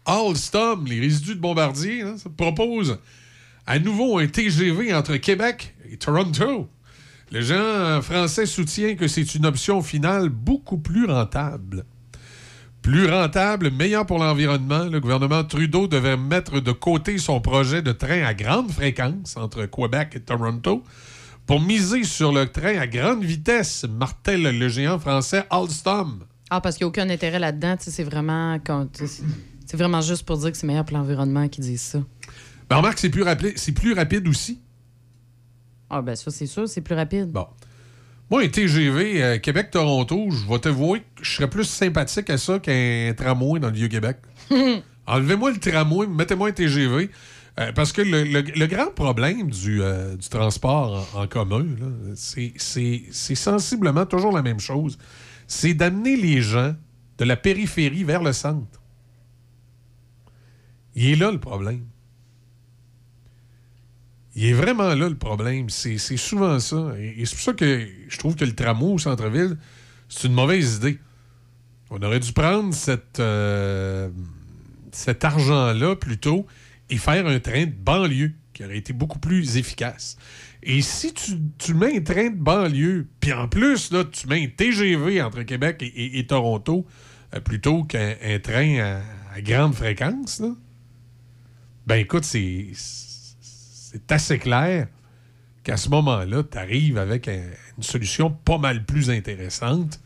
Alstom, les résidus de Bombardier, hein, ça propose à nouveau un TGV entre Québec et Toronto. Le gens français soutient que c'est une option finale beaucoup plus rentable. Plus rentable, meilleur pour l'environnement, le gouvernement Trudeau devait mettre de côté son projet de train à grande fréquence entre Québec et Toronto pour miser sur le train à grande vitesse, martèle le géant français Alstom. Ah, parce qu'il n'y a aucun intérêt là-dedans. C'est vraiment, c'est vraiment juste pour dire que c'est meilleur pour l'environnement qu'ils disent ça. Ben, remarque, c'est plus, rapide- c'est plus rapide aussi. Ah, ben ça, c'est sûr, c'est plus rapide. Bon. Moi, un TGV euh, Québec-Toronto, je vais t'avouer que je serais plus sympathique à ça qu'un tramway dans le Vieux-Québec. [laughs] Enlevez-moi le tramway, mettez-moi un TGV. Euh, parce que le, grand problème du, euh, transport en, commun, c'est sensiblement toujours la même chose. C'est d'amener les gens de la périphérie vers le centre. Il est là le problème. Il est vraiment là le problème. C'est souvent ça. Et, c'est pour ça que je trouve que le tramway au centre-ville, c'est une mauvaise idée. On aurait dû prendre euh, cet argent-là plutôt et faire un train de banlieue qui aurait été beaucoup plus efficace. Et si tu, tu mets un train de banlieue, puis en plus, là, tu mets un TGV entre Québec et, et- et Toronto, euh, plutôt qu'un un train à, à grande fréquence, là, ben écoute, c'est assez clair qu'à ce moment-là, tu arrives avec un- une solution pas mal plus intéressante.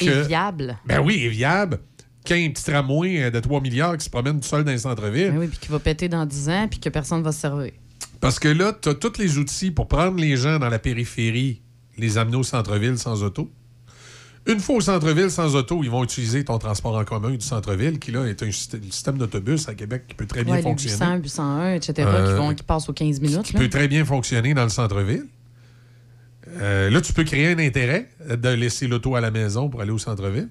Et viable. Ben oui, et viable. Qu'un petit tramway euh, de 3 milliards qui se promène tout seul dans le centre-ville. Ben oui, puis qui va péter dans 10 ans, puis que personne va se servir. Parce que là, tu as tous les outils pour prendre les gens dans la périphérie, les amener au centre-ville sans auto. Une fois au centre-ville sans auto, ils vont utiliser ton transport en commun du centre-ville, qui là est un système, d'autobus à Québec qui peut très bien Ouais, les fonctionner. 800, 801, etc., Euh, qui, vont, qui passent aux 15 minutes. qui là. peut très bien fonctionner dans le centre-ville. Euh, là, tu peux créer un intérêt de laisser l'auto à la maison pour aller au centre-ville.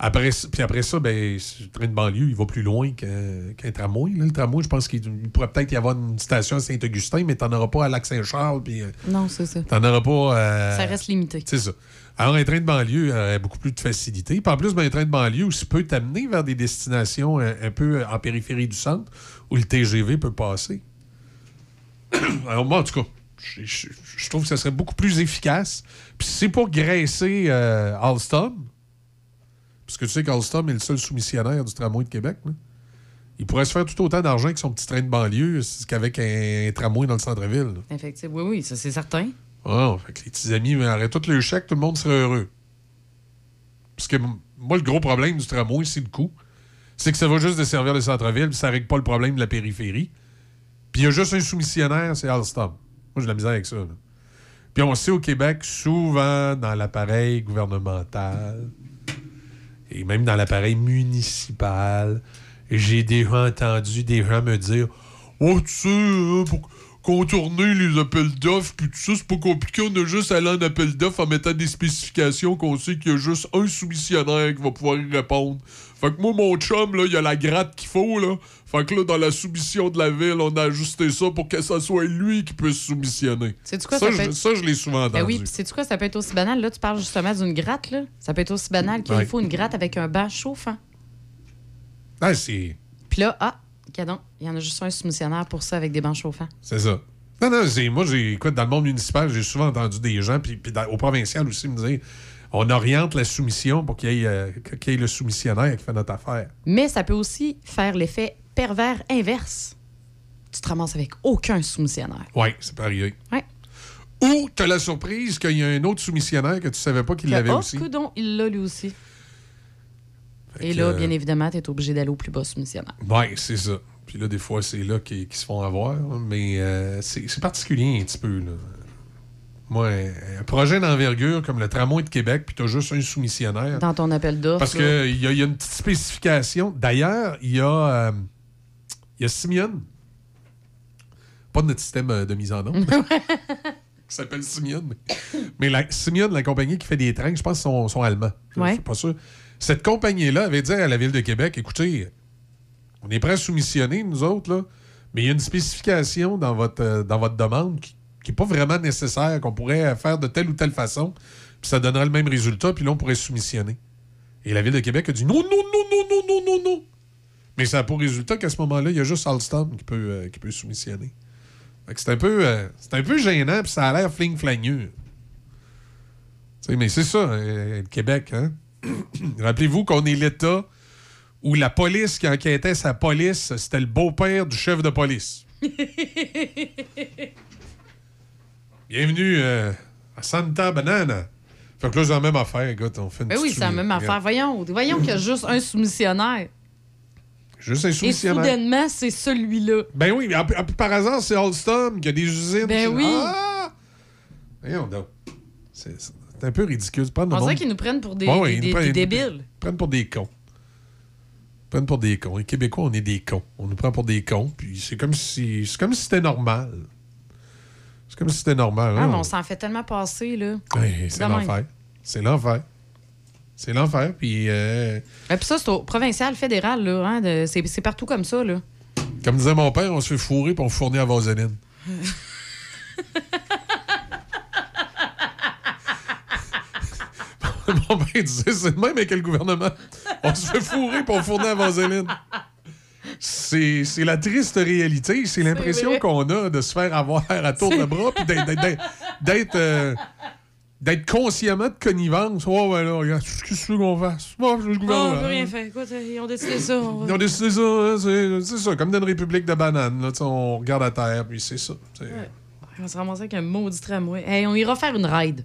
Après, puis après ça, ben, le train de banlieue, il va plus loin qu'un tramway. là. Le tramway, je pense qu'il il pourrait peut-être y avoir une station à Saint-Augustin, mais tu n'en auras pas à Lac-Saint-Charles. Puis euh, Non, c'est ça. tu n'en auras pas. euh, Ça reste limité. C'est ça. Alors, un train de banlieue aurait beaucoup plus de facilité. Puis en plus, ben, un train de banlieue aussi peut t'amener vers des destinations un, un peu en périphérie du centre où le TGV peut passer. [coughs] Alors, moi, en tout cas, je, je- je trouve que ça serait beaucoup plus efficace. Puis c'est pour graisser euh, Alstom. Parce que tu sais qu'Alstom est le seul soumissionnaire du tramway de Québec. là. Il pourrait se faire tout autant d'argent avec son petit train de banlieue qu'avec un, tramway dans le centre-ville. Effectivement, oui, oui, ça c'est certain. Ah, fait que les petits amis auraient tout le chèque, tout le monde serait heureux. Parce que moi, le gros problème du tramway, c'est le coût. C'est que ça va juste desservir le centre-ville, puis ça règle pas le problème de la périphérie. Puis il y a juste un soumissionnaire, c'est Alstom. Moi, j'ai de la misère avec ça. là. Puis on sait au Québec, souvent dans l'appareil gouvernemental et même dans l'appareil municipal, j'ai déjà entendu des gens me dire Oh, tu sais, hein, pour contourner les appels d'offres, puis tout ça, c'est pas compliqué. On a juste aller en appel d'offres en mettant des spécifications qu'on sait qu'il y a juste un soumissionnaire qui va pouvoir y répondre. Fait que moi, mon chum, là, il y a la gratte qu'il faut, là. Fait que là, dans la soumission de la ville, on a ajusté ça pour que ça soit lui qui puisse soumissionner. Sais-tu quoi, ça, ça je, être- ça, je l'ai souvent entendu. Ben oui, puis sais-tu quoi, ça peut être aussi banal? Là, tu parles justement d'une gratte, là. Ça peut être aussi banal qu'il Ouais. faut une gratte avec un banc chauffant. Ah, c'est... Puis là, ah, cadon, il y en a juste un soumissionnaire pour ça avec des bancs chauffants. C'est ça. Non, non, c'est, moi, j'ai, écoute, dans le monde municipal, j'ai souvent entendu des gens, puis, au provincial aussi, me dire on oriente la soumission pour qu'il y euh, qu'il y ait le soumissionnaire qui fait notre affaire. Mais ça peut aussi faire l'effet pervers inverse. Tu te ramasses avec aucun soumissionnaire. Oui, c'est pas arrivé. Ouais. Ou tu as la surprise qu'il y a un autre soumissionnaire que tu savais pas qu'il l'avait oh, aussi. coudon, il l'a lui aussi. Et là, euh, bien évidemment, tu es obligé d'aller au plus bas soumissionnaire. Oui, c'est ça. Puis là, des fois, c'est là qu'ils, se font avoir. Mais euh, c'est, particulier un petit peu. Là. Moi, un projet d'envergure comme le tramway de Québec, puis tu as juste un soumissionnaire. Dans ton appel d'offres. Parce qu'il y, y a une petite spécification. D'ailleurs, il y a, euh, il y a Simeon. Pas de notre système euh, de mise en onde. [laughs] qui s'appelle Simeon. Mais la, Simeon, la compagnie qui fait des trains, je pense, sont, sont allemands. Je Ouais. suis pas sûr. Cette compagnie-là avait dit à la Ville de Québec écoutez, on est prêt à soumissionner, nous autres, là, mais il y a une spécification dans votre, euh, dans votre demande qui n'est pas vraiment nécessaire, qu'on pourrait faire de telle ou telle façon. puis ça donnerait le même résultat, puis là, on pourrait soumissionner. Et la Ville de Québec a dit non, non, non, non, non, non, non, non. Mais ça a pour résultat qu'à ce moment-là, il y a juste Alstom qui peut, euh, qui peut soumissionner. C'est un peu, euh, c'est un peu gênant, puis ça a l'air fling-flagneux. Mais c'est ça, euh, le Québec, hein? [coughs] Rappelez-vous qu'on est l'État où la police qui enquêtait sa police, c'était le beau-père du chef de police. [laughs] Bienvenue à Santa Banana. Fait que là, c'est la même affaire, écoute, on fait une Ben oui, c'est la même affaire. Voyons, voyons qu'il y a juste un soumissionnaire. Juste un Et soudainement, c'est celui-là. Ben oui, mais par hasard, c'est Alstom qui a des usines. Ben oui. Ah! C'est un peu ridicule. De On dirait qu'ils nous prennent pour des, des- ils des- nous prennent- des ils nous débiles. prennent pour des cons. Ils prennent pour des cons. Les Québécois, on est des cons. On nous prend pour des cons, puis c'est comme si c'est comme si c'était normal. C'est comme si c'était normal. Ah, hein. mais on s'en fait tellement passer, là. Ouais, c'est l'enfer. C'est l'enfer. C'est l'enfer, puis euh, puis ça, c'est au provincial, fédéral, là. Hein, de- c'est c'est partout comme ça, là. comme disait mon père, on se fait fourrer pour on fournit à vaseline. [laughs] mon père disait, c'est le même avec le gouvernement. On se fait fourrer pour on fournit à vaseline. C'est c'est la triste réalité. C'est l'impression qu'on a de se faire avoir à tour de bras puis d'être euh, d'être consciemment de connivence. Oh, ouais, là, regarde, qu'est-ce que tu veux qu'on fasse? Oh, c'est le on peut rien faire. Écoute, ils ont décidé ça. on va- Ils ont décidé ça, hein, c'est ça, comme dans une république de bananes. Là, on regarde à terre, puis c'est ça. Ouais. On va se ramasser avec un maudit tramway. Hey, on ira faire une ride.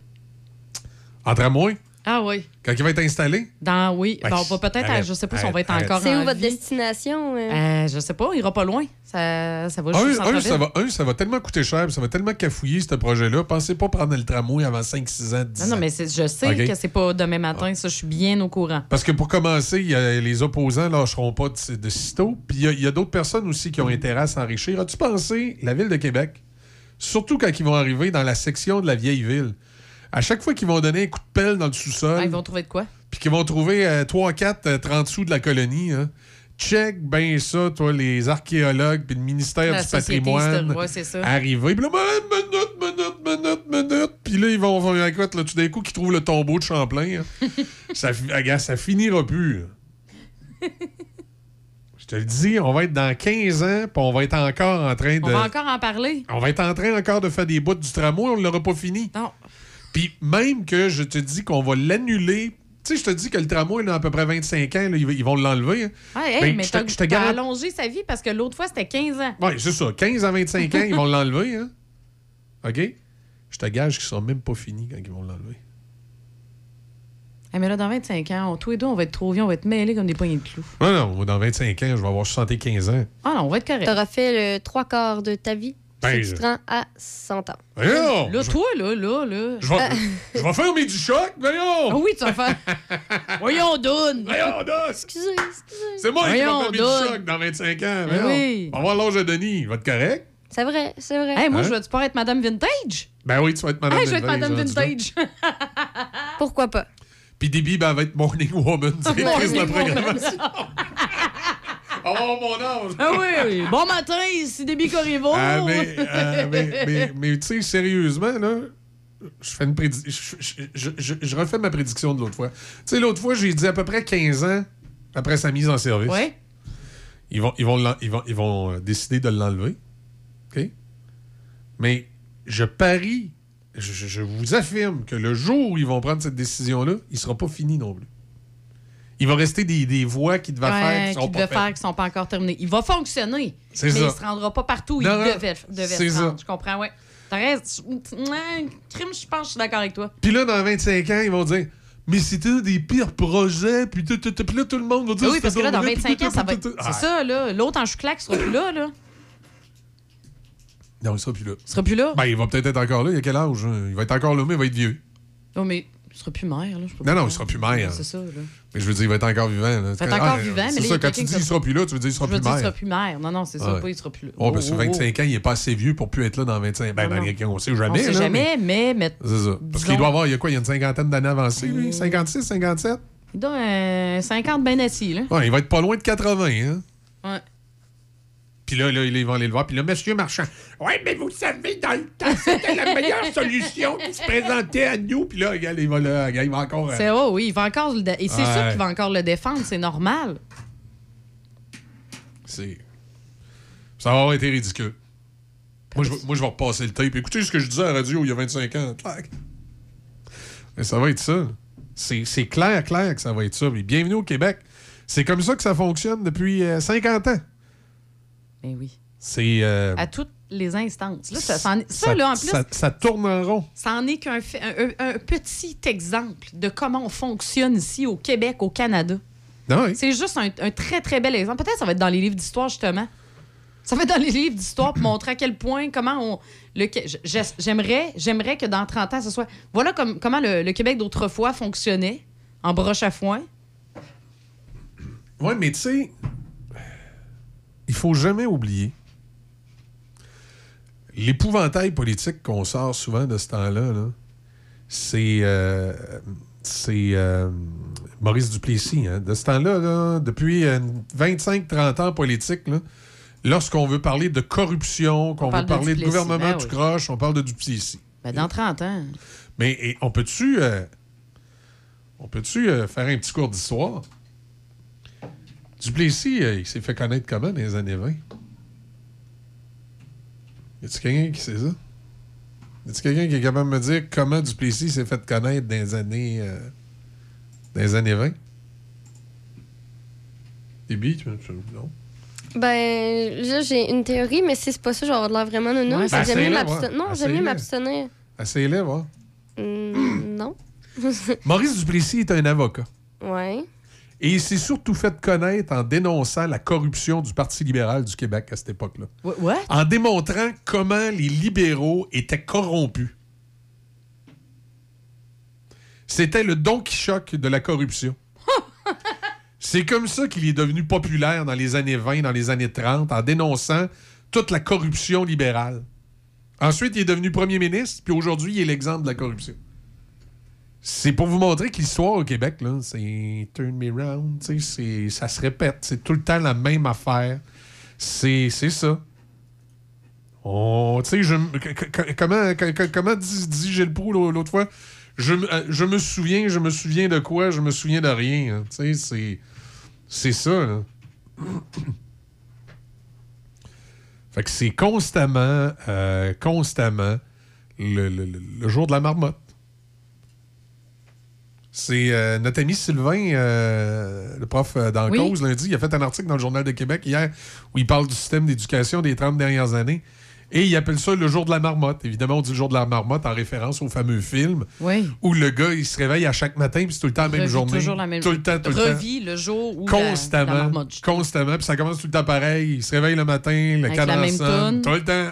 En tramway, Ah oui. quand il va être installé, Dans, oui. Ben, Bon, on va peut-être, arrête, je sais pas si on va être arrête. encore C'est en où votre vie. destination? euh? Euh, je sais pas, on ira pas loin. Ça, ça va un, juste un, ça va, un, ça va tellement coûter cher, ça va tellement cafouiller, ce projet-là. Pensez pas prendre le tramway avant 5, 6 ans, 10 Non, non, mais je sais Ok. que c'est pas demain matin. Ça, je suis bien au courant. Parce que pour commencer, il y a- les opposants lâcheront pas de, de sitôt. Puis il y a- il y a, d'autres personnes aussi qui ont intérêt à s'enrichir. As-tu pensé, la ville de Québec, surtout quand ils vont arriver dans la section de la vieille ville, à chaque fois qu'ils vont donner un coup de pelle dans le sous-sol, Ah, ils vont trouver de quoi? puis qu'ils vont trouver 3-4, 30 sous de la colonie, hein, check ben ça, toi, les archéologues puis le ministère La du patrimoine. ouais. Arriver, puis là, ben, minute, minute, minute, minute. Puis là, ils vont faire écoute, là, tout d'un coup, qu'ils trouvent le tombeau de Champlain. hein. [laughs] ça, regarde, ça finira plus. [laughs] Je te le dis, on va être dans 15 ans, puis on va être encore en train de. On va encore en parler. On va être en train encore de faire des bouts du tramway, on ne l'aura pas fini. Non. Puis même que je te dis qu'on va l'annuler. Tu sais, je te dis que le tramway, là, à peu près 25 ans, là, ils, vont l'enlever. hein. Ah, hey, Ben, mais je te- garantis- allongé sa vie parce que l'autre fois, c'était 15 ans. Oui, c'est ça. 15 à 25 ans, ils vont l'enlever. Hein? OK? Je te gage qu'ils ne sont même pas finis quand ils vont l'enlever. Eh, mais là, dans 25 ans, on- tous les deux, on va être trop vieux, on va être mêlés comme des poignées de clous. Non, non, dans 25 ans, je vais avoir 75 ans. Ah non, on va être correct. T'auras fait le trois quarts de ta vie? Ben, si je- tu te rends à 100 ans. Voyons! Là, toi, là, là, là. Je vais, je vais faire mes du choc, voyons! Ah oui, tu vas faire. [laughs] Voyons, Doune! Voyons, Dos! Excusez, excusez. C'est moi qui vais faire mes du choc dans 25 ans. Ben voyons. oui. On va voir l'âge de Denis. Il va être correct? C'est vrai, c'est vrai. Hey, moi, Hein? je vais-tu pas être Madame Vintage? Ben oui, tu vas être Madame hey, je vais être Madame. Vintage. [laughs] Pourquoi pas? Puis Debbie, ben, elle va être Morning Woman. [laughs] directrice de Morning Woman. programmation. [laughs] Oh, mon âge! ah oui, oui. Bon matin, ici Déby Corriveau. Ah, mais, euh, [laughs] mais, mais, mais, tu sais, sérieusement, là, je fais une prédi- je, je- je- refais ma prédiction de l'autre fois. Tu sais, l'autre fois, j'ai dit à peu près 15 ans après sa mise en service. Ouais. Ils vont, ils vont, ils vont, ils vont euh, décider de l'enlever. OK? Mais je parie, je, vous affirme que le jour où ils vont prendre cette décision-là, il sera pas fini non plus. Il va rester des, des voies qui devaient faire Ouais, qui qui sont pas faire qui sont pas encore terminés. Il va fonctionner, mais ça. il se rendra pas partout où Non, il devait, devait c'est se ça. rendre. Je comprends, ouais. T'as raison. Ouais, crime, je pense que je suis d'accord avec toi. Puis là, dans 25 ans, ils vont dire Mais c'était des pires projets. Puis, tout, tout, tout. Puis là, tout le monde va dire Ah oui, parce que là, dans donc vrai, 25 ans, ça va être. C'est ça, là. L'autre en chou-claque sera plus là, là. Non, il sera plus là. Il sera plus là? Ben, il va peut-être être encore là. Il a quel âge hein? Il va être encore là, mais il va être vieux. Non, mais il sera plus maire, là. Non, pas non, il sera plus maire. C'est ça, là. Mais je veux dire, il va être encore vivant. Là. Il va être encore vivant, mais C'est ça, quand tu dis qui il sera plus là, tu veux dire il sera Je veux plus dire, il sera maire. plus maire. Non, non, c'est ça, Ouais. pas il sera plus là. Oh, parce que Oh, oh, oh. 25 ans, il est pas assez vieux pour plus être là dans 25 Ben, Non, non. ben, on sait On jamais. sait jamais, mais. mais C'est ça. Parce qu'il doit avoir, il y a quoi, il y a une cinquantaine d'années avancées, lui? 56, 57? Il doit euh, 50 ben assis, là. Ouais, il va être pas loin de 80, hein? Ouais. Puis là, là, ils vont aller le voir. Puis là, monsieur Marchand, ouais, mais vous savez, dans le temps, c'était la meilleure solution qui se présentait à nous. Puis là, regarde, il va, là, il va encore. euh, C'est oh oui, il va encore le dé- et c'est Ouais. sûr qu'il va encore le défendre, c'est normal. C'est. Ça va avoir été ridicule. Moi je, vais- moi, je vais repasser le tape. Écoutez ce que je disais à la radio il y a 25 ans. Mais ça va être ça. C'est clair, clair que ça va être ça. Mais bienvenue au Québec. C'est comme ça que ça fonctionne depuis euh, 50 ans. Ben oui. C'est. euh, À toutes les instances. Là, ça, ça ça, là, en plus, ça- ça tourne en rond. ça en est qu'un un, un- petit exemple de comment on fonctionne ici au Québec, au Canada. Ah oui. C'est juste un, un très, très bel exemple. Peut-être que ça va être dans les livres d'histoire, justement. Ça va être dans les livres d'histoire pour montrer à quel point, comment on. J'aimerais, j'aimerais que dans 30 ans, ce soit. Voilà comme, comment le, le Québec d'autrefois fonctionnait en broche à foin. Oui, mais tu sais, il faut jamais oublier l'épouvantail politique qu'on sort souvent de ce temps-là. là, c'est euh, c'est euh, Maurice Duplessis. hein. De ce temps-là, là, depuis euh, 25-30 ans politique, lorsqu'on veut parler de corruption, qu'on veut de parler de, gouvernement ben du oui. croche, on parle de Duplessis. Ben, dans 30 ans. Mais et, on peut-tu euh, on peut-tu euh, faire un petit cours d'histoire? Duplessis, euh, il s'est fait connaître comment dans les années 20? Y a-tu quelqu'un qui sait ça? Y a-tu quelqu'un qui est capable de me dire comment Duplessis s'est fait connaître dans les années, euh, dans les années 20? Déby, tu tu- non? Ben, là, j'ai une théorie, mais si c'est pas ça, j'aurais l'air vraiment non, non. Ouais, ben, j'aime mieux m'abstenir. Non, j'aime mieux m'abstenir. Essayez-le, voir. Hmm, non. Maurice Duplessis est un avocat. ouais. Et il s'est surtout fait connaître en dénonçant la corruption du Parti libéral du Québec à cette époque-là. What? En démontrant comment les libéraux étaient corrompus. C'était le Don Quichotte de la corruption. [laughs] C'est comme ça qu'il est devenu populaire dans les années 20, dans les années 30, en dénonçant toute la corruption libérale. Ensuite, il est devenu premier ministre, puis aujourd'hui, il est l'exemple de la corruption. C'est pour vous montrer que l'histoire au Québec, là, c'est turn me round, ça se répète. C'est tout le temps la même affaire. C'est ça. Tu sais, comment, comment dit, dit Gilles Proulx l'au- l'autre fois? Je, euh, je me souviens, je me souviens de quoi? Je me souviens de rien. hein. Tu sais, c'est... C'est ça, là. [clears throat] Fait que c'est constamment, euh, constamment le- le jour de la marmotte. C'est euh, notre ami Sylvain, euh, le prof euh, dans Oui. Cause, lundi, il a fait un article dans le Journal de Québec hier où il parle du système d'éducation des 30 dernières années. Et il appelle ça le jour de la marmotte. Évidemment, on dit le jour de la marmotte en référence au fameux film Oui. où le gars, il se réveille à chaque matin, puis c'est tout le temps la même Revit journée. toujours la même tout le temps, tout le temps. Revit le jour où la- la Constamment. marmotte, constamment. Puis ça commence tout le temps pareil. Il se réveille le matin, le Avec la même sonne. Tout le temps.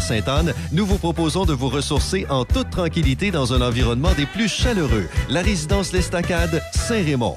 Sainte-Anne, nous vous proposons de vous ressourcer en toute tranquillité dans un environnement des plus chaleureux. La résidence L'Estacade, Saint-Raymond.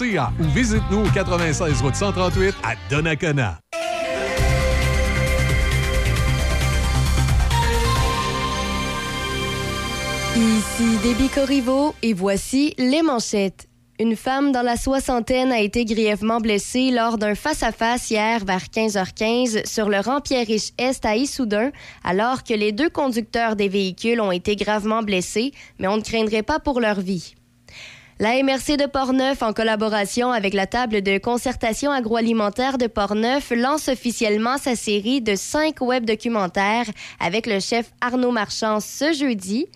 érableetbarbecue.ca ou visite-nous au 96 route 138 à Donnacona. Ici Déby Corriveau et voici les manchettes. Une femme dans la soixantaine a été grièvement blessée lors d'un face-à-face hier vers 15h15 sur le rang Pierre-Riche-Est à Issoudun, alors que les deux conducteurs des véhicules ont été gravement blessés, mais on ne craindrait pas pour leur vie. La MRC de Portneuf, en collaboration avec la table de concertation agroalimentaire de Portneuf, lance officiellement sa série de cinq web documentaires avec le chef Arnaud Marchand ce jeudi.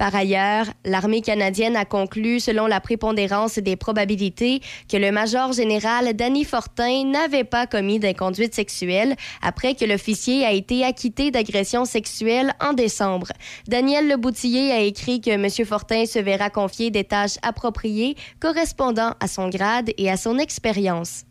Par ailleurs, l'armée canadienne a conclu, selon la prépondérance des probabilités, que le major général Danny Fortin n'avait pas commis d'inconduite sexuelle après que l'officier a été acquitté d'agression sexuelle en décembre. Daniel Leboutillier a écrit que M. Fortin se verra confier des tâches appropriées correspondant à son grade et à son expérience.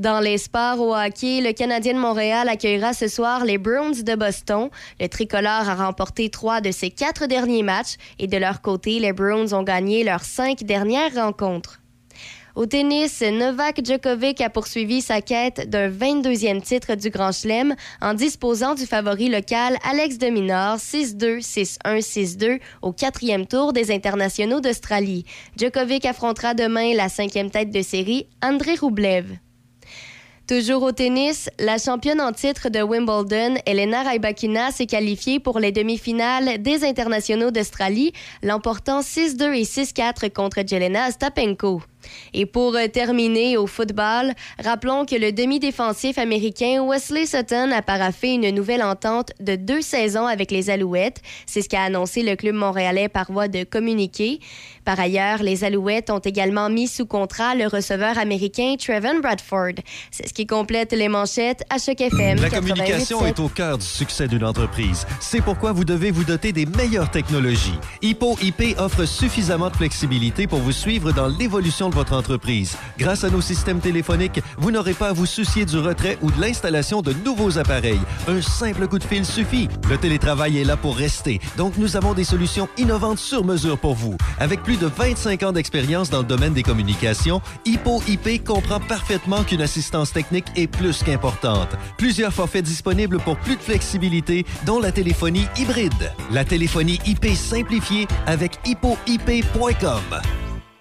Dans les sports au hockey, le Canadien de Montréal accueillera ce soir les Bruins de Boston. Le tricolore a remporté trois de ses quatre derniers matchs et de leur côté, les Bruins ont gagné leurs cinq dernières rencontres. Au tennis, Novak Djokovic a poursuivi sa quête d'un 22e titre du Grand Chelem en disposant du favori local Alex de Minaur 6-2, 6-1, 6-2 au quatrième tour des internationaux d'Australie. Djokovic affrontera demain la cinquième tête de série, André Roublev. Toujours au tennis, la championne en titre de Wimbledon, Elena Rybakina, s'est qualifiée pour les demi-finales des internationaux d'Australie, l'emportant 6-2 et 6-4 contre Jelena Ostapenko. Et pour euh, terminer au football, rappelons que le demi-défensif américain Wesley Sutton a paraffé une nouvelle entente de deux saisons avec les Alouettes. C'est ce qu'a annoncé le club montréalais par voie de communiqué. Par ailleurs, les Alouettes ont également mis sous contrat le receveur américain Trevon Bradford. C'est ce qui complète les manchettes à Choc FM. La communication 88.7. est au cœur du succès d'une entreprise. C'est pourquoi vous devez vous doter des meilleures technologies. Hippo IP offre suffisamment de flexibilité pour vous suivre dans l'évolution de votre entreprise. Grâce à nos systèmes téléphoniques, vous n'aurez pas à vous soucier du retrait ou de l'installation de nouveaux appareils. Un simple coup de fil suffit. Le télétravail est là pour rester, donc nous avons des solutions innovantes sur mesure pour vous. Avec plus de 25 ans d'expérience dans le domaine des communications, Hippo IP comprend parfaitement qu'une assistance technique est plus qu'importante. Plusieurs forfaits disponibles pour plus de flexibilité, dont la téléphonie hybride. La téléphonie IP simplifiée avec hippoip.com.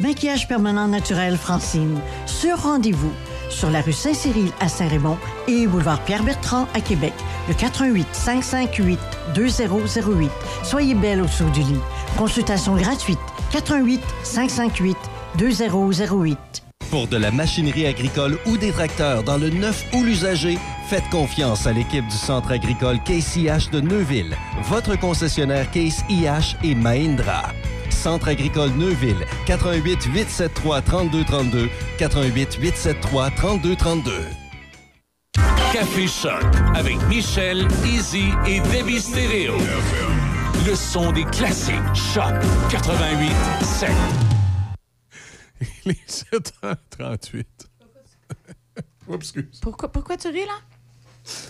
Maquillage permanent naturel Francine. Sur rendez-vous. Sur la rue Saint-Cyril à Saint-Raymond et boulevard Pierre-Bertrand à Québec. Le 88 558 2008. Soyez belle au saut du lit. Consultation gratuite. 88 558 2008. Pour de la machinerie agricole ou des tracteurs dans le neuf ou l'usager, faites confiance à l'équipe du Centre agricole Case IH de Neuville, votre concessionnaire Case IH et Mahindra. Centre agricole Neuville, 88 873 3232, 88 873 3232. Café Choc avec Michel, Easy et Debbie Stereo. Le son des classiques. Choc 88 7. [laughs] Il est 7h38. [laughs] Oups, excuse. Pourquoi, pourquoi tu ris, là?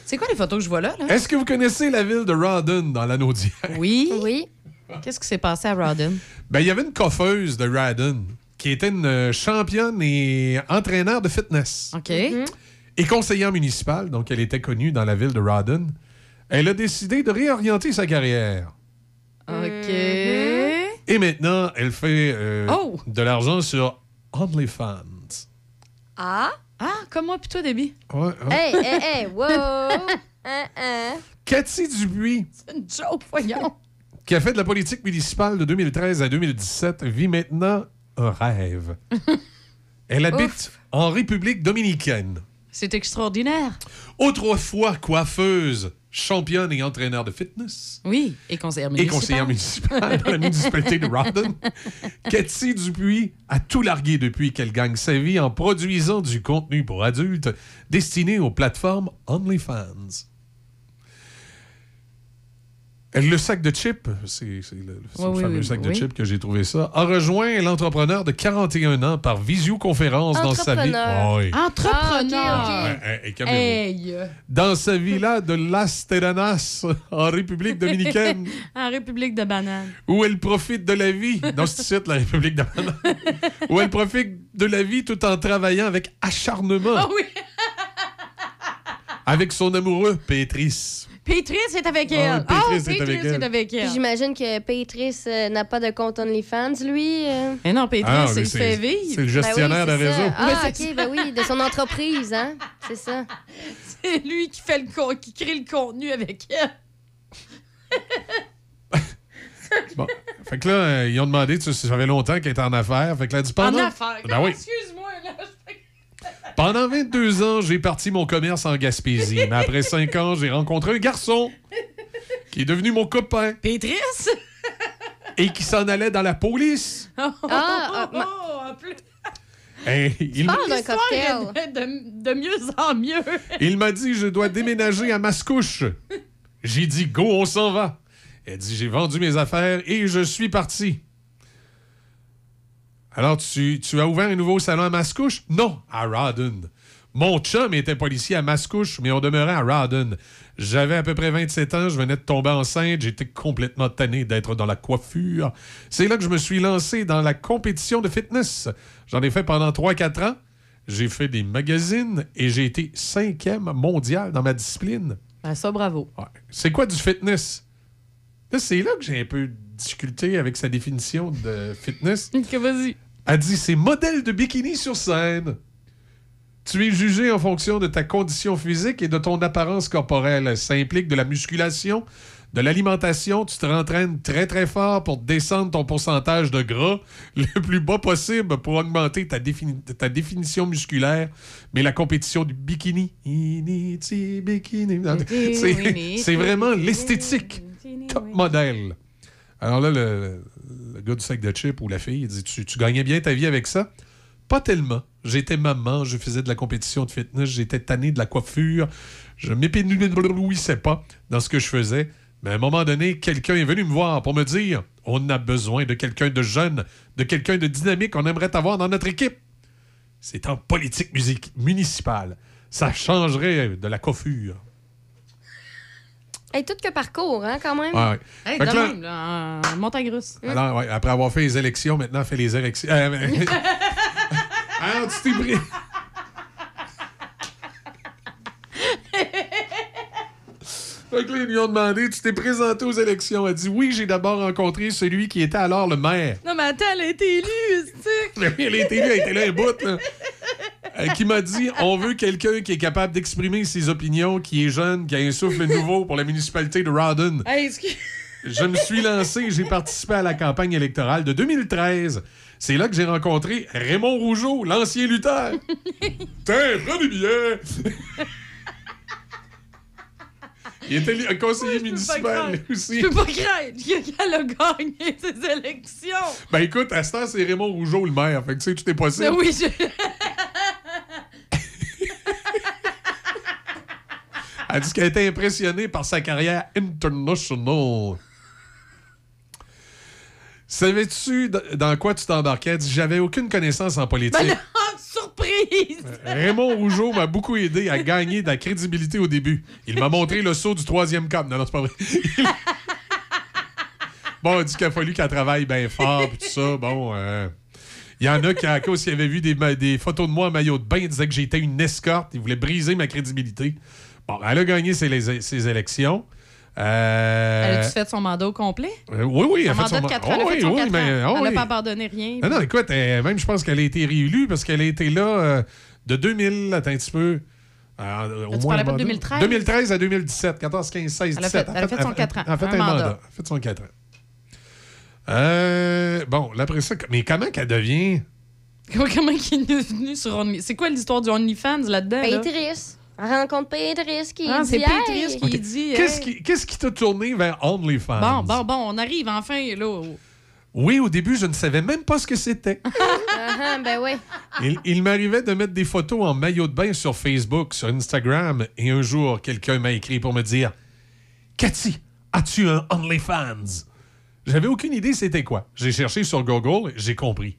C'est quoi les photos que je vois là? là? Est-ce que vous connaissez la ville de Rawdon dans l'anneau d'hier? Oui. Oui. Qu'est-ce qui s'est passé à Rawdon? Ben, il y avait une coiffeuse de Rawdon qui était une euh, championne et entraîneur de fitness. OK. Et conseillère municipale, donc elle était connue dans la ville de Rawdon. Elle a décidé de réorienter sa carrière. OK. Et maintenant, elle fait euh, Oh! de l'argent sur OnlyFans. Ah? Ah, comme moi puis toi, Debbie. Ouais, ouais. Hey, hey, hey, wow! Hein, hein. Cathy Dupuis, C'est une joke, voyons. Qui a fait de la politique municipale de 2013 à 2017, vit maintenant un rêve. [laughs] Elle habite en République dominicaine. C'est extraordinaire. Autrefois coiffeuse, championne et entraîneur de fitness. Oui, et conseillère et municipale. conseillère municipale dans la [laughs] municipalité de Rawdon. Cathy Dupuis a tout largué depuis qu'elle gagne sa vie en produisant du contenu pour adultes destiné aux plateformes OnlyFans. Le sac de chips, c'est le, c'est Oui, le oui, fameux oui, sac de chips que j'ai trouvé ça, a rejoint l'entrepreneur de 41 ans par visioconférence dans sa vie. Entrepreneur. Oui. Entrepreneur. Ah, hey. Hey! Dans sa villa de Las Terranas, en République dominicaine. [laughs] En République de Banane. où elle profite de la vie. Dans ce site, la République de Banane. [laughs] où elle profite de la vie tout en travaillant avec acharnement Ah oui! avec son amoureux, Pétrice. Pétrice est avec Ah elle. Ah, est avec elle. avec j'imagine que Patrice euh, n'a pas de compte OnlyFans, lui. euh. Mais non, Pétrice, Ah, c'est fait vivre. c'est le gestionnaire Ben oui, de ça. réseau. Ah, OK, ben oui, de son entreprise, hein? C'est ça. [laughs] C'est lui qui fait le con- qui crée le contenu avec elle. [laughs] Bon. Fait que là, euh, ils ont demandé, tu sais, ça fait longtemps qu'elle était en affaires. Fait que là, dit pendant... En affaires. Ben oui. Excuse-moi, là. Pendant 22 ans, j'ai parti mon commerce en Gaspésie. Mais après [laughs] 5 ans, j'ai rencontré un garçon qui est devenu mon copain Pétrice? et qui s'en allait dans la police. Oh, Ah, ah, oh, en plus. Hey, il m'a- Parle d'un L'histoire cocktail. est de, de- de mieux en mieux. Il m'a dit je dois déménager à Mascouche. J'ai dit go, on s'en va. Elle dit j'ai vendu mes affaires et je suis parti. Alors tu, tu as ouvert un nouveau salon à Mascouche? Non, à Rawdon. Mon chum était policier à Mascouche, mais on demeurait à Rawdon. J'avais à peu près 27 ans, je venais de tomber enceinte, j'étais complètement tanné d'être dans la coiffure. C'est là que je me suis lancé dans la compétition de fitness. J'en ai fait pendant 3-4 ans. J'ai fait des magazines et j'ai été cinquième mondial dans ma discipline. Ben, ça, bravo. Ouais. C'est quoi du fitness? Là, c'est là que j'ai un peu de difficulté avec sa définition de fitness. [laughs] Que vas-y. Elle dit c'est modèle de bikini sur scène. Tu es jugé en fonction de ta condition physique et de ton apparence corporelle. Ça implique de la musculation, de l'alimentation. Tu te rentraînes très très fort pour descendre ton pourcentage de gras [laughs] le plus bas possible pour augmenter ta, défini- ta définition musculaire. Mais la compétition du bikini, c'est vraiment l'esthétique top modèle. Alors là, le, le gars du sac de chips ou la fille, il dit tu, gagnais bien ta vie avec ça? Pas tellement. J'étais maman, je faisais de la compétition de fitness, j'étais tanné de la coiffure, je m'épanouissais pas dans ce que je faisais. Mais à un moment donné, quelqu'un est venu me voir pour me dire on a besoin de quelqu'un de jeune, de quelqu'un de dynamique, on aimerait t'avoir dans notre équipe. C'est en politique municipale. Ça changerait de la coiffure. Hey, tout que parcours, hein, quand même. Ouais, ouais. Hey, Fait de que là- même, là, en montagne russe. Alors, ouais, après avoir fait les élections, maintenant, fait les élections. Euh, [laughs] [laughs] mais- Alors, tu t'es pris. Fait que là, ils lui ont demandé Tu t'es présenté aux élections Elle dit Oui, j'ai d'abord rencontré celui qui était alors le maire. Non, mais attends, elle a été élue, c'est [laughs] Elle a été élue, elle était là un bout, là. Euh, qui m'a dit on veut quelqu'un qui est capable d'exprimer ses opinions, qui est jeune, qui a un souffle nouveau pour la municipalité de Rawdon. Hey, excuse- [laughs] Je me suis lancé et j'ai participé à la campagne électorale de 2013. C'est là que j'ai rencontré Raymond Rougeau, l'ancien lutteur. [laughs] Tiens, prends des billets. Il était un conseiller municipal [laughs] aussi. Je peux pas craindre [laughs] qu'elle a gagné ces élections. Ben écoute, à ce temps, c'est Raymond Rougeau le maire. Fait que tu sais, tout est possible. Mais oui, je... [laughs] Elle dit qu'elle été impressionnée par sa carrière internationale. Savais-tu dans quoi tu t'embarquais? Elle dit, J'avais aucune connaissance en politique. Ben non, surprise! Raymond Rougeau m'a beaucoup aidé à gagner de la crédibilité au début. Il m'a montré le saut du troisième cap. Non, non, c'est pas vrai. [laughs] bon, elle dit qu'il a fallu qu'elle travaille bien fort, puis tout ça. Bon, euh, il y en a qui, à cause qu'ils avaient vu des, photos de moi en maillot de bain, ils disaient que j'étais une escorte. Ils voulaient briser ma crédibilité. Bon, elle a gagné ses élections. Euh, Elle a-tu fait son mandat au complet? euh, oui, oui, elle a fait mandat son de 4 ans. Elle a fait oui, son oui, 4 mais- ans. oh, Elle n'a oui. pas abandonné rien. Non, non, écoute, euh, même je pense qu'elle a été réélue parce qu'elle a été là euh, de 2000, attends un petit peu. euh, au tu moins pas de mandat. 2013? 2013 à 2017, 14, 15, 16, Elle a 17. fait- elle a fait son quatre ans, Elle a fait un un, mandat. mandat. Elle a fait son 4 ans. Euh, bon, là, après ça, mais comment qu'elle devient? [laughs] Comment il est venu sur OnlyFans? C'est quoi l'histoire du OnlyFans là-dedans? là? Pétrice. Elle rencontre Pétrice qui Ah, dit c'est Hey! Qui dit. Qu'est-ce hey. qui qu'est-ce qui t'a tourné vers OnlyFans? Bon, bon, bon, on arrive enfin là. Oui, au début, je ne savais même pas ce que c'était. Ah, ah, ben oui. Il, il m'arrivait de mettre des photos en maillot de bain sur Facebook, sur Instagram, et un jour, quelqu'un m'a écrit pour me dire Cathy, as-tu un OnlyFans? J'avais aucune idée c'était quoi. J'ai cherché sur Google, j'ai compris.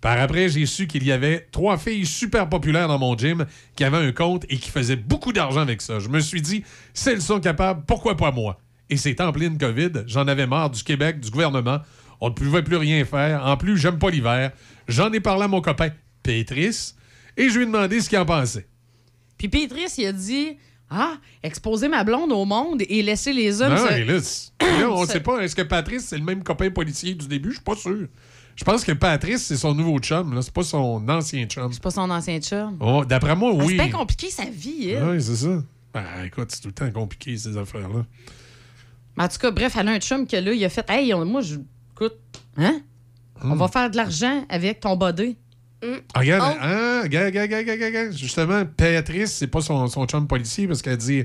Par après, j'ai su qu'il y avait trois filles super populaires dans mon gym qui avaient un compte et qui faisaient beaucoup d'argent avec ça. Je me suis dit, si elles sont capables, pourquoi pas moi? Et c'est en pleine COVID. J'en avais marre du Québec, du gouvernement. On ne pouvait plus rien faire. En plus, j'aime pas l'hiver. J'en ai parlé à mon copain Pétrice et je lui ai demandé ce qu'il en pensait. Puis Pétrice, il a dit Ah, exposer ma blonde au monde et laisser les hommes. Non, se- là, [coughs] là, on ne sait pas. Est-ce que Patrice, c'est le même copain policier du début? Je suis pas sûr. Je pense que Patrice, c'est son nouveau chum. là. C'est pas son ancien chum. C'est pas son ancien chum. Oh, D'après moi, Ah, oui. C'est bien compliqué sa vie, elle. Oui, c'est ça. Ben, écoute, c'est tout le temps compliqué, ces affaires-là. Mais En tout cas, bref, elle a un chum que là, il a fait Hey, on- moi, je. Écoute, hein? On Hmm. va faire de l'argent avec ton body. Ah, regarde, Oh. hein, regarde, regarde, regarde, regarde, regarde. justement, Patrice, c'est pas son, son chum policier parce qu'elle dit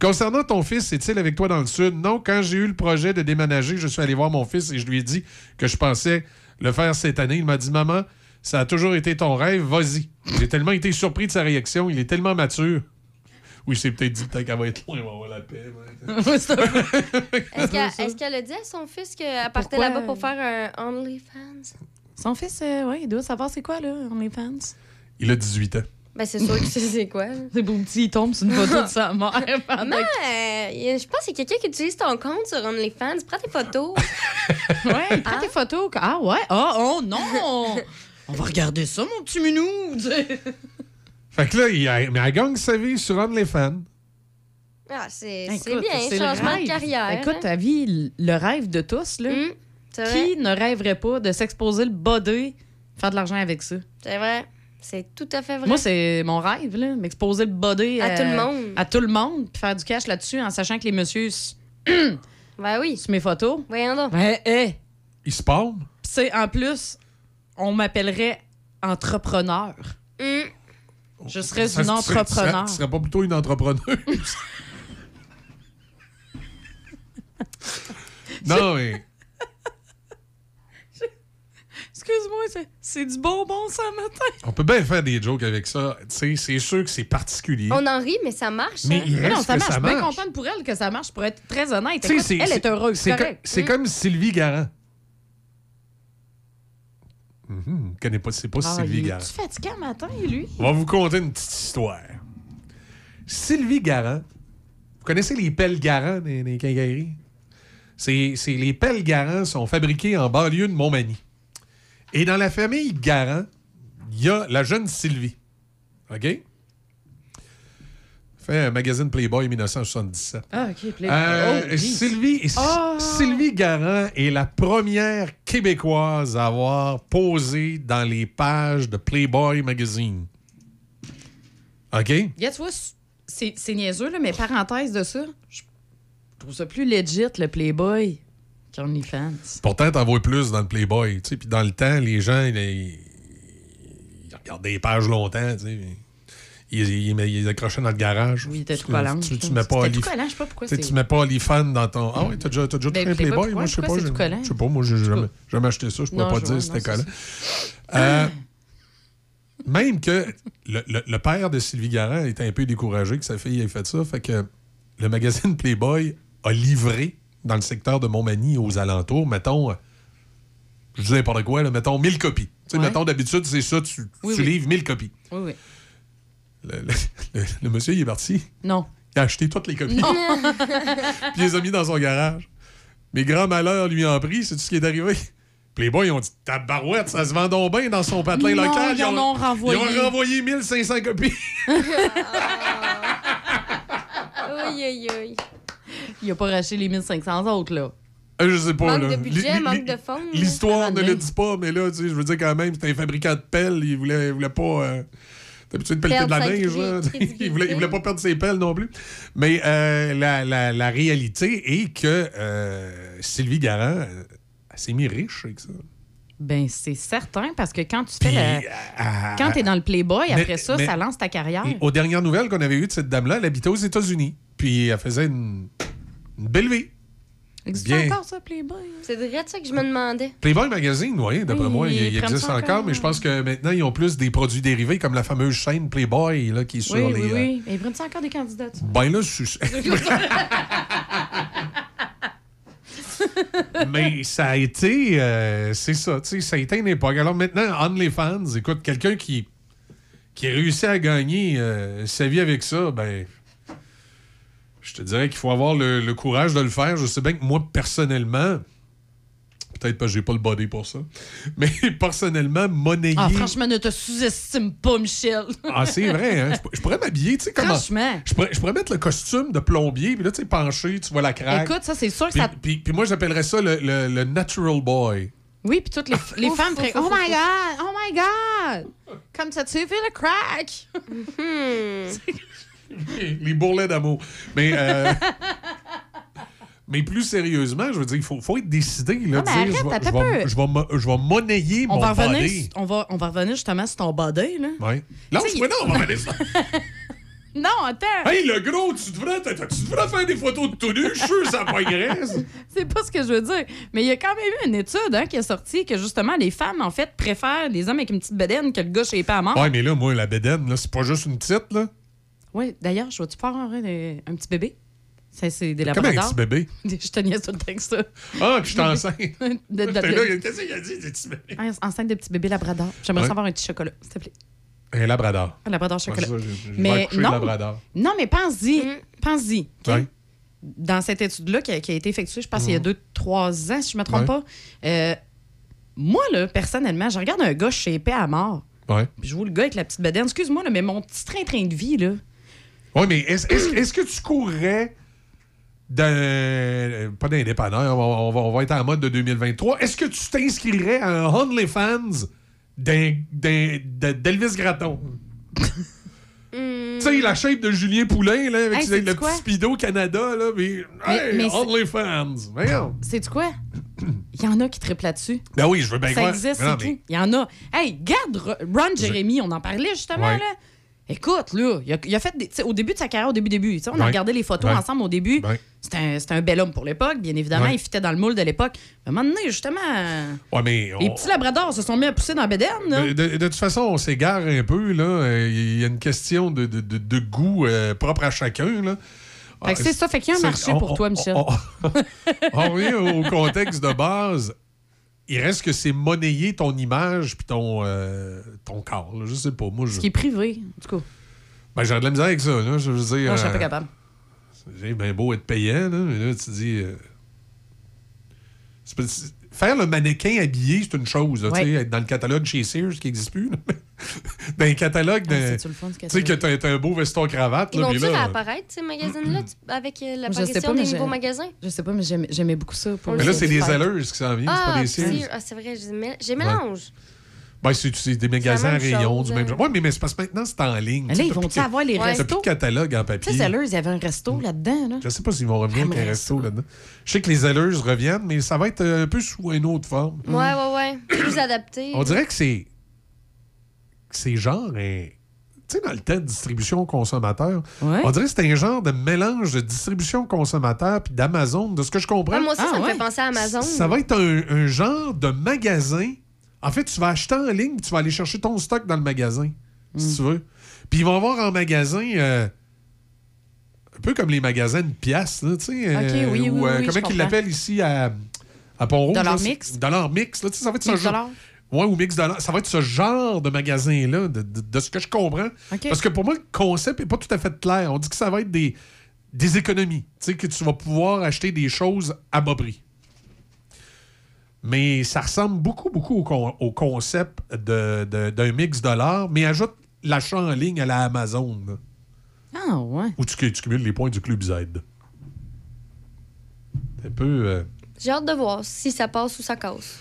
Concernant ton fils, est-il avec toi dans le Sud? Non, quand j'ai eu le projet de déménager, je suis allé voir mon fils et je lui ai dit que je pensais le faire cette année. Il m'a dit Maman, ça a toujours été ton rêve, vas-y. J'ai tellement été surpris de sa réaction, il est tellement mature. Oui, c'est peut-être dit peut-être qu'elle va être loin, on va avoir la paix. [laughs] Est-ce qu'elle est-ce qu'elle a dit à son fils qu'elle partait là-bas pour faire un OnlyFans? Son fils, euh, ouais, il doit savoir c'est quoi, là, OnlyFans? Il a 18 ans. Ben, c'est sûr que c'est c'est quoi? là. [laughs] C'est beau petit, il tombe sur une photo de sa [laughs] mère. pendant euh, je pense y a quelqu'un qui utilise ton compte sur OnlyFans. Prends tes photos. [laughs] Ouais, il prend tes photos. Ah ouais? Ah, oh non! On va regarder ça, mon petit minou! Fait que là, il a, mais elle gagne sa vie sur OnlyFans. Ah, c'est Écoute, c'est bien, c'est le changement de rêve. carrière. Écoute, hein. ta vie, le rêve de tous, là. Hum, c'est Qui vrai. ne rêverait pas de s'exposer le body, faire de l'argent avec ça? C'est vrai. C'est tout à fait vrai. Moi, c'est mon rêve, là, m'exposer le body À tout le monde. À tout le monde, puis faire du cash là-dessus en sachant que les messieurs [clears throat] Ben oui. sur mes photos. Voyons donc. Ouais, hey. Il se. Puis c'est en plus, on m'appellerait entrepreneur. Hum. Je serais Ça, une serais- Tu serais, entrepreneur. tu serais pas plutôt une entrepreneuse? [laughs] non, mais. Excuse-moi, c'est- c'est du bonbon ça matin. On peut bien faire des jokes avec ça. Tu c'est sûr que c'est particulier. On en rit, mais ça marche. Mais hein? il Mais non, reste ça que marche. ça Je suis bien contente pour elle que ça marche, pour être très honnête. Tu Écoute, elle est c'est- heureuse, C'est c'est co- correct. c'est Mm. comme Sylvie Garand. Mhm, je connais pas, c'est pas Ah, Sylvie il Garand. est-tu fatigué matin, lui? On va vous conter une petite histoire. Sylvie Garand, vous connaissez les pelles Garand des, des? C'est, c'est- les pelles Garand sont fabriquées en banlieue de Montmagny. Et dans la famille Garand, il y a la jeune Sylvie. OK? Fait un magazine Playboy 1977. Ah, OK, Play- Euh, Oh. Sylvie, Ah! Sylvie Garand est la première Québécoise à avoir posé dans les pages de Playboy Magazine. OK? Gars, tu vois, c'est c'est niaiseux, là, mais parenthèse de ça, je trouve ça plus legit, le Playboy, Pourtant, t'en vois plus dans le Playboy. Puis dans le temps, les gens, ils, ils regardaient les pages longtemps. Ils, ils, accrochaient dans le garage. Oui, Tu- tout collant. Tu, mets pas tout collant, je sais pas pourquoi tu sais, c'est- tu mets pas OnlyFans dans ton. Ah oui, t'as déjà, t'as déjà Ben, trouvé un Playboy, Moi, je sais pas. Je sais pas, moi, j'ai jamais, jamais acheté ça. Je pourrais pas dire c'était collant. Euh, même que le, le- le père de Sylvie Garand était un peu découragé que sa fille ait fait ça. Fait que le magazine Playboy a livré dans le secteur de Montmagny aux alentours, mettons, je dis n'importe quoi, là, mettons 1000 copies. Tu sais, Ouais. mettons, d'habitude, c'est ça, tu, Oui, tu oui. livres 1000 copies. Oui, oui. Le, le- le- le monsieur, il est parti. Non. Il a acheté toutes les copies. Non. [laughs] Puis il les a mis dans son garage. Mais grand malheur lui en pris, c'est tout ce qui est arrivé. Playboy, ils ont dit Tabarouette, ça se vend donc bien dans son patelin Non, local. ils en ont renvoyé. Ils ont renvoyé 1500 copies. Aïe, aïe, aïe. Il a pas racheté les 1500 autres, là. Euh, je sais pas. Manque là. de budget, manque de fonds. L'histoire ne le dit pas, mais là, tu sais, je veux dire quand même, c'était un fabricant de pelles. Il voulait, il voulait pas. Euh, T'es habitué de pelleter de la neige, là. [laughs] il, voulait, il voulait pas perdre ses pelles non plus. Mais euh, la, la- la réalité est que euh, Sylvie Garand, elle s'est mis riche avec ça. Ben, c'est certain, parce que quand tu fais le... Ah, Quand t'es dans le Playboy, Mais- après ça, mais- ça lance ta carrière. Aux dernières nouvelles qu'on avait eues de cette dame-là, elle habitait aux États-Unis. Puis elle faisait une, une belle vie. Existe Bien. encore ça, Playboy? C'est vrai de ça que je me demandais. Playboy Magazine, oui, d'après Oui, moi, il, existe encore, encore, mais je pense que maintenant, ils ont plus des produits dérivés comme la fameuse chaîne Playboy là, qui est sur Oui, les. oui, euh, oui. Mais ils prennent ça encore des candidats. Ben là, je suis- [laughs] Mais ça a été. euh, c'est ça, tu sais, ça a été une époque. Alors maintenant, OnlyFans, écoute, quelqu'un qui, qui a réussi à gagner euh, sa vie avec ça, ben. Je te dirais qu'il faut avoir le, le courage de le faire. Je sais bien que moi, personnellement. Peut-être parce que j'ai pas le body pour ça. [laughs] Mais personnellement, monnayer. Ah, franchement, ne te sous-estime pas, Michel. [laughs] Ah, c'est vrai, hein? Je pour- Je pourrais m'habiller, tu sais, comment. Franchement. Je pourrais, je pourrais mettre le costume de plombier, puis là, tu sais, penché, tu vois la craque. Écoute, ça, c'est sûr que Puis, ça. puis- puis moi, j'appellerais ça le, le- le natural boy. Oui, puis toutes les, les femmes feraient Oh my God! Oh my God! Comme ça, tu fais le crack! [laughs] [laughs] Les bourrelets d'amour. Mais, euh, mais plus sérieusement, je veux dire, il faut, faut être décidé. Là, Non, dire, arrête, je, vais, je, vais, je vais mo- je vais monnayer on, mon va revenir, body. on, va, on va revenir justement sur ton body, là. Ouais. Lâche-moi non, on va revenir ça. [laughs] Non, attends! Hey, le gros, tu devrais, tu devrais faire des photos de tout nu? Je suis sûr que ça. [laughs] C'est pas ce que je veux dire. Mais il y a quand même eu une étude hein, qui est sortie que justement, les femmes, en fait, préfèrent les hommes avec une petite bedaine que le gars chez pas à mort. Ouais, mais là, moi, la bédaine, là, c'est pas juste une petite, là. Oui, d'ailleurs, je vais-tu faire un, un petit bébé? Ça, c'est des Comme un petit bébé. [laughs] Je te niaise tout le temps que ça. Ah, que je suis enceinte. [laughs] De- de- J'étais là, Qu'est-ce qu'il a dit, des petits bébés? En- Enceinte de petit bébé labrador. J'aimerais Ouais. savoir un petit chocolat, s'il te plaît. Un labrador. Un labrador chocolat. Ouais, ça, je- je vais mais non, labrador. non, mais pense-y. Mm. Pense-y. Ouais. Dans cette étude-là qui, a- qui a été effectuée, je pense, il y a deux, trois ans, si je ne me trompe pas, euh, moi, là, personnellement, je regarde un gars chez épais à mort. Ouais. Puis je vois le gars avec la petite bedaine. Excuse-moi, là, mais mon petit train-train de vie, là. Oui, mais est-ce que tu courrais d'un. euh, Pas d'un dépanneur, on va, on va- on va être en mode de 2023. Est-ce que tu t'inscrirais à un OnlyFans d'Elvis Gratton? [laughs] Tu sais, la shape de Julien Poulain, là, avec Hey, le petit speedo Canada, là, mais. Mais- hey, mais c'est- OnlyFans! Voyons. Sais-tu quoi? Il y en a qui triplent là-dessus. Ben oui, je veux bien Ça croire. existe, c'est mais- tout. Il y en a. Hey, garde Ro- Ron Jeremy, on en parlait justement, Ouais. là. Écoute, là, il a, il a fait des. Au début de sa carrière, au début, début, on a regardé les photos Ouais. ensemble au début. Ouais. C'était un, un bel homme pour l'époque, bien évidemment. Il fitait dans le moule de l'époque. Mais à un moment donné, justement, les petits labradors se sont mis à pousser dans la bédaine. De, toute façon, on s'égare un peu. là. Euh, Il y a une question de, de- de- goût euh, propre à chacun. Là. Fait que c'est ça, fait qu'il y a un marché on- pour toi, Michel. On, [laughs] on revient au contexte de base. Il reste que c'est monnayer ton image puis ton, euh, ton corps. là. Je sais pas. Moi, je... Ce qui est privé, en tout cas. Ben, j'ai de la misère avec ça. Là. Je veux dire. Moi, je suis euh, pas capable. C'est bien beau être payant, là, mais là, tu dis. euh, c'est pas- c'est- Faire le mannequin habillé, c'est une chose. là, Ouais. tu sais, Être dans le catalogue chez Sears, qui n'existe plus. là. [laughs] dans les catalogues, Ah, tu sais que catalogue? t'as un beau veston-cravate. Ils là, vont-tu réapparaître, ces magazines-là, tu- avec euh, l'apparition des nouveaux magasins? Je sais pas, mais j'aimais beaucoup ça. Pour mais là, c'est des. Zellers qui s'en viennent, c'est Ah, pas des c'est Sears. ah, c'est vrai, je j'ai mélange. Ben, c'est des magasins rayons du même hein. genre. Oui, mais, mais c'est parce que maintenant, c'est en ligne. Mais Tu là, ils plus de- avoir les plus restos? de catalogue en Tu papier. sais, Zellers, il y avait un resto là-dedans, là. Je sais pas s'ils vont revenir avec un resto là-dedans. Je sais que les Zellers reviennent, mais ça va être un peu sous une autre forme. Ouais, ouais, ouais. Plus adapté. On dirait que c'est. c'est genre. Tu sais, dans le temps de distribution consommateur, Ouais. on dirait que c'est un genre de mélange de distribution consommateur puis d'Amazon, de ce que je comprends. Ouais, moi aussi, Ah, ça me ouais. fait penser à Amazon. Ça va être un, un genre de magasin. En fait, tu vas acheter en ligne tu vas aller chercher ton stock dans le magasin, si tu veux. Puis ils vont avoir en magasin. euh, un peu comme les magasins de pièces, tu sais. euh, Ok, oui, oui, ou, oui, euh, oui, comment ils l'appellent ici à, à Pont-Rouge? Dollar là, Mix? Dollar Mix, là, tu sais, ça va être ce genre-? Ouais, ou mix dollar. Ça va être ce genre de magasin-là, de, de- de ce que je comprends. Parce que pour moi, le concept n'est pas tout à fait clair. On dit que ça va être des, des économies. Tu sais, que tu vas pouvoir acheter des choses à bas prix. Mais ça ressemble beaucoup, beaucoup au, con- au concept de- de- d'un mix dollar, mais ajoute l'achat en ligne à la Amazon, là, Ah, ouais. où tu, tu cumules les points du Club Z. C'est un peu. euh, J'ai hâte de voir si ça passe ou ça casse.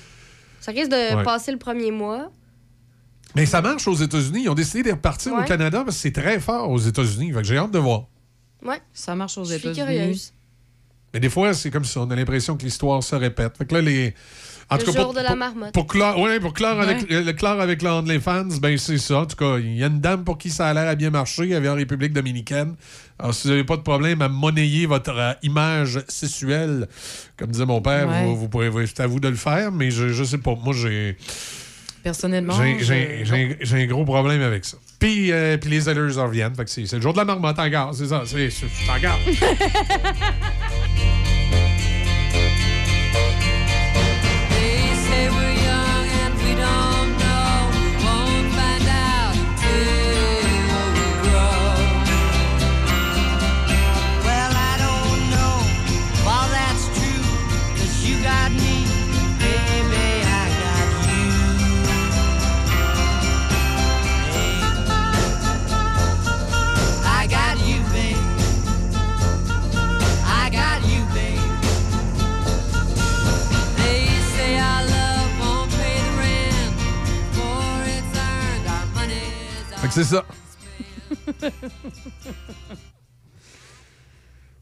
Ça risque de Ouais. passer le premier mois. Mais ça marche aux États-Unis. Ils ont décidé de repartir au. Canada parce que c'est très fort aux États-Unis. Fait que j'ai hâte de voir. Ouais. Ça marche aux États-Unis. curieuse. Mais des fois, c'est comme ça. On a l'impression que l'histoire se répète. Fait que là, les. En Le tout cas, jour de la marmotte. Pour clore, ouais, pour clore Ouais. avec, le clore avec le OnlyFans, ben c'est ça. En tout cas, il y a une dame pour qui ça a l'air à bien marcher. Elle vient en République dominicaine. Alors, si vous n'avez pas de problème à monnayer votre euh, image sexuelle, comme disait mon père, Ouais. vous, vous pourrez, c'est à vous de le faire, mais je, je sais pas. Moi, j'ai. Personnellement, J'ai- un gros problème avec ça. Puis, euh, puis les en reviennent. C'est le jour de la marmotte en gare, c'est ça. C'est en gare. [laughs] c'est ça. [laughs]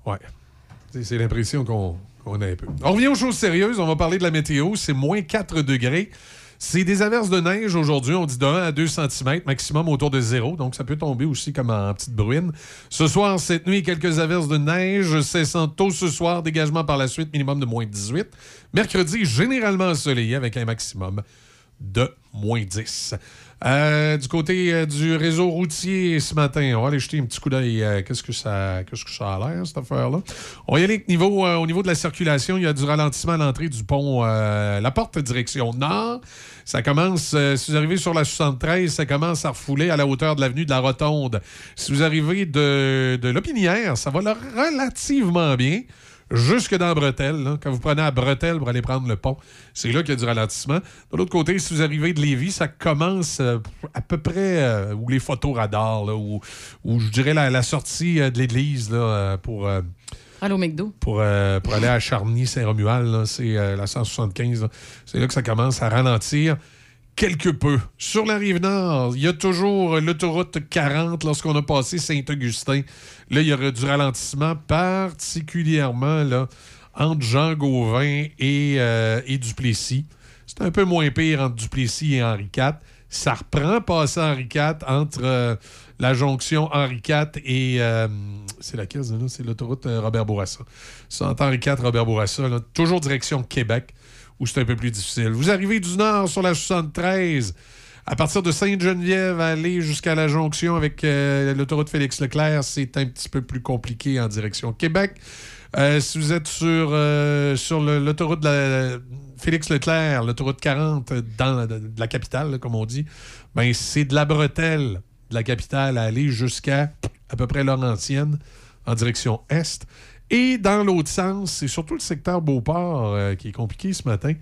Ouais. C'est- l'impression qu'on a un peu. On revient aux choses sérieuses. On va parler de la météo. C'est moins 4 degrés. C'est des averses de neige aujourd'hui. On dit de 1 à 2 cm, maximum autour de 0. Donc, ça peut tomber aussi comme en petite bruine. Ce soir, cette nuit, quelques averses de neige. Cessant tôt ce soir. Dégagement par la suite, minimum de moins 18. Mercredi, généralement ensoleillé avec un maximum de moins 10. Euh, du côté euh, du réseau routier ce matin, on va aller jeter un petit coup d'œil. euh, qu'est-ce, que ça, qu'est-ce que ça a l'air, cette affaire-là? On va y aller avec niveau, au niveau de la circulation. Il y a du ralentissement à l'entrée du pont La Porte, direction nord. Ça commence, si vous arrivez sur la 73, ça commence à refouler à la hauteur de l'avenue de la Rotonde. Si vous arrivez de, de Lopinière, ça va là relativement bien jusque dans Bretelle. là. Quand vous prenez à Bretelle pour aller prendre le pont, c'est là qu'il y a du ralentissement. De l'autre côté, si vous arrivez de Lévis, ça commence euh, à peu près euh, où les photos radars, là, où, où je dirais la, la sortie euh, de l'église là, pour. Allô, McDo. pour, euh, pour aller à Charny-Saint-Romuald, là, c'est euh, la 175. là. C'est là que ça commence à ralentir quelque peu. Sur la rive nord, il y a toujours l'autoroute 40 lorsqu'on a passé Saint-Augustin. Là, il y aura du ralentissement, particulièrement là, entre Jean Gauvin et, euh, et Duplessis. C'est un peu moins pire entre Duplessis et Henri IV. Ça reprend passer Henri IV entre euh, la jonction Henri IV et. euh, c'est laquelle, là? C'est l'autoroute euh, Robert Bourassa. C'est entre Henri IV Robert Bourassa, toujours direction Québec, c'est un peu plus difficile. Vous arrivez du nord sur la 73. À partir de Sainte-Geneviève, aller jusqu'à la jonction avec euh, l'autoroute Félix-Leclerc, c'est un petit peu plus compliqué en direction Québec. Euh, si vous êtes sur, euh, sur l'autoroute la- Félix-Leclerc, l'autoroute 40 dans la, capitale, comme on dit, ben, c'est de la bretelle de la capitale à aller jusqu'à à peu près Laurentienne en direction est. Et dans l'autre sens, c'est surtout le secteur Beauport euh, qui est compliqué ce matin.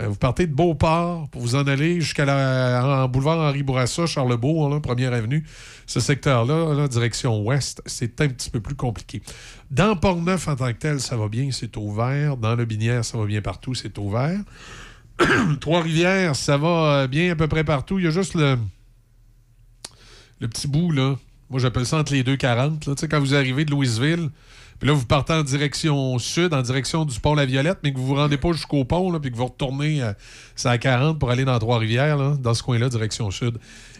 Euh, vous partez de Beauport pour vous en aller jusqu'à la en boulevard Henri Bourassa, Charlebourg, là, première avenue. Ce secteur-là, là, direction ouest, c'est un petit peu plus compliqué. Dans Port-Neuf en tant que tel, ça va bien, c'est ouvert. Dans le Binière, ça va bien partout, c'est ouvert. [clears throat] Trois-Rivières, ça va euh, bien à peu près partout. Il y a juste le, le petit bout, là. Moi, j'appelle ça entre les 2,40. Là. Tu sais, quand vous arrivez de Louisville, puis là, vous partez en direction sud, en direction du pont La Violette, mais que vous vous rendez pas jusqu'au pont, là, puis que vous retournez euh, à 40 pour aller dans Trois-Rivières, dans ce coin-là, direction sud,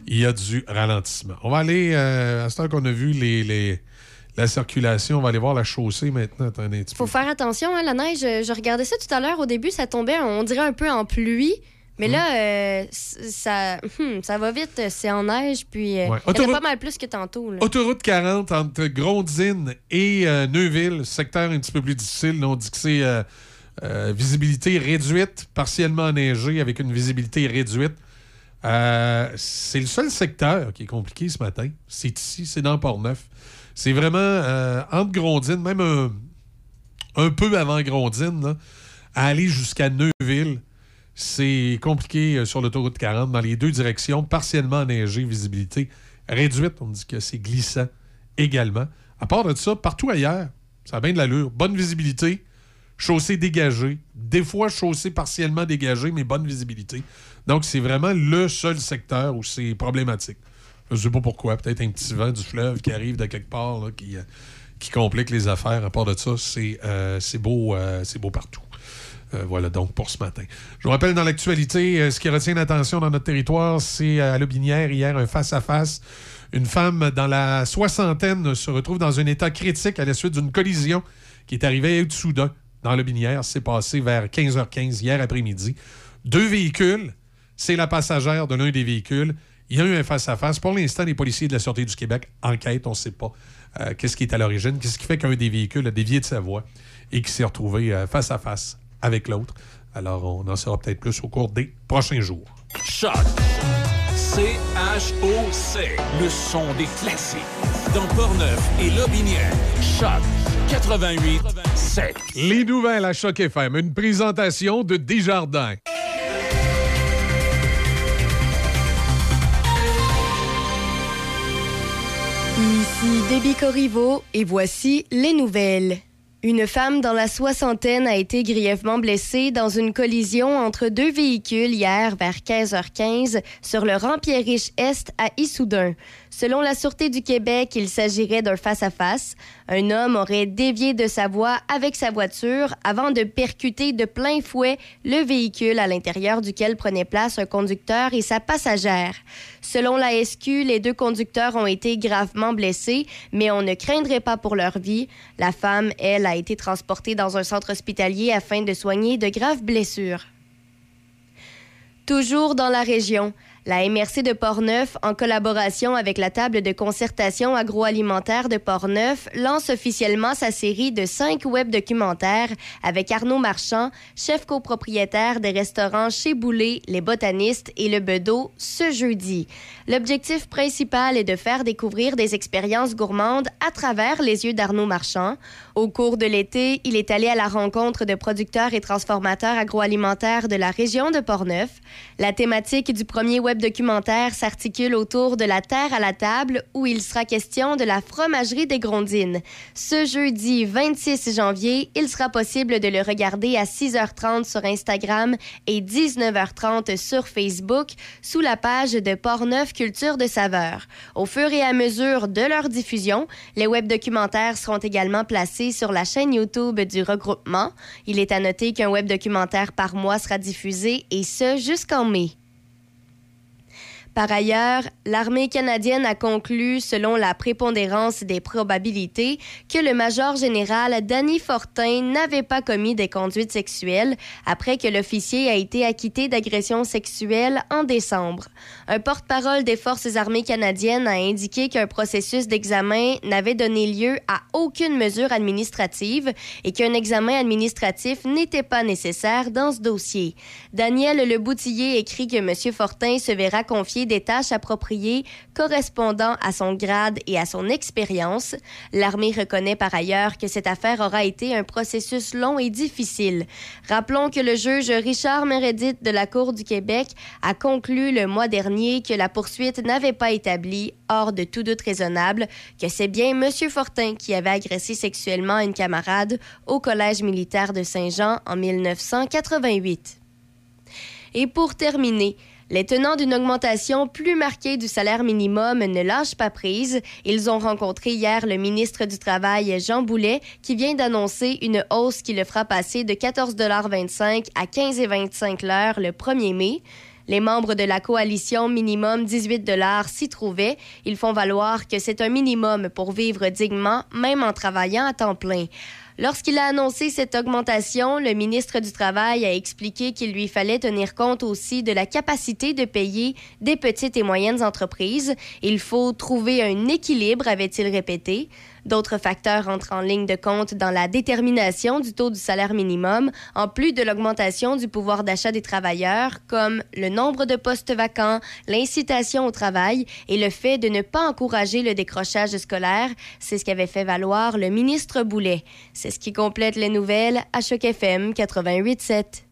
il y a du ralentissement. On va aller, euh, à ce temps qu'on a vu les, les- la circulation, on va aller voir la chaussée maintenant. Peu. Faut faire attention, hein, la neige. euh, Je regardais ça tout à l'heure. Au début, ça tombait, on dirait un peu en pluie. Mais Hum. là, euh, ça, hum, ça va vite. C'est en neige. Puis, euh, Ouais. y en a pas mal plus que tantôt. là. Autoroute 40 entre Grondine et euh, Neuville, secteur un petit peu plus difficile. Là, on dit que c'est euh, euh, visibilité réduite, partiellement enneigé avec une visibilité réduite. Euh, c'est le seul secteur qui est compliqué ce matin. C'est ici, c'est dans Port-Neuf. C'est vraiment euh, entre Grondine, même un, un peu avant Grondine, là, à aller jusqu'à Neuville. C'est compliqué euh, sur l'autoroute 40 dans les deux directions, partiellement enneigé, visibilité réduite. On dit que c'est glissant également. À part de ça, partout ailleurs, ça a bien de l'allure. Bonne visibilité. chaussée dégagée, des fois chaussée partiellement dégagée, mais bonne visibilité. Donc, c'est vraiment le seul secteur où c'est problématique. Je ne sais pas pourquoi. Peut-être un petit vent du fleuve qui arrive de quelque part euh, qui complique les affaires. À part de ça, c'est euh, beau, c'est beau partout. Euh, voilà donc pour ce matin. Je vous rappelle dans l'actualité, euh, ce qui retient l'attention dans notre territoire, c'est à Lobinière, hier, un face-à-face. Une femme dans la soixantaine se retrouve dans un état critique à la suite d'une collision qui est arrivée à Soudain dans Lobinière. C'est passé vers 15h15 hier après-midi. Deux véhicules, c'est la passagère de l'un des véhicules. Il y a eu un face-à-face. Pour l'instant, les policiers de la Sûreté du Québec enquêtent. On ne sait pas euh, qu'est-ce qui est à l'origine, qu'est-ce qui fait qu'un des véhicules a dévié de sa voie et qui s'est retrouvé euh, face à face avec l'autre. Alors, on en saura peut-être plus au cours des prochains jours. Choc. C-H-O-C. Le son des classiques. Dans Portneuf et Lobinière. Choc 88 7. Les nouvelles à Choc FM, une présentation de Desjardins. Ici Déby Corriveau et voici les nouvelles. Une femme dans la soixantaine a été grièvement blessée dans une collision entre deux véhicules hier vers 15h15 sur le rang Pierre-Riche-Est à Issoudun. Selon la Sûreté du Québec, il s'agirait d'un face-à-face. Un homme aurait dévié de sa voie avec sa voiture avant de percuter de plein fouet le véhicule à l'intérieur duquel prenait place un conducteur et sa passagère. Selon la SQ, les deux conducteurs ont été gravement blessés, mais on ne craindrait pas pour leur vie. La femme, elle, a été transportée dans un centre hospitalier afin de soigner de graves blessures. Toujours dans la région, la MRC de Portneuf, en collaboration avec la table de concertation agroalimentaire de Portneuf, lance officiellement sa série de cinq web documentaires avec Arnaud Marchand, chef copropriétaire des restaurants Chez Boulet, Les Botanistes et Le Bedeau, ce jeudi. L'objectif principal est de faire découvrir des expériences gourmandes à travers les yeux d'Arnaud Marchand. Au cours de l'été, il est allé à la rencontre de producteurs et transformateurs agroalimentaires de la région de Portneuf. La thématique du premier web documentaire s'articule autour de la terre à la table où il sera question de la fromagerie des Grondines. Ce jeudi 26 janvier, il sera possible de le regarder à 6h30 sur Instagram et 19h30 sur Facebook sous la page de Portneuf Culture de saveur. Au fur et à mesure de leur diffusion, les web documentaires seront également placés sur la chaîne YouTube du regroupement. Il est à noter qu'un web documentaire par mois sera diffusé et ce jusqu'en mai. Par ailleurs, l'armée canadienne a conclu, selon la prépondérance des probabilités, que le major général Danny Fortin n'avait pas commis des conduites sexuelles après que l'officier a été acquitté d'agression sexuelle en décembre. Un porte-parole des Forces armées canadiennes a indiqué qu'un processus d'examen n'avait donné lieu à aucune mesure administrative et qu'un examen administratif n'était pas nécessaire dans ce dossier. Daniel Leboutillier écrit que M. Fortin se verra confier des tâches appropriées correspondant à son grade et à son expérience. L'armée reconnaît par ailleurs que cette affaire aura été un processus long et difficile. Rappelons que le juge Richard Meredith de la Cour du Québec a conclu le mois dernier que la poursuite n'avait pas établi, hors de tout doute raisonnable, que c'est bien M. Fortin qui avait agressé sexuellement une camarade au Collège militaire de Saint-Jean en 1988. Et pour terminer, les tenants d'une augmentation plus marquée du salaire minimum ne lâchent pas prise. Ils ont rencontré hier le ministre du Travail, Jean Boulet, qui vient d'annoncer une hausse qui le fera passer de 14,25 à 15,25 l'heure le 1er mai. Les membres de la coalition minimum 18 s'y trouvaient. Ils font valoir que c'est un minimum pour vivre dignement, même en travaillant à temps plein. Lorsqu'il a annoncé cette augmentation, le ministre du Travail a expliqué qu'il lui fallait tenir compte aussi de la capacité de payer des petites et moyennes entreprises. Il faut trouver un équilibre, avait-il répété. D'autres facteurs entrent en ligne de compte dans la détermination du taux du salaire minimum, en plus de l'augmentation du pouvoir d'achat des travailleurs, comme le nombre de postes vacants, l'incitation au travail et le fait de ne pas encourager le décrochage scolaire. C'est ce qu'avait fait valoir le ministre Boulet. C'est ce qui complète les nouvelles à Choc FM 88.7.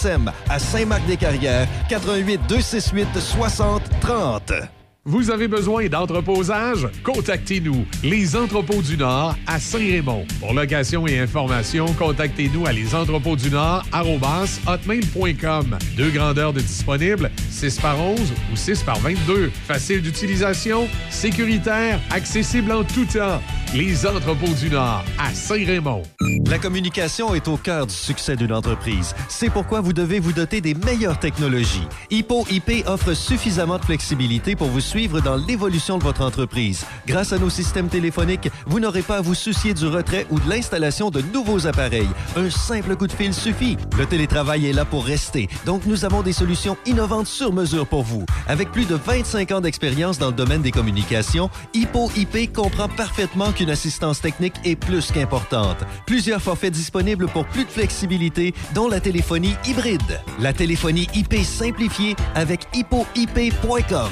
à Saint-Marc-des-Carrières, 88 268 60 30. Vous avez besoin d'entreposage? Contactez-nous. Les Entrepôts du Nord à Saint-Raymond. Pour location et information, contactez-nous à lesentrepôtsdunord.com. Deux grandeurs de disponibles, 6 par 11 ou 6 par 22. Facile d'utilisation, sécuritaire, accessible en tout temps. Les Entrepôts du Nord à Saint-Raymond. La communication est au cœur du succès d'une entreprise. C'est pourquoi vous devez vous doter des meilleures technologies. Hippo IP offre suffisamment de flexibilité pour vous suivre dans l'évolution de votre entreprise. Grâce à nos systèmes téléphoniques, vous n'aurez pas à vous soucier du retrait ou de l'installation de nouveaux appareils. Un simple coup de fil suffit. Le télétravail est là pour rester, donc nous avons des solutions innovantes sur mesure pour vous. Avec plus de 25 ans d'expérience dans le domaine des communications, Hippo IP comprend parfaitement qu'une assistance technique est plus qu'importante. Plusieurs forfaits disponibles pour plus de flexibilité, dont la téléphonie hybride. La téléphonie IP simplifiée avec hippoip.com.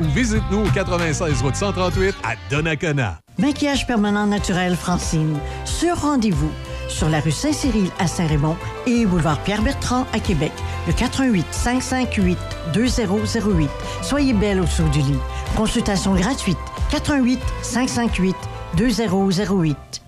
ou visite-nous au 96 route 138 à Donnacona. Maquillage permanent naturel Francine. Sur rendez-vous. Sur la rue Saint-Cyril à Saint-Raymond et boulevard Pierre-Bertrand à Québec. Le 88 558 2008. Soyez belle au-dessous du lit. Consultation gratuite. 88 558 2008.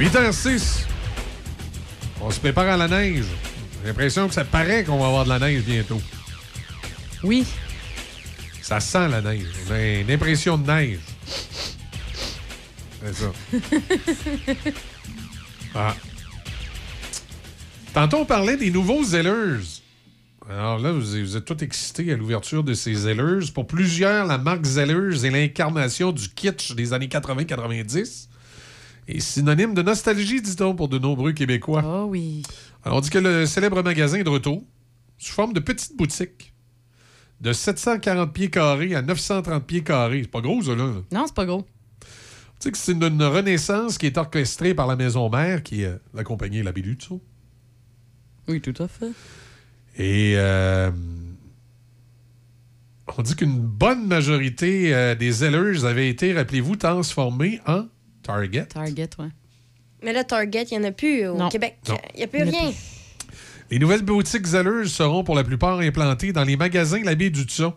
8h06. On se prépare à la neige. J'ai l'impression que ça paraît qu'on va avoir de la neige bientôt. Oui. Ça sent la neige. On a une impression de neige. C'est ça. [laughs] Ah. Tantôt, on parlait des nouveaux Zellers. Alors là, vous, vous êtes tous excités à l'ouverture de ces Zellers. Pour plusieurs, la marque Zellers est l'incarnation du kitsch des années 80-90 et synonyme de nostalgie, dit-on, pour de nombreux Québécois. Oh oui. Alors, on dit que le célèbre magasin est de retour sous forme de petite boutique de 740 pieds carrés à 930 pieds carrés. C'est pas gros, ça, là. Non, c'est pas gros. Tu sais que c'est une, renaissance qui est orchestrée par la maison mère, qui est la compagnie La Bélu. Oui, tout à fait. Et euh, on dit qu'une bonne majorité euh, des Zellers avaient été, rappelez-vous, transformés en Target? Target, ouais. Mais là, Target, il n'y en a plus au Non. Québec. Non. Il n'y a plus rien. Les nouvelles boutiques Zellers seront pour la plupart implantées dans les magasins La Baie du Tson.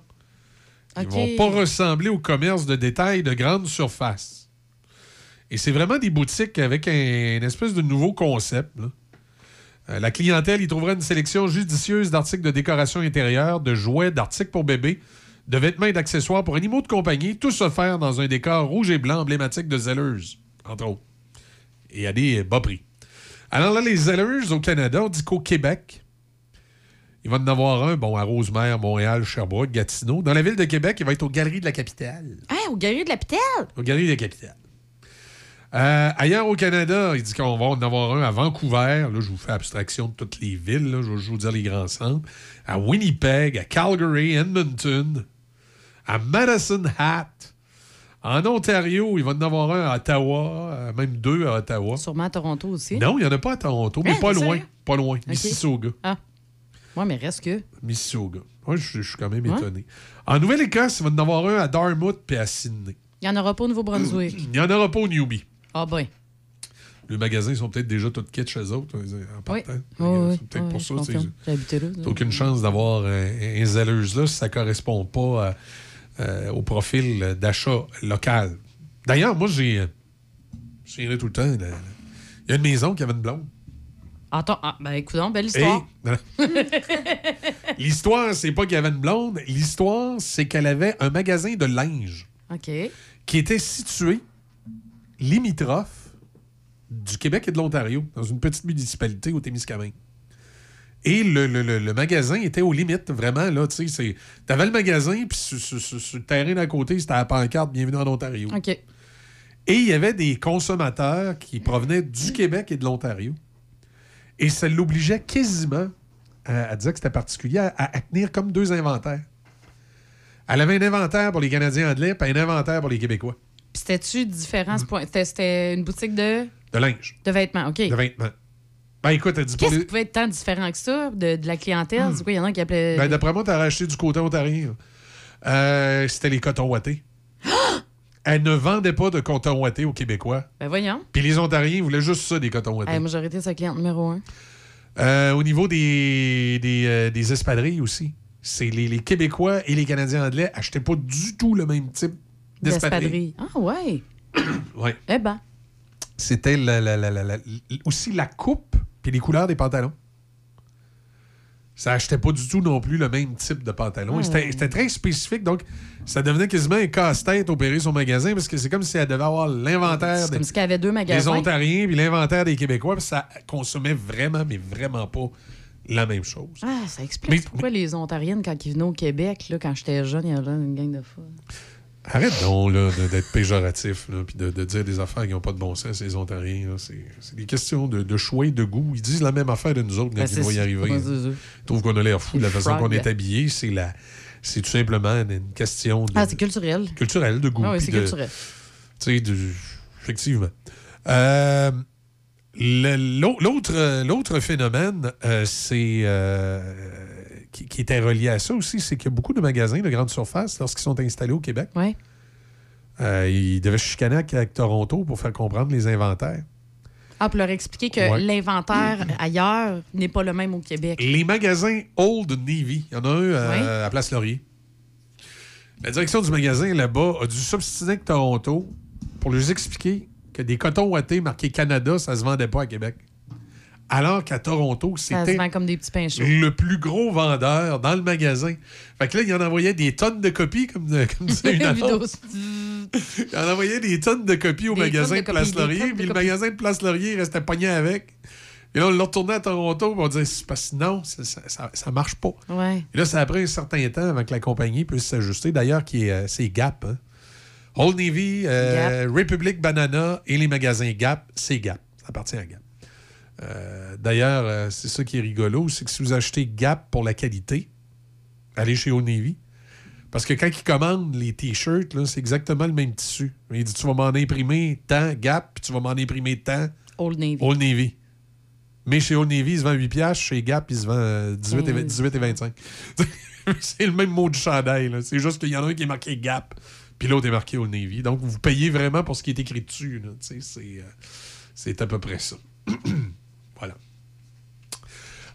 Ils OK. vont pas ressembler au commerce de détail de grande surface. Et c'est vraiment des boutiques avec un, une espèce de nouveau concept. là. Euh, la clientèle y trouvera une sélection judicieuse d'articles de décoration intérieure, de jouets, d'articles pour bébés, de vêtements et d'accessoires pour animaux de compagnie, tout offert dans un décor rouge et blanc emblématique de Zellers, entre autres. Et à des bas prix. Alors là, les Zellers au Canada, on dit qu'au Québec, il va en avoir un, bon, à Rosemère, Montréal, Sherbrooke, Gatineau. Dans la ville de Québec, il va être aux Galeries de la Capitale. Ah, au Galerie de la Pitelle? Aux Galeries de la Capitale. Euh, ailleurs au Canada, il dit qu'on va en avoir un à Vancouver. Là, je vous fais abstraction de toutes les villes. Là, je vais vous dire les grands centres. À Winnipeg, à Calgary, Edmonton, à Madison Hat. En Ontario, il va en avoir un à Ottawa, euh, même deux à Ottawa. Sûrement à Toronto aussi. Non, il n'y en a pas à Toronto, mais Hein, pas loin. Pas loin. Mississauga. Ah. Ouais, mais reste que. Mississauga. Moi, je, suis quand même Ouais. étonné. En Nouvelle-Écosse, il va en avoir un à Dartmouth puis à Sydney. Il n'y en aura pas au Nouveau-Brunswick. Il n'y en aura pas au Newbie. Ah, ben. Les magasins sont peut-être déjà tout kits chez eux autres, en partant. Oui, oui. C'est peut-être oui, pour ça. T'as aucune chance d'avoir un, un zèleuse là si ça correspond pas à- euh, au profil d'achat local. D'ailleurs, moi, j'ai. euh, Je dirais tout le temps. Il y a une maison qui avait une blonde. Attends, ah, ben écoute, belle histoire. [laughs] L'histoire, c'est pas qu'il y avait une blonde. L'histoire, c'est qu'elle avait un magasin de linge OK. qui était situé limitrophe du Québec et de l'Ontario, dans une petite municipalité au Témiscamingue. Et le, le- le- le magasin était aux limites, vraiment. là, Tu sais, avais le magasin, puis sur, sur- sur- sur le terrain d'à côté, c'était la pancarte Bienvenue en Ontario. OK. Et il y avait des consommateurs qui provenaient du Québec et de l'Ontario. Et ça l'obligeait quasiment à, à dire que c'était particulier, à, à tenir comme deux inventaires. Elle avait un inventaire pour les Canadiens anglais, puis un inventaire pour les Québécois. Puis c'était-tu différent à ce point? C'était- C'était une boutique de, De linge, de vêtements, OK. de vêtements. Ben écoute, elle dit Qu'est-ce qui pouvait être tant différent que ça de, de la clientèle? C'est quoi, il y en a qui appelaient. Ben, d'après moi, t'as racheté du côté ontarien. Euh, C'était les cotons ouatés. [gasps] Elle ne vendait pas de coton ouaté aux Québécois. Ben voyons. Puis les Ontariens voulaient juste ça, des cotons ouatés. Hey, moi, j'aurais été sa cliente numéro un. Euh, au niveau des, des, euh, des espadrilles aussi, c'est les, les Québécois et les Canadiens anglais achetaient pas du tout le même type d'espadrilles. D'espadrille. Ah, ouais. [coughs] Ouais. Eh ben. C'était la- aussi la coupe puis les couleurs des pantalons. Ça achetait pas du tout non plus le même type de pantalon. Hmm. C'était très spécifique, donc ça devenait quasiment un casse-tête opérer son magasin parce que c'est comme si elle devait avoir l'inventaire des, si elle avait deux des. Ontariens puis l'inventaire des Québécois, puis ça consommait vraiment, mais vraiment pas la même chose. Ah, ça explique Mais- pourquoi les Ontariennes, quand ils venaient au Québec, là, quand j'étais jeune, il y avait une gang de fous. Arrête donc d'être péjoratif puis de, de dire des affaires qui n'ont pas de bon sens, ces Ontariens. C'est des questions de, de choix et de goût. Ils disent la même affaire de nous autres quand Ben, ils vont y arriver. Ils trouvent qu'on a l'air fou de la façon qu'on est habillé. C'est la, c'est tout simplement une question de, Ah, c'est culturel. culturelle, de goût. Ah oui, c'est culturel. tu sais, effectivement. Euh, l'autre phénomène, euh, c'est euh, qui, qui était relié à ça aussi, c'est qu'il y a beaucoup de magasins de grande surface, lorsqu'ils sont installés au Québec, Ouais. euh, ils devaient chicaner avec, Toronto pour faire comprendre les inventaires. Ah, pour leur expliquer que Ouais. l'inventaire [clears throat] ailleurs n'est pas le même au Québec. Les magasins Old Navy, il y en a un euh, à Place Laurier. La direction du magasin là-bas a dû s'obstiner avec Toronto pour leur expliquer que des cotons ouatés marqués Canada, ça se vendait pas à Québec. Alors qu'à Toronto, c'était vend comme des petits pains chauds. le plus gros vendeur dans le magasin. Fait que là, il en envoyait des tonnes de copies, comme, comme [laughs] disait une annonce. Il en envoyait des tonnes de copies au Des magasin de de Place Laurier, puis le magasin de Place Laurier il restait pogné avec. Et là, on l'a retourné à Toronto, on disait, c'est parce que non, ça, ça, ça- marche pas. Ouais. Et là, ça a pris un certain temps avant que la compagnie puisse s'ajuster. D'ailleurs, qui euh, c'est Gap. Hein. Old Navy, euh, Republic Banana et les magasins Gap, c'est Gap. Ça appartient à Gap. Euh, D'ailleurs, euh, c'est ça qui est rigolo, c'est que si vous achetez Gap pour la qualité, allez chez Old Navy. Parce que quand ils commandent les t-shirts, c'est exactement le même tissu. Il dit tu vas m'en imprimer tant Gap, puis tu vas m'en imprimer tant Old Navy. Old Navy. Mais chez Old Navy, il se vend 8 piastres. Chez Gap, il se vend euh, 18, et, Mm. 18 et 25. [laughs] c'est le même mot du chandail. C'est juste qu'il y en a un qui est marqué Gap, puis l'autre est marqué Old Navy. Donc, vous payez vraiment pour ce qui est écrit dessus. euh, c'est à peu près ça. [clears throat]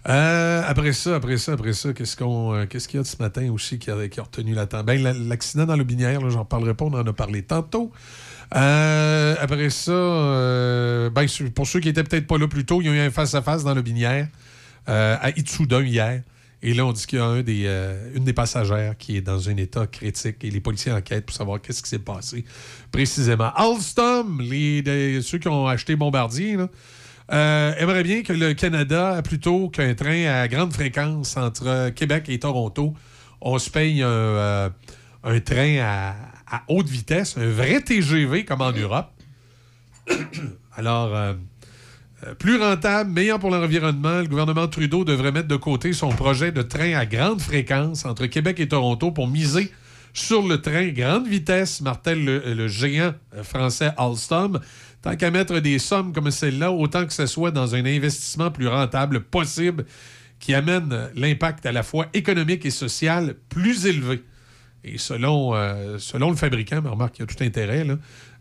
Euh, après ça, après ça, après ça, qu'est-ce qu'on, euh, qu'est-ce qu'il y a de ce matin aussi qui a, retenu l'attention? Ben, la- l'accident dans le binière, là, j'en parlerai pas, on en a parlé tantôt. Euh, après ça, ben, pour ceux qui étaient peut-être pas là plus tôt, il y a eu un face-à-face dans le binière à Itsuda hier. Et là, on dit qu'il y a un des, une des passagères qui est dans un état critique et les policiers enquêtent pour savoir qu'est-ce qui s'est passé précisément. Alstom, les, des- ceux qui ont acheté Bombardier, là, euh, aimerait bien que le Canada, plutôt qu'un train à grande fréquence entre Québec et Toronto, on se paye un, euh, train à, haute vitesse, un vrai TGV comme en Europe. [coughs] Alors, euh, plus rentable, meilleur pour l'environnement, le gouvernement Trudeau devrait mettre de côté son projet de train à grande fréquence entre Québec et Toronto pour miser sur le train grande vitesse, martèle le, géant français Alstom. Tant qu'à mettre des sommes comme celle-là, autant que ce soit dans un investissement plus rentable possible qui amène l'impact à la fois économique et social plus élevé. Et selon, euh, selon le fabricant, mais remarque qu'il y a tout intérêt, là,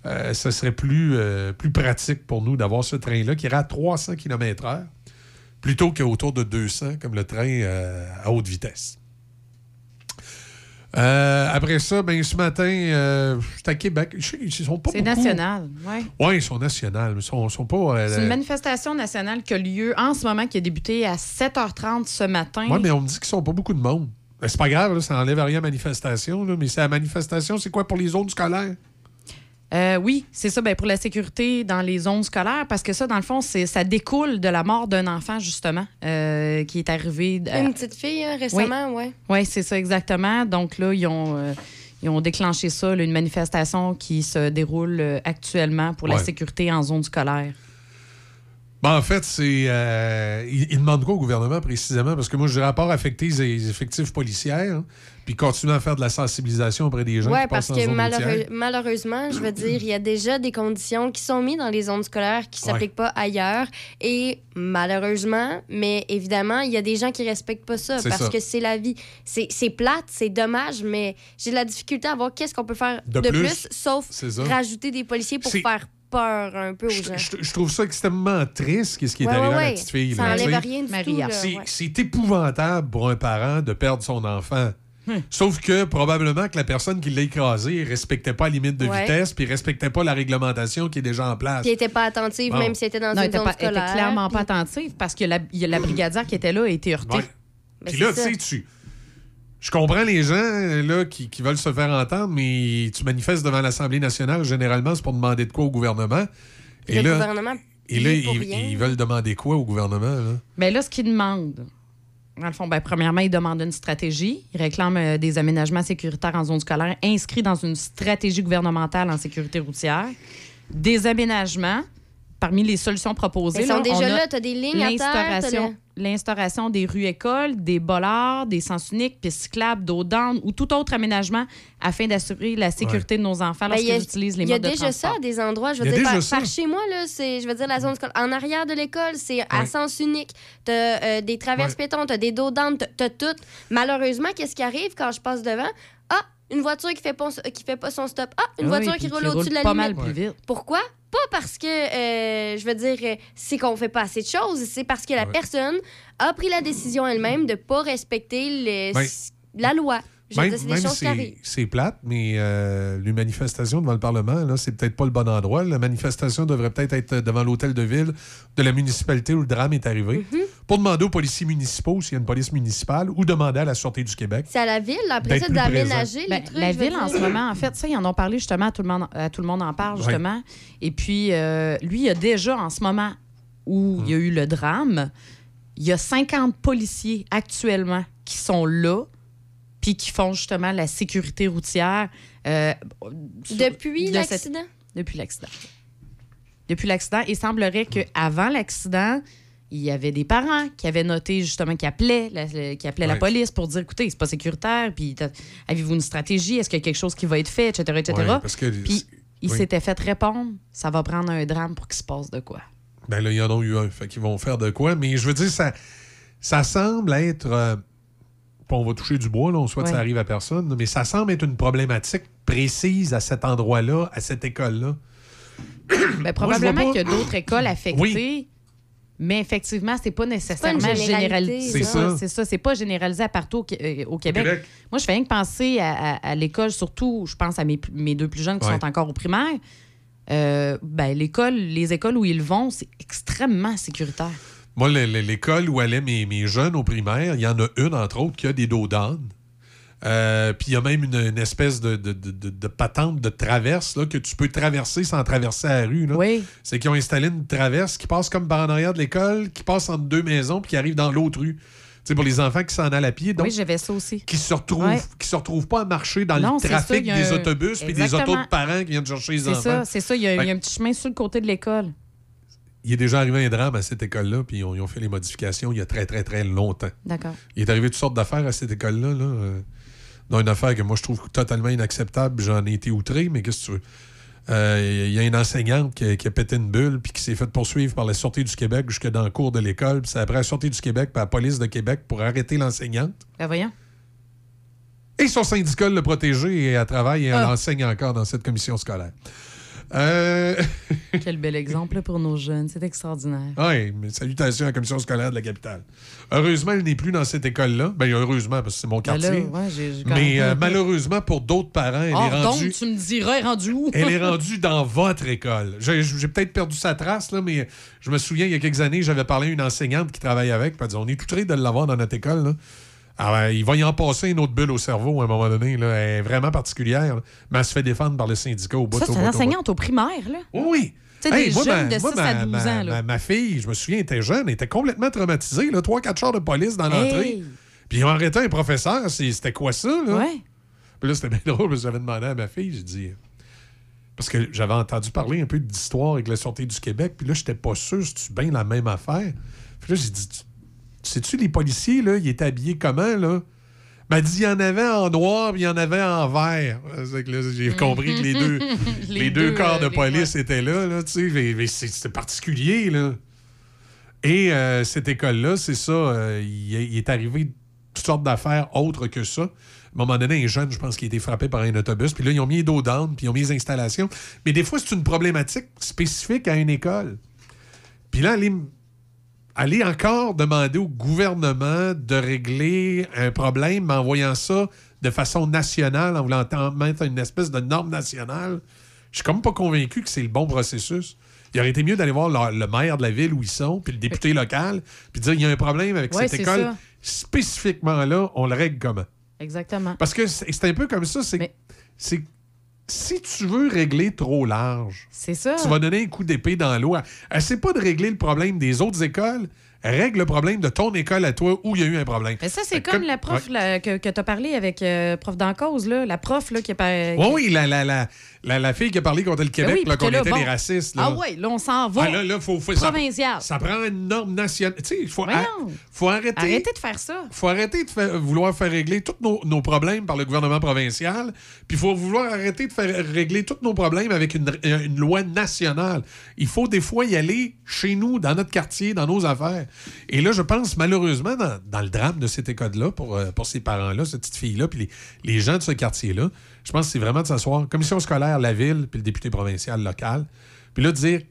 euh, ça serait plus, euh, plus pratique pour nous d'avoir ce train-là qui irait à 300 km/h plutôt qu'autour de 200 comme le train à haute vitesse. Euh, après ça, ben, ce matin, euh, j'étais à Québec. Ils sont pas C'est national, oui. Oui, ils sont nationaux. Ils sont, sont pas. euh, C'est une manifestation nationale qui a lieu en ce moment, qui a débuté à 7h30 ce matin. Ouais, mais on me dit qu'ils sont pas beaucoup de monde. C'est pas grave, là, ça enlève rien à la manifestation. là, mais c'est la manifestation, c'est quoi pour les zones scolaires? Euh, oui, c'est ça, ben, pour la sécurité dans les zones scolaires, parce que ça, dans le fond, c'est, ça découle de la mort d'un enfant, justement, euh, qui est arrivé. euh, Une petite fille, hein, récemment, ouais. Oui, c'est ça, exactement. Donc là, ils ont, euh, ils ont déclenché ça, là, une manifestation qui se déroule euh, actuellement pour la sécurité en zone scolaire. Ben, en fait, c'est. euh, ils, ils demandent quoi au gouvernement précisément? Parce que moi, je rapport affecter les effectifs policiers, hein, puis continuer à faire de la sensibilisation auprès des gens Oui, parce que malheureux- malheureusement, je veux dire, il y a déjà des conditions qui sont mises dans les zones scolaires qui ne Ouais. s'appliquent pas ailleurs. Et malheureusement, mais évidemment, il y a des gens qui ne respectent pas ça parce ça. que c'est la vie. C'est c'est plate, c'est dommage, mais j'ai de la difficulté à voir qu'est-ce qu'on peut faire De de, plus, plus, sauf rajouter des policiers pour faire peur un peu aux gens. Je, je trouve ça extrêmement triste, ce qui est Ouais, arrivé ouais, à la petite fille. Ça là, enlève tu sais. rien du Maria. tout. C'est ouais. c'est épouvantable pour un parent de perdre son enfant. Sauf que probablement que la personne qui l'a écrasé respectait pas la limite de Ouais. vitesse puis respectait pas la réglementation qui est déjà en place. Puis elle n'était pas attentive, Bon. même si c'était dans Non, une était, zone pas, elle était scolaire. clairement pas attentive parce que la, il y a la brigadière qui était là a été heurtée. Ouais. Ben, Puis là, c'est tu sais, tu. Je comprends les gens là, qui, qui veulent se faire entendre, mais tu manifestes devant l'Assemblée nationale, généralement, c'est pour demander de quoi au gouvernement. Et Le là, gouvernement et là ils, ils veulent demander quoi au gouvernement? Là? Mais là, ce qu'ils demandent, dans le fond, ben, premièrement, ils demandent une stratégie. Ils réclament euh, des aménagements sécuritaires en zone scolaire inscrits dans une stratégie gouvernementale en sécurité routière. Des aménagements, parmi les solutions proposées. Ils sont là, déjà on a là, t'as des lignes à terre, t'as l'instauration- des rues écoles, des bollards, des sens uniques, pistes cyclables, d'eau d'âne ou tout autre aménagement afin d'assurer la sécurité de nos enfants Ben, il y lorsqu'ils a- utilisent les Il y a modes de déjà transport. ça à des endroits. Je veux dire, par, chez moi, là, c'est, je veux dire, la zone scolaire. En arrière de l'école, c'est à sens unique. Tu as des traverses Ouais. piétons, tu as des dos d'âne, tu as tout. Malheureusement, qu'est-ce qui arrive quand je passe devant? Ah, une voiture qui fait pas, qui fait pas son stop. Ah, une Oui, voiture qui qui roule au-dessus de la pas limite. mal plus vite. Pourquoi? Pas parce que, euh, je veux dire, euh, c'est qu'on fait pas assez de choses. C'est parce que la Ouais. personne a pris la décision elle-même de pas respecter Ben, la loi. Même, dire, c'est même plate, mais euh, les manifestations devant le Parlement, là, c'est peut-être pas le bon endroit. La manifestation devrait peut-être être devant l'hôtel de ville de la municipalité où le drame est arrivé Mhm. pour demander aux policiers municipaux s'il y a une police municipale ou demander à la Sûreté du Québec. C'est à la ville, après D'être ça, plus d'aménager les Ben, trucs. la ville, en ce moment, en fait, ça, ils en ont parlé justement, à tout le monde, à tout le monde en parle, Ouais. justement. Et puis, euh, lui, il y a déjà, en ce moment où il y a eu le drame, il y a 50 policiers actuellement qui sont là, puis qui font justement la sécurité routière. euh, sur- Depuis de cette- l'accident? Depuis l'accident. Depuis l'accident. Il semblerait qu'avant l'accident, il y avait des parents qui avaient noté justement qui appelaient, la, qui appelaient la police pour dire écoutez, c'est pas sécuritaire, puis avez-vous une stratégie, est-ce qu'il y a quelque chose qui va être fait, etc. etc. Ouais, parce que- puis il oui. s'était fait répondre ça va prendre un drame pour qu'il se passe de quoi. Ben là, il y en a eu un. Fait qu'ils vont faire de quoi. Mais je veux dire, ça, ça semble être. euh, on va toucher du bois, là, on souhaite que ça arrive à personne, mais ça semble être une problématique précise à cet endroit-là, à cette école-là. [coughs] Ben, probablement pas- qu'il y a d'autres écoles affectées. Mais effectivement, c'est pas nécessairement généralisé. C'est ça, c'est ça. C'est pas généralisé à partout au, euh, au Québec. Québec. Moi, je fais rien que penser à, à- à l'école, surtout, je pense à mes, mes deux plus jeunes qui Ouais. sont encore au primaire. Euh, ben, l'école, les écoles où ils vont, c'est extrêmement sécuritaire. Moi, le- le- l'école où allaient mes, mes jeunes au primaire, il y en a une, entre autres, qui a des dos d'âne. Euh, Puis il y a même une, une espèce de, de- de- de- de patente de traverse là, que tu peux traverser sans traverser la rue. Oui. C'est qu'ils ont installé une traverse qui passe comme par en arrière de l'école, qui passe entre deux maisons, puis qui arrive dans l'autre rue. Tu sais, pour les enfants qui s'en allent à pied. Donc, oui, j'avais ça aussi. qui se retrouvent, Ouais. qui se retrouvent pas à marcher dans Non, le c'est ça, trafic des un- autobus puis des autos de parents qui viennent chercher les C'est enfants. ça, c'est ça. Il y, a, y un petit chemin sur le côté de l'école. Il est déjà arrivé un drame à cette école-là, puis ils ont, ils ont fait les modifications il y a très, très, très longtemps. D'accord. Il est arrivé toutes sortes d'affaires à cette école-là. Là, euh, dont une affaire que moi, je trouve totalement inacceptable. J'en ai été outré, mais qu'est-ce que tu veux? Euh, Il y a une enseignante qui, a- qui a pété une bulle puis qui s'est fait poursuivre par la Sûreté du Québec jusque dans le cours de l'école. Puis c'est après la Sûreté du Québec par la police de Québec pour arrêter l'enseignante. Ben voyons. Et son syndicat l'a protégée et elle travaille et elle Ah. enseigne encore dans cette commission scolaire. Euh... [laughs] Quel bel exemple pour nos jeunes. C'est extraordinaire. Oui, mais salutations à la commission scolaire de la capitale. Heureusement, elle n'est plus dans cette école-là. Ben, heureusement, parce que c'est mon Ben là, quartier. mais euh, malheureusement, pour d'autres parents, elle Hors est rendue... tu me diras, elle est rendue où? Elle est rendue [laughs] dans votre école. J'ai peut-être perdu sa trace, là, mais je me souviens, il y a quelques années, j'avais parlé à une enseignante qui travaille avec. Elle On est tout de l'avoir dans notre école. Là. Alors, euh, il va y en passer une autre bulle au cerveau à un moment donné. Là. Elle est vraiment particulière. là. Mais elle se fait défendre par le syndicat au bout Ça, c'est une enseignante au primaire, là. Oui, sais, des moi, jeunes ma- de moi, 6 à ma- 12 ma- ans, là. Ma, ma fille, je me souviens, était jeune, elle était complètement traumatisée. Là, trois, quatre chars de police dans l'entrée. Hey! Puis ils ont arrêté un professeur. c'est- C'était quoi ça? Là? Ouais. Puis là, c'était bien [laughs] drôle, parce que j'avais demandé à ma fille, j'ai dit. Parce que j'avais entendu parler un peu d'histoire avec la Sûreté du Québec, puis là, j'étais pas sûr si tu bien la même affaire? Puis là, j'ai dit, sais-tu, les policiers, là, ils étaient habillés comment, là? m'a dit, il y en avait en noir, puis il y en avait en vert. [laughs] J'ai compris que les deux, [laughs] les Les deux deux, corps de euh, les- police étaient là, là, tu sais. mais- mais c'est- C'était particulier, là. Et euh, cette école-là, c'est ça, euh, il, est- il est arrivé toutes sortes d'affaires autres que ça. À un moment donné, un jeune, je pense, qui a été frappé par un autobus. Puis là, ils ont mis dos down, puis ils ont mis les installations. Mais des fois, c'est une problématique spécifique à une école. Puis là, aller, aller encore demander au gouvernement de régler un problème en voyant ça de façon nationale, en voulant mettre une espèce de norme nationale, je suis comme pas convaincu que c'est le bon processus. Il aurait été mieux d'aller voir le, le maire de la ville où ils sont, puis le député local, puis dire il y a un problème avec Ouais, cette école. ça. Spécifiquement là, on le règle comment? Exactement. Parce que c'est un peu comme ça, c'est c'est- si tu veux régler trop large, C'est ça. tu vas donner un coup d'épée dans l'eau. Essaie pas de régler le problème des autres écoles, règle le problème de ton école à toi où il y a eu un problème. Mais ça, c'est que comme la prof Ouais. là, que, que tu as parlé avec euh, prof d'en cause, là, la prof là, qui a pas. Oui, oui, la, la, la, la, la fille qui a parlé contre le Québec, Ben oui, là, puis qu'on était bon. des racistes. Là. Ah ouais, là, on s'en va. Ah, là, là, faut, faut- ça- Provincial. Ça, prend une norme nationale. Tu sais, il faut, arrêter. Arrêtez de faire ça. faut arrêter de vouloir faire régler tous nos, nos problèmes par le gouvernement provincial, puis il faut vouloir arrêter de faire régler tous nos problèmes avec une, une loi nationale. Il faut des fois y aller chez nous, dans notre quartier, dans nos affaires. Et là, je pense malheureusement, dans, dans le drame de cette école-là, pour, euh, pour ces parents-là, cette petite fille-là, puis les, les gens de ce quartier-là, je pense que c'est vraiment de s'asseoir, commission scolaire, la ville, puis le député provincial local, puis là, de dire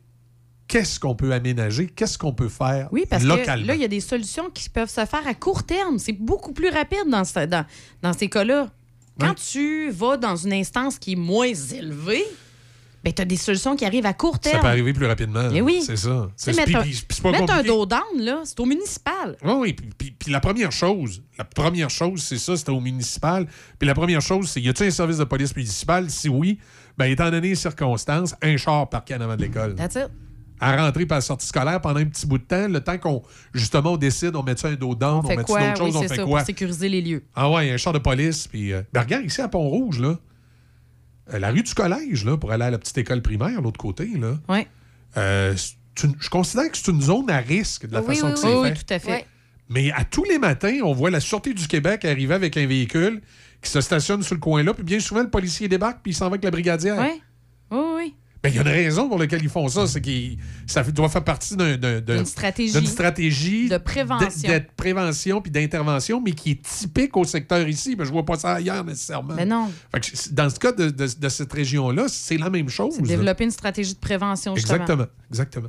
qu'est-ce qu'on peut aménager, qu'est-ce qu'on peut faire Oui, parce localement. que là, il y a des solutions qui peuvent se faire à court terme. C'est beaucoup plus rapide dans, ce- dans, dans ces cas-là. Quand tu vas dans une instance qui est moins élevée, ben, tu as des solutions qui arrivent à court terme. Ça peut arriver plus rapidement. Eh oui. C'est ça. C'est- mettre un, c'est mettre un dos down, là, c'est au municipal. Oui, oui. Puis, la première chose, la première chose, c'est ça, c'était au municipal. Puis la première chose, c'est y a-t-il un service de police municipal? Si oui, ben étant donné les circonstances, un char parqué en avant de l'école. That's it. À rentrer par la sortie scolaire pendant un petit bout de temps, le temps qu'on, justement, on décide, on met ça un dos down, on, On met quoi? d'autres Oui, choses, on c'est fait ça, quoi? pour sécuriser les lieux. Ah ouais, un char de police. Puis, euh, ben regarde, ici à Pont-Rouge, là, euh, la rue du collège, là, pour aller à la petite école primaire, l'autre côté, là. Ouais. euh, une- je considère que c'est une zone à risque de la Oui, façon oui, que oui, c'est oui, fait. tout à fait. Mais à tous les matins, on voit la Sûreté du Québec arriver avec un véhicule qui se stationne sur le coin là, puis bien souvent, le policier débarque, puis il s'en va avec la brigadière. Oui, oui, oui. Ben, il y a une raison pour laquelle ils font ça, c'est que ça doit faire partie d'un- d'un- d'un- D'une stratégie. De prévention. de, de prévention puis d'intervention, mais qui est typique au secteur ici. Ben, je vois pas ça ailleurs nécessairement. Mais non. Fait que c'est- dans ce cas de, de- de cette région-là, c'est la même chose. Développer une stratégie de prévention, justement. Exactement, exactement.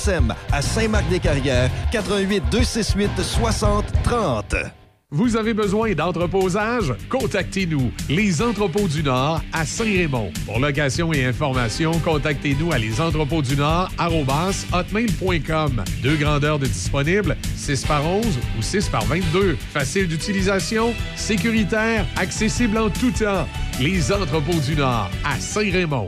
à Saint-Marc-des-Carrières, 88 268 60 30. Vous avez besoin d'entreposage? Contactez-nous, Les Entrepôts du Nord à Saint-Raymond. Pour location et information, contactez-nous à lesentrepôtsdunord@hotmail.com. Deux grandeurs de disponibles, 6 par 11 ou 6 par 22. Facile d'utilisation, sécuritaire, accessible en tout temps. Les Entrepôts du Nord à Saint-Raymond.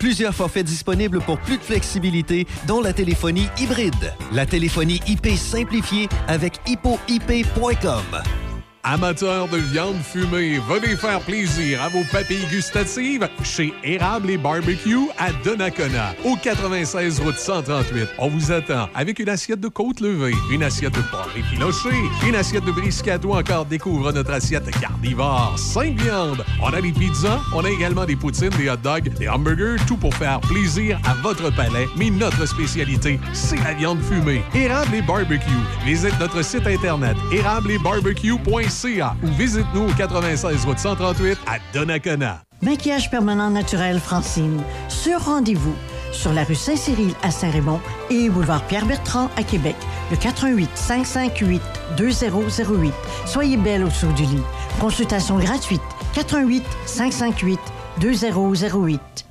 Plusieurs forfaits disponibles pour plus de flexibilité, dont la téléphonie hybride. La téléphonie IP simplifiée avec hippoip.com. Amateurs de viande fumée, venez faire plaisir à vos papilles gustatives chez Érable et Barbecue à Donnacona, au 96 route 138. On vous attend avec une assiette de côte levée, une assiette de porc effiloché, une assiette de brisket ou encore découvre notre assiette carnivore. Cinq viandes. On a des pizzas, on a également des poutines, des hot dogs, des hamburgers, tout pour faire plaisir à votre palais. Mais notre spécialité, c'est la viande fumée. Érable et Barbecue. Visite notre site internet ou visite-nous au 96 route 138 à Donnacona. Maquillage permanent naturel Francine. Sur rendez-vous. Sur la rue Saint-Cyril à Saint-Raymond et boulevard Pierre-Bertrand à Québec. Le 88 558 2008. Soyez belle au-dessous du lit. Consultation gratuite. 88 558 2008.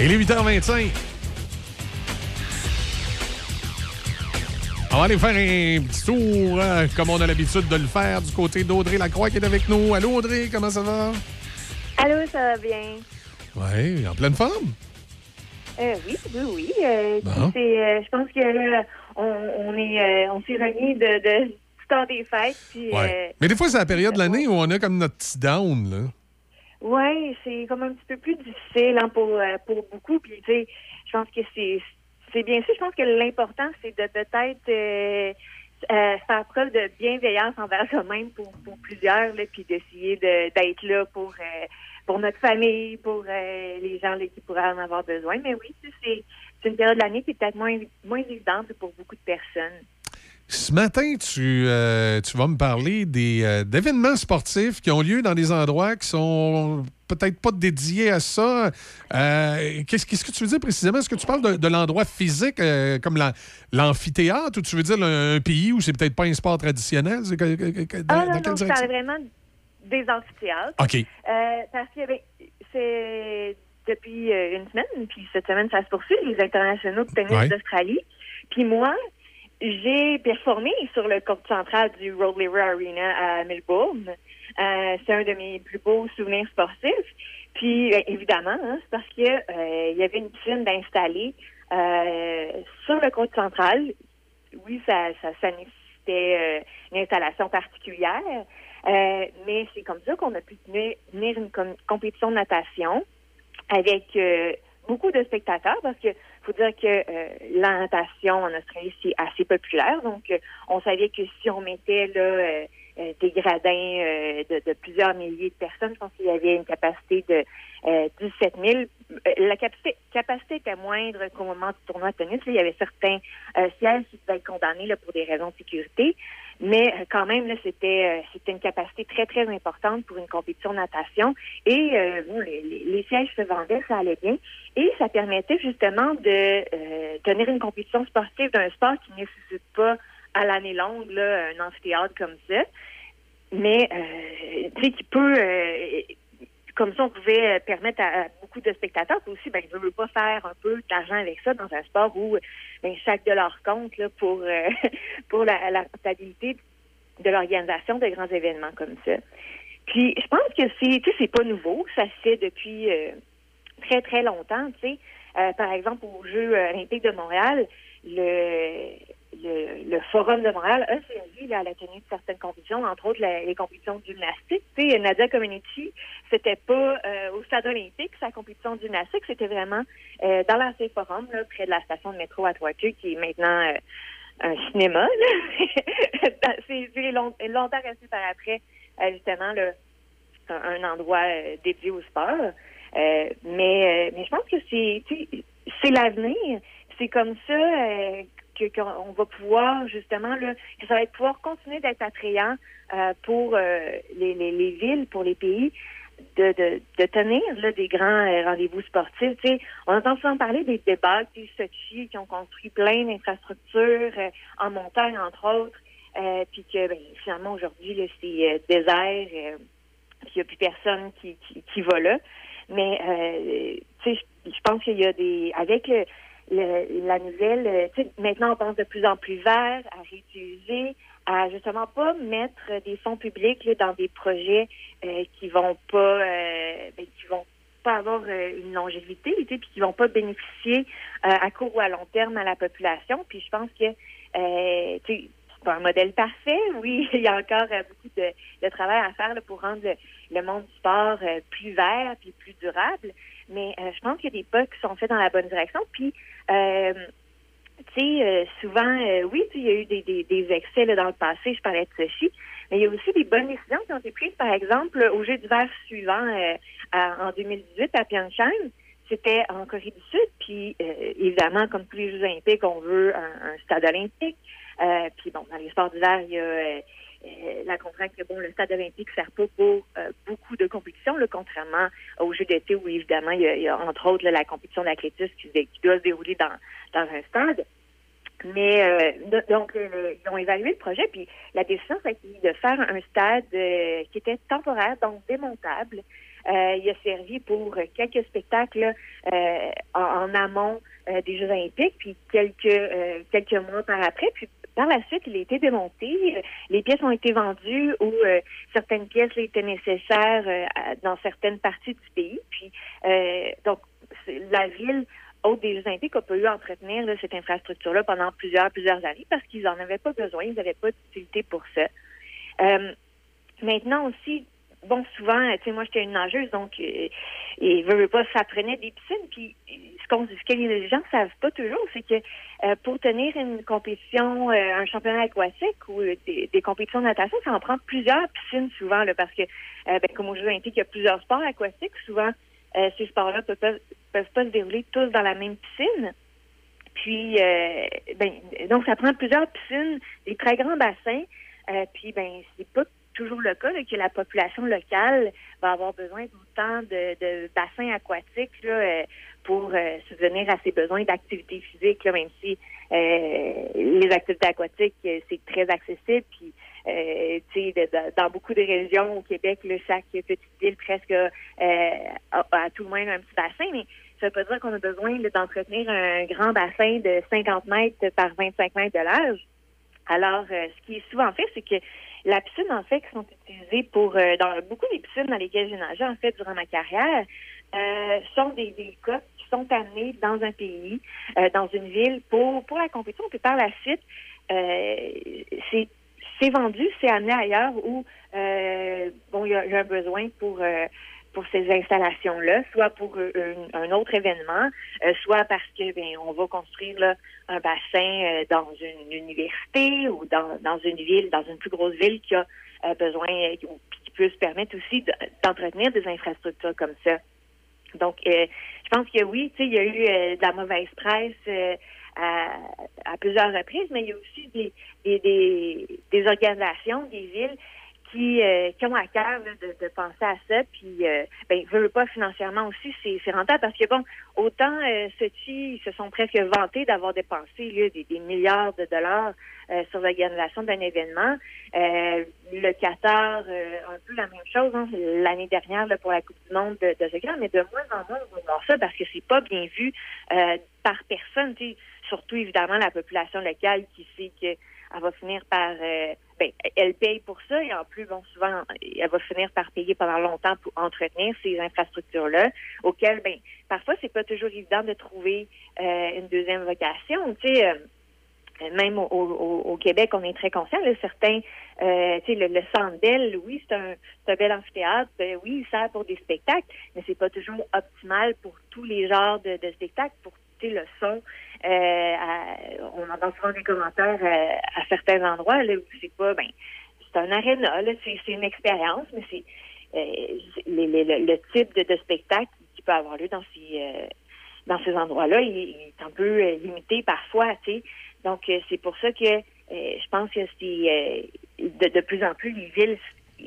Et les 8h25. On va aller faire un petit tour, euh, comme on a l'habitude de le faire, du côté d'Audrey Lacroix qui est avec nous. Allô, Audrey, comment ça va? Allô, ça va bien? Oui, en pleine forme? Euh, oui, oui, oui. Euh, Bon. euh, je pense que on, on est, on s'est remis de, de, du temps des fêtes. Puis, Ouais. Mais des fois, c'est la période de l'année où on a comme notre petit down, là. Ouais, c'est comme un petit peu plus difficile hein, pour, euh, pour beaucoup. Puis, tu sais, je pense que c'est, c'est bien sûr. Je pense que l'important, c'est de peut-être euh, euh, faire preuve de bienveillance envers soi-même pour, pour plusieurs, là, puis d'essayer de, d'être là pour, euh, pour notre famille, pour euh, les gens là, qui pourraient en avoir besoin. Mais oui, c'est, c'est une période de l'année qui est peut-être moins, moins évidente pour beaucoup de personnes. Ce matin, tu, euh, tu vas me parler des, euh, d'événements sportifs qui ont lieu dans des endroits qui sont peut-être pas dédiés à ça. Euh, qu'est-ce, qu'est-ce que tu veux dire précisément? Est-ce que tu parles de, de l'endroit physique, euh, comme la- l'amphithéâtre, ou tu veux dire un, un pays où c'est peut-être pas un sport traditionnel? Dans- Ah non, non, je parle vraiment des amphithéâtres. OK. Parce que ben, c'est depuis une semaine, puis cette semaine, ça se poursuit, les internationaux de tennis Ouais. d'Australie. Puis moi, j'ai performé sur le court central du Road Lever Arena à Melbourne. Euh, c'est un de mes plus beaux souvenirs sportifs. Puis ben, évidemment, hein, c'est parce que euh, il y avait une piscine d'installer euh, sur le côte central. Oui, ça, ça, nécessitait euh, une installation particulière, euh, mais c'est comme ça qu'on a pu tenir, une com- compétition de natation avec euh, beaucoup de spectateurs parce que faut dire que euh, en Australie c'est assez populaire. Donc euh, on savait que si on mettait là euh, des gradins euh, de, plusieurs milliers de personnes, je pense qu'il y avait une capacité de euh, 17 000. Euh, La capacité, capacité était moindre qu'au moment du tournoi de tennis. Il y avait certains sièges qui pouvaient être condamnés là, pour des raisons de sécurité, mais quand même, c'était une capacité très, très importante pour une compétition de natation. Et bon, les, les- sièges se vendaient, ça allait bien. Et ça permettait justement de tenir une compétition sportive d'un sport qui ne nécessite pas à l'année longue là, un amphithéâtre comme ça. Mais euh, tu sais, qui peut euh, comme ça, on pouvait euh, permettre à, beaucoup de spectateurs, aussi, ben, je veux pas faire un peu d'argent avec ça dans un sport où ben, chaque dollar compte là, pour [laughs] pour la, rentabilité de l'organisation de grands événements comme ça. Puis, je pense que c'est, tu sais, c'est pas nouveau, ça se fait depuis très très longtemps, tu sais. Par exemple, aux Jeux olympiques de Montréal, le le, le Forum de Montréal a servi là, à la tenue de certaines compétitions, entre autres les compétitions de gymnastique. Tu sais, Nadia Comaneci, c'était pas euh, au stade olympique, sa compétition gymnastique, c'était vraiment euh, dans l'ancien forum, là, près de la station de métro à Trois-Queues, qui est maintenant euh, un cinéma. [laughs] c'est c'est long- longtemps resté par après, euh, justement, là, un, endroit euh, dédié au sport. Euh, mais, mais je pense que c'est l'avenir. C'est comme ça qu'on va pouvoir justement là, que ça va pouvoir continuer d'être attrayant euh, pour euh, les, les, les villes, pour les pays. De, de, tenir là, des grands euh, rendez-vous sportifs. On entend souvent parler des débats des Sochi qui ont construit plein d'infrastructures en montagne, entre autres, puis que ben, finalement aujourd'hui, c'est désert, puis il n'y a plus personne qui, qui, va là. Mais tu sais, je je pense qu'il y a des avec le, la nouvelle, euh, maintenant on pense de plus en plus vert, à réutiliser, à justement pas mettre des fonds publics dans des projets euh, qui vont pas, euh, ben, qui vont pas avoir une longévité, sais, puis qui vont pas bénéficier à court ou à long terme à la population. Puis je pense que c'est pas un modèle parfait. [laughs] Oui, il y a encore beaucoup de, travail à faire pour rendre le, le monde du sport plus vert puis plus durable. Mais euh, je pense qu'il y a des pas qui sont faits dans la bonne direction. Puis, euh, tu sais, euh, souvent, euh, oui, il y a eu des, des, des excès là, dans le passé. Je parlais de Sochi. Mais il y a aussi des bonnes décisions qui ont été prises, par exemple, au Jeu d'hiver suivant, euh, à- en 2018 à Pyeongchang. C'était en Corée du Sud. Puis, euh, évidemment, comme tous les Jeux olympiques, on veut un, un stade olympique. Puis, bon, dans les sports d'hiver, il y a... euh, la contrainte que bon, le stade olympique sert pas pour euh, beaucoup de compétitions, là, contrairement aux Jeux d'été où évidemment il y a, entre autres la compétition d'athlétisme qui, doit se dérouler dans, dans un stade. Mais euh, do- donc ils ont évalué le projet, puis la décision a été de faire un stade qui était temporaire, donc démontable. Il a servi pour quelques spectacles en, en amont des Jeux olympiques, puis quelques quelques mois par après. Puis par la suite, il a été démonté. Les pièces ont été vendues ou euh, certaines pièces étaient nécessaires euh, dans certaines parties du pays. Puis euh, donc la ville haute des Jeux olympiques eu à entretenir cette infrastructure-là pendant plusieurs plusieurs années parce qu'ils n'en avaient pas besoin, ils n'avaient pas d'utilité pour ça. Maintenant aussi, bon, souvent, tu sais, moi, j'étais une nageuse, donc, euh, et veut, veut pas, ça prenait des piscines. Puis, ce, qu'on, ce que les gens savent pas toujours, c'est que euh, pour tenir une compétition, euh, un championnat aquatique ou euh, des, des compétitions de natation, ça en prend plusieurs piscines souvent, là, parce que, euh, ben, comme aux Jeux olympiques, il y a plusieurs sports aquatiques. Souvent, ces sports-là peuvent, peuvent, pas se dérouler tous dans la même piscine. Puis, ben, donc, ça prend plusieurs piscines, des très grands bassins. Euh, puis, ben, c'est pas toujours le cas que la population locale va avoir besoin d'autant de, de bassins aquatiques là, euh, pour euh, subvenir à ses besoins d'activité physique, même si euh, les activités aquatiques, c'est très accessible. Puis, dans beaucoup de régions au Québec, chaque petite ville presque a, tout le moins un petit bassin, mais ça veut pas dire qu'on a besoin d'entretenir un grand bassin de 50 mètres par 25 mètres de large. Alors, ce qui est souvent fait, c'est que la piscine, en fait, qui sont utilisées pour, euh, dans beaucoup des piscines dans lesquelles j'ai nagé, en fait, durant ma carrière, euh, sont des hélicoptères qui sont amenés dans un pays, euh, dans une ville, pour, pour la compétition. Puis par la suite, euh, c'est c'est vendu, c'est amené ailleurs où euh, bon, il y, y a un besoin pour euh, pour ces installations-là, soit pour euh, un, autre événement, euh, soit parce que ben on va construire là, un bassin euh, dans une université ou dans, dans une ville, dans une plus grosse ville qui a besoin, ou qui peut se permettre aussi de- d'entretenir des infrastructures comme ça. Donc, je pense que oui, il y a eu de la mauvaise presse à, à plusieurs reprises, mais il y a aussi des, des, des organisations, des villes qui, euh, qui ont à cœur là, de, de penser à ça, puis euh, ben, veulent pas financièrement aussi, c'est rentable parce que bon, autant euh, ceux-ci se sont presque vantés d'avoir dépensé des, des milliards de dollars euh, sur l'organisation d'un événement. Euh, le Qatar, euh, un peu la même chose hein, l'année dernière là, pour la Coupe du Monde de, de soccer, mais de moins en moins on va voir ça parce que c'est pas bien vu euh, par personne, surtout évidemment la population locale qui sait que elle va finir par ben, elle paye pour ça et en plus, bon, souvent, elle va finir par payer pendant longtemps pour entretenir ces infrastructures-là, auxquelles, ben, parfois, c'est pas toujours évident de trouver euh, une deuxième vocation. Tu sais, euh, même au, Québec, on est très conscient. Certains, euh, tu sais, le, Bell, oui, c'est un, un bel amphithéâtre. euh, oui, il sert pour des spectacles, mais c'est pas toujours optimal pour tous les genres de, spectacles. Le son, euh, on entend souvent des commentaires euh, à certains endroits là, où c'est pas, ben, c'est un aréna, c'est, une expérience, mais c'est euh, le, type de, spectacle qui peut avoir lieu dans ces dans ces endroits-là, est un peu limité parfois, tu sais. Donc c'est pour ça que je pense que c'est de, de plus en plus les villes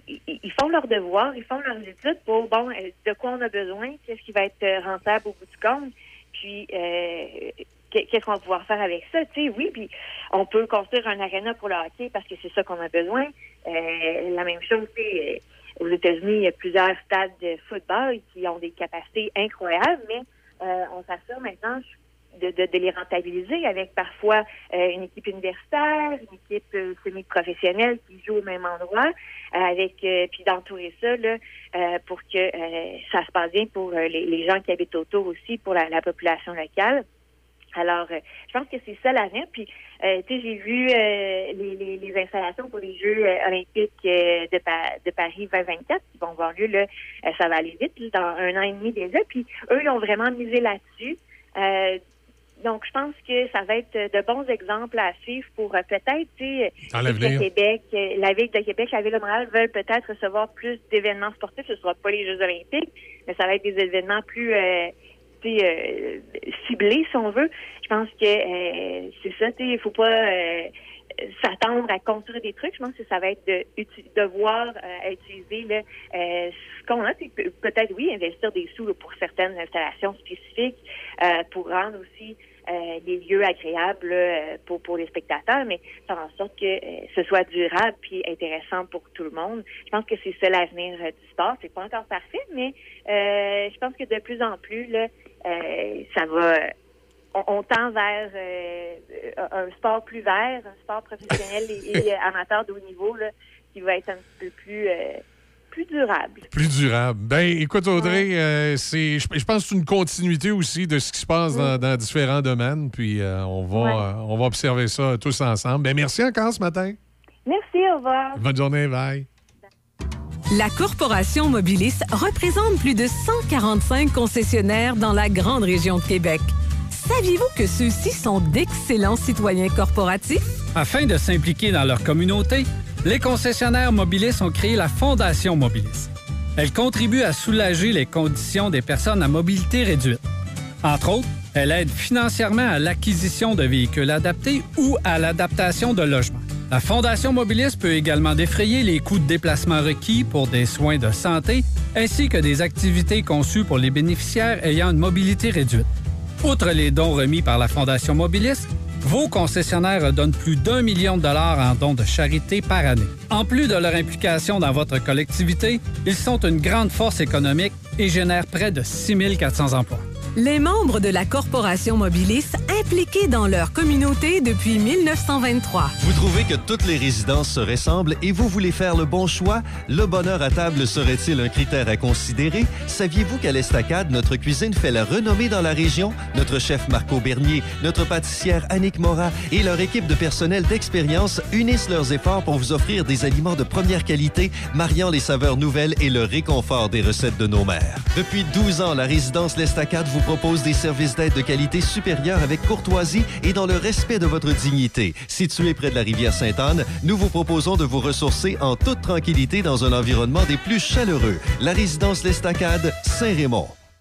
ils, font leur devoir, ils font leurs études pour bon de quoi on a besoin, qu'est-ce qui va être rentable au bout du compte, puis euh, qu'est- qu'est-ce qu'on va pouvoir faire avec ça, tu sais, oui, puis on peut construire un aréna pour le hockey parce que c'est ça qu'on a besoin. Euh, la même chose, sais, euh, aux États-Unis, il y a plusieurs stades de football qui ont des capacités incroyables, mais euh, on s'assure maintenant de, de, de les rentabiliser avec parfois euh, une équipe universitaire, une équipe euh, semi-professionnelle qui joue au même endroit, euh, avec euh, puis d'entourer ça là, euh, pour que euh, ça se passe bien pour les, les gens qui habitent autour aussi, pour la, la population locale. Alors, je pense que c'est ça l'avenir. Puis, tu sais, j'ai vu les, les, les installations pour les Jeux olympiques de, Pa- de Paris 2024 qui vont avoir lieu là. ça va aller vite, dans un an et demi déjà. Puis, eux, ils ont vraiment misé là-dessus. Euh, donc, je pense que ça va être de bons exemples à suivre pour euh, peut-être, tu sais. Québec, euh, la ville de Québec, la ville de Montréal veulent peut-être recevoir plus d'événements sportifs. Ce ne sera pas les Jeux olympiques, mais ça va être des événements plus euh, tu sais, euh, ciblés, si on veut. Je pense que euh, c'est ça, tu sais, il faut pas euh, s'attendre à construire des trucs. Je pense que ça va être de, de voir à utiliser là, ce qu'on a. Peut-être, oui, investir des sous là, pour certaines installations spécifiques pour rendre aussi euh, les lieux agréables là, euh, pour, pour les spectateurs, mais faire en sorte que euh, ce soit durable puis intéressant pour tout le monde. Je pense que c'est ça l'avenir euh, du sport. C'est pas encore parfait, mais euh, je pense que de plus en plus, là, euh, ça va on, on tend vers euh, un sport plus vert, un sport professionnel et, et, [laughs] amateur de haut niveau là, qui va être un petit peu plus euh, plus durable. Plus durable. Ben, écoute, Audrey, euh, c'est, je, je pense que c'est une continuité aussi de ce qui se passe dans, dans différents domaines. Puis euh, on, va, Ouais. euh, on va observer ça tous ensemble. Ben, merci encore ce matin. Merci, au revoir. Bonne journée, bye. La Corporation Mobilis représente plus de 145 concessionnaires dans la grande région de Québec. Saviez-vous que ceux-ci sont d'excellents citoyens corporatifs? Afin de s'impliquer dans leur communauté, les concessionnaires Mobilis ont créé la Fondation Mobilis. Elle contribue à soulager les conditions des personnes à mobilité réduite. Entre autres, elle aide financièrement à l'acquisition de véhicules adaptés ou à l'adaptation de logements. La Fondation Mobilis peut également défrayer les coûts de déplacement requis pour des soins de santé ainsi que des activités conçues pour les bénéficiaires ayant une mobilité réduite. Outre les dons remis par la Fondation Mobilis, vos concessionnaires donnent plus d'un million de dollars en dons de charité par année. En plus de leur implication dans votre collectivité, ils sont une grande force économique et génèrent près de 6 400 emplois. Les membres de la Corporation Mobilis impliqués dans leur communauté depuis 1923. Vous trouvez que toutes les résidences se ressemblent et vous voulez faire le bon choix? Le bonheur à table serait-il un critère à considérer? Saviez-vous qu'à l'Estacade, notre cuisine fait la renommée dans la région? Notre chef Marco Bernier, notre pâtissière Annick Morat et leur équipe de personnel d'expérience unissent leurs efforts pour vous offrir des aliments de première qualité, mariant les saveurs nouvelles et le réconfort des recettes de nos mères. Depuis 12 ans, la résidence L'Estacade vous propose des services d'aide de qualité supérieure avec courtoisie et dans le respect de votre dignité. Situé près de la rivière Sainte-Anne, nous vous proposons de vous ressourcer en toute tranquillité dans un environnement des plus chaleureux. La résidence L'Estacade, Saint-Raymond.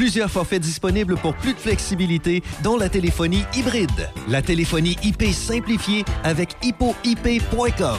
Plusieurs forfaits disponibles pour plus de flexibilité, dont la téléphonie hybride. La téléphonie IP simplifiée avec hippoip.com.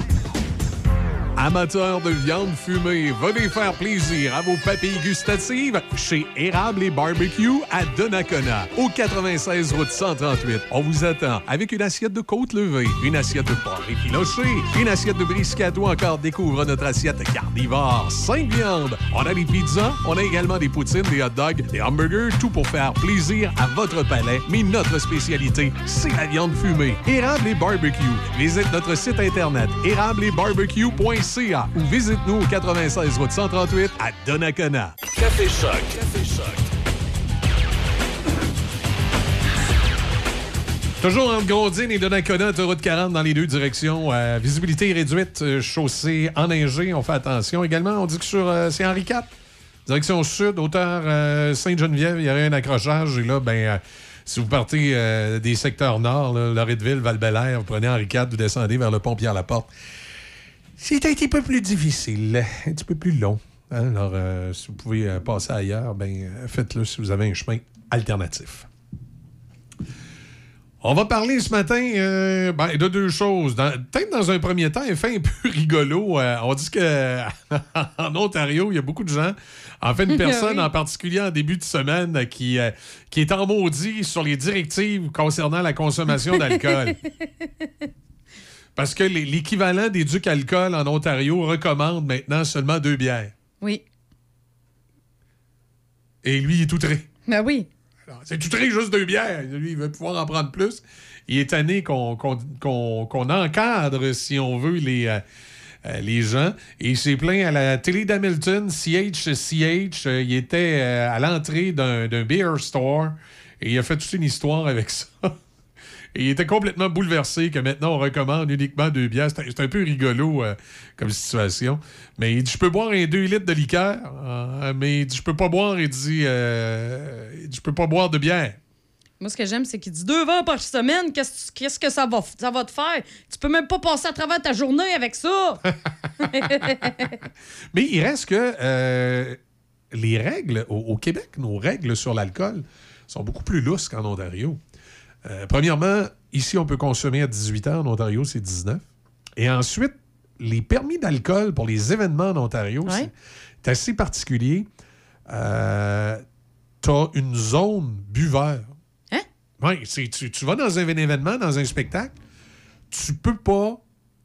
Amateurs de viande fumée, venez faire plaisir à vos papilles gustatives chez Érable et Barbecue à Donnacona, au 96 route 138. On vous attend avec une assiette de côte levée, une assiette de porc effiloché, une assiette de brisket ou encore découvre notre assiette carnivore, 5 viandes. On a des pizzas, on a également des poutines, des hot dogs, des hamburgers, tout pour faire plaisir à votre palais. Mais notre spécialité, c'est la viande fumée. Érable et Barbecue. Visite notre site internet érableetbarbecue.ca ou visite-nous au 96 route 138 à Donnacona. Café Choc. Café Choc. Toujours entre Grondine et Donnacona, autoroute 40 dans les deux directions. Euh, visibilité réduite, euh, chaussée enneigée, on fait attention. Également, on dit que sur euh, c'est Henri IV, direction sud, hauteur Sainte-Geneviève, il y aurait un accrochage. Et là, ben, si vous partez des secteurs nord, Loretteville, val vous prenez Henri IV, vous descendez vers le pont Pierre-Laporte. C'est un petit peu plus difficile, un petit peu plus long. Alors, euh, si vous pouvez euh, passer ailleurs, ben, euh, faites-le si vous avez un chemin alternatif. On va parler ce matin euh, ben, de deux choses. Peut-être dans un premier temps, un fait un peu [laughs] rigolo. euh, on dit que [laughs] en Ontario, il y a beaucoup de gens, en fait, une [laughs] personne Oui. en particulier en début de semaine qui, euh, qui est en maudit sur les directives concernant la consommation d'alcool. Parce que l'équivalent des ducs alcool en Ontario recommande maintenant seulement deux bières. Oui. Et lui, il est outré. Ben oui. C'est outré juste deux bières. Lui, il veut pouvoir en prendre plus. Il est tanné qu'on encadre, si on veut, les, euh, euh, les gens. Et il s'est plaint à la télé d'Hamilton, CHCH. euh, il était euh, à l'entrée d'un beer store et il a fait toute une histoire avec ça. [laughs] Et il était complètement bouleversé que maintenant on recommande uniquement deux bières. C'est un- peu rigolo euh, comme situation. Mais il dit Je peux boire un 2 litres de liqueur, euh, mais il dit, je peux pas boire, il dit, euh, il dit, Je peux pas boire de bière. Moi, ce que j'aime, c'est qu'il dit deux verres par semaine. Qu'est-ce que ça va, ça va te faire? Tu peux même pas passer à travers ta journée avec ça. [laughs] Mais il reste que euh, les règles au, au Québec, nos règles sur l'alcool sont beaucoup plus lousses qu'en Ontario. Euh, premièrement, ici, on peut consommer à 18 ans. En Ontario, c'est 19. Et ensuite, les permis d'alcool pour les événements en Ontario, c'est- c'est assez particulier. Euh, tu as une zone buveur. Hein? Oui, tu, tu vas dans un événement, dans un spectacle, tu peux pas,